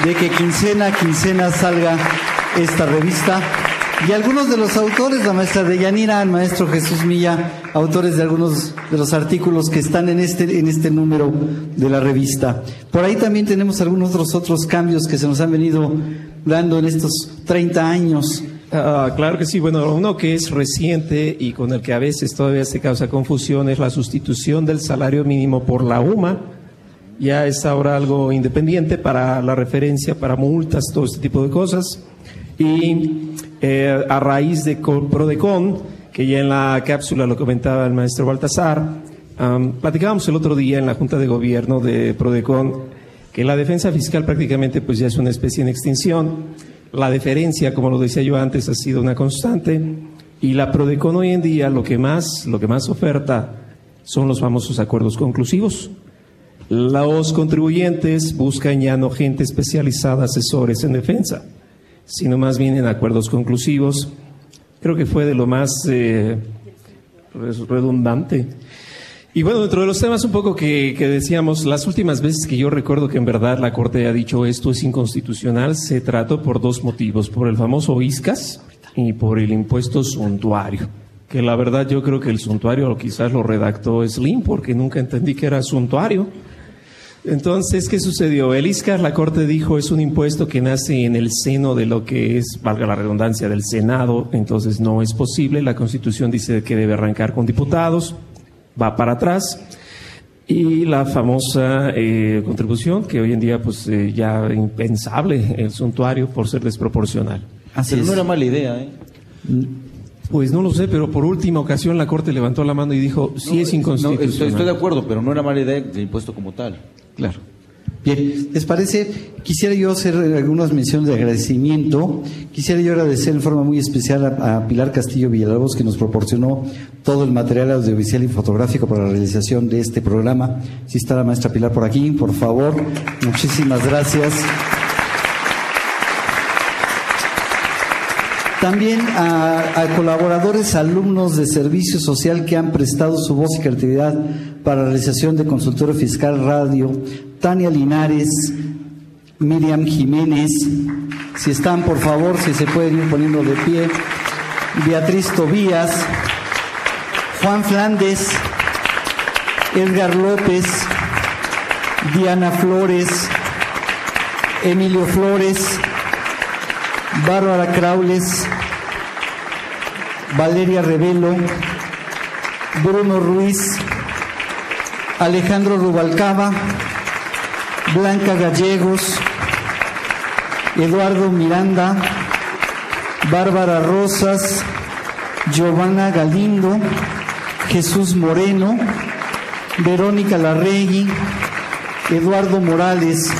de que quincena quincena salga esta revista. Y algunos de los autores, la maestra Deyanira, el maestro Jesús Milla, autores de algunos de los artículos que están en este, en este número de la revista. Por ahí también tenemos algunos otros, otros cambios que se nos han venido dando en estos 30 años.
Ah, claro que sí. Bueno, uno que es reciente y con el que a veces todavía se causa confusión es la sustitución del salario mínimo por la UMA. Ya es ahora algo independiente para la referencia, para multas, todo este tipo de cosas. Y eh, a raíz de Co- Prodecon, que ya en la cápsula lo comentaba el maestro Baltasar, am, platicábamos el otro día en la Junta de Gobierno de Prodecon que la defensa fiscal prácticamente pues ya es una especie en extinción. La deferencia, como lo decía yo antes, ha sido una constante y la Prodecon hoy en día lo que más, lo que más oferta son los famosos acuerdos conclusivos. Los contribuyentes buscan ya no gente especializada, asesores en defensa, sino más bien en acuerdos conclusivos. Creo que fue de lo más eh, redundante. Y bueno, dentro de los temas un poco que, que decíamos, las últimas veces que yo recuerdo que en verdad la Corte ha dicho esto es inconstitucional, se trató por dos motivos, por el famoso ISCAS y por el impuesto suntuario. Que la verdad yo creo que el suntuario quizás lo redactó Slim porque nunca entendí que era suntuario. Entonces, ¿qué sucedió? El ISCAS, la Corte dijo, es un impuesto que nace en el seno de lo que es, valga la redundancia, del Senado, entonces no es posible. La Constitución dice que debe arrancar con diputados, va para atrás. Y la famosa eh, contribución, que hoy en día pues eh, ya impensable, el suntuario, por ser desproporcional.
Pero no era mala idea, ¿eh?
Pues no lo sé, pero por última ocasión la Corte levantó la mano y dijo, sí es
No,
inconstitucional.
estoy, estoy de acuerdo, pero no era mala idea el impuesto como tal.
Claro. Bien, ¿les parece? Quisiera yo hacer algunas menciones de agradecimiento. Quisiera yo agradecer en forma muy especial a, Pilar Castillo Villalobos, que nos proporcionó todo el material audiovisual y fotográfico para la realización de este programa. Si está la maestra Pilar por aquí, por favor, muchísimas gracias. También a, colaboradores, alumnos de servicio social que han prestado su voz y creatividad para la realización de consultorio fiscal radio, Tania Linares, Miriam Jiménez, si están por favor, si se pueden ir poniendo de pie, Beatriz Tobías, Juan Flandes, Edgar López, Diana Flores, Emilio Flores, Bárbara Craules, Valeria Revelo, Bruno Ruiz, Alejandro Rubalcaba, Blanca Gallegos, Eduardo Miranda, Bárbara Rosas, Giovanna Galindo, Jesús Moreno, Verónica Larregui, Eduardo Morales.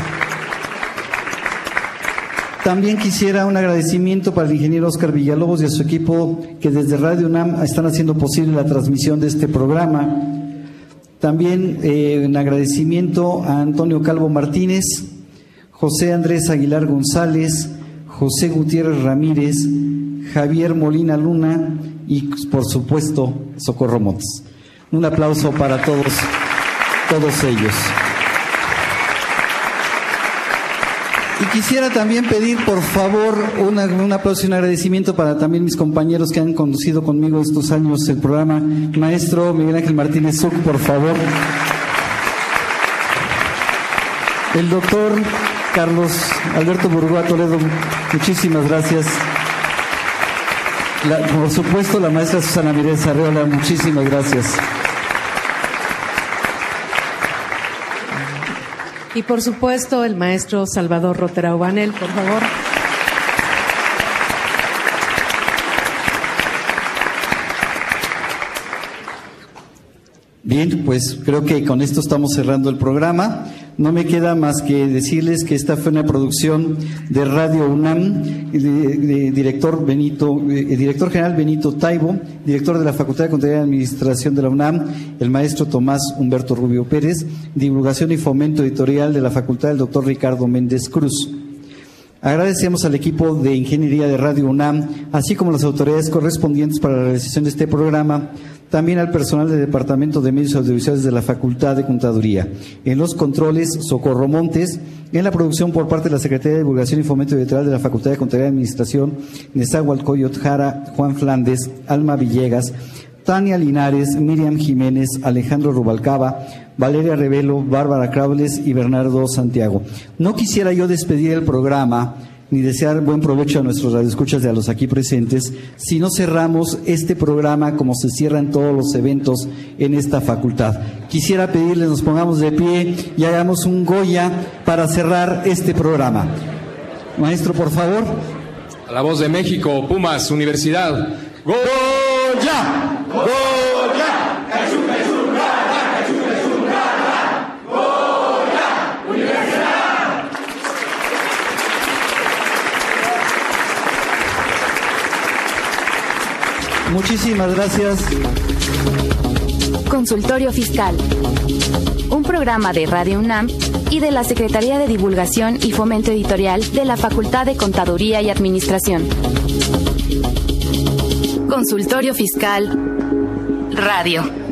También quisiera un agradecimiento para el ingeniero Oscar Villalobos y a su equipo que desde Radio UNAM están haciendo posible la transmisión de este programa. También eh, un agradecimiento a Antonio Calvo Martínez, José Andrés Aguilar González, José Gutiérrez Ramírez, Javier Molina Luna y por supuesto Socorro Montes. Un aplauso para todos, todos ellos. Y quisiera también pedir, por favor, una, un aplauso y un agradecimiento para también mis compañeros que han conducido conmigo estos años el programa. Maestro Miguel Ángel Martínez Zuc, por favor. El doctor Carlos Alberto Burgoa Toledo, muchísimas gracias. Por supuesto, la maestra Susana Mirez Arreola, muchísimas gracias.
Y por supuesto, el maestro Salvador Rotera Ubanel, por favor.
Bien, pues creo que con esto estamos cerrando el programa. No me queda más que decirles que esta fue una producción de Radio UNAM, de, de director general Benito Taibo, director de la Facultad de Contaduría y Administración de la UNAM, el maestro Tomás Humberto Rubio Pérez, divulgación y fomento editorial de la Facultad del doctor Ricardo Méndez Cruz. Agradecemos al equipo de Ingeniería de Radio UNAM, así como las autoridades correspondientes para la realización de este programa, también al personal del Departamento de Medios Audiovisuales de la Facultad de Contaduría. En los controles, Socorro Montes. En la producción por parte de la Secretaría de Divulgación y Fomento Editorial de la Facultad de Contaduría y Administración, Nezahualcóyotl Jara, Juan Flandes, Alma Villegas, Tania Linares, Miriam Jiménez, Alejandro Rubalcaba, Valeria Revelo, Bárbara Craules y Bernardo Santiago. No quisiera yo despedir el programa ni desear buen provecho a nuestros radioescuchas y a los aquí presentes, si no cerramos este programa como se cierran todos los eventos en esta facultad. Quisiera pedirles nos pongamos de pie y hagamos un Goya para cerrar este programa. Maestro, por favor.
A la voz de México, Pumas, Universidad. ¡Goya! ¡Goya!
Muchísimas gracias.
Consultorio Fiscal. Un programa de Radio UNAM y de la Secretaría de Divulgación y Fomento Editorial de la Facultad de Contaduría y Administración. Consultorio Fiscal Radio.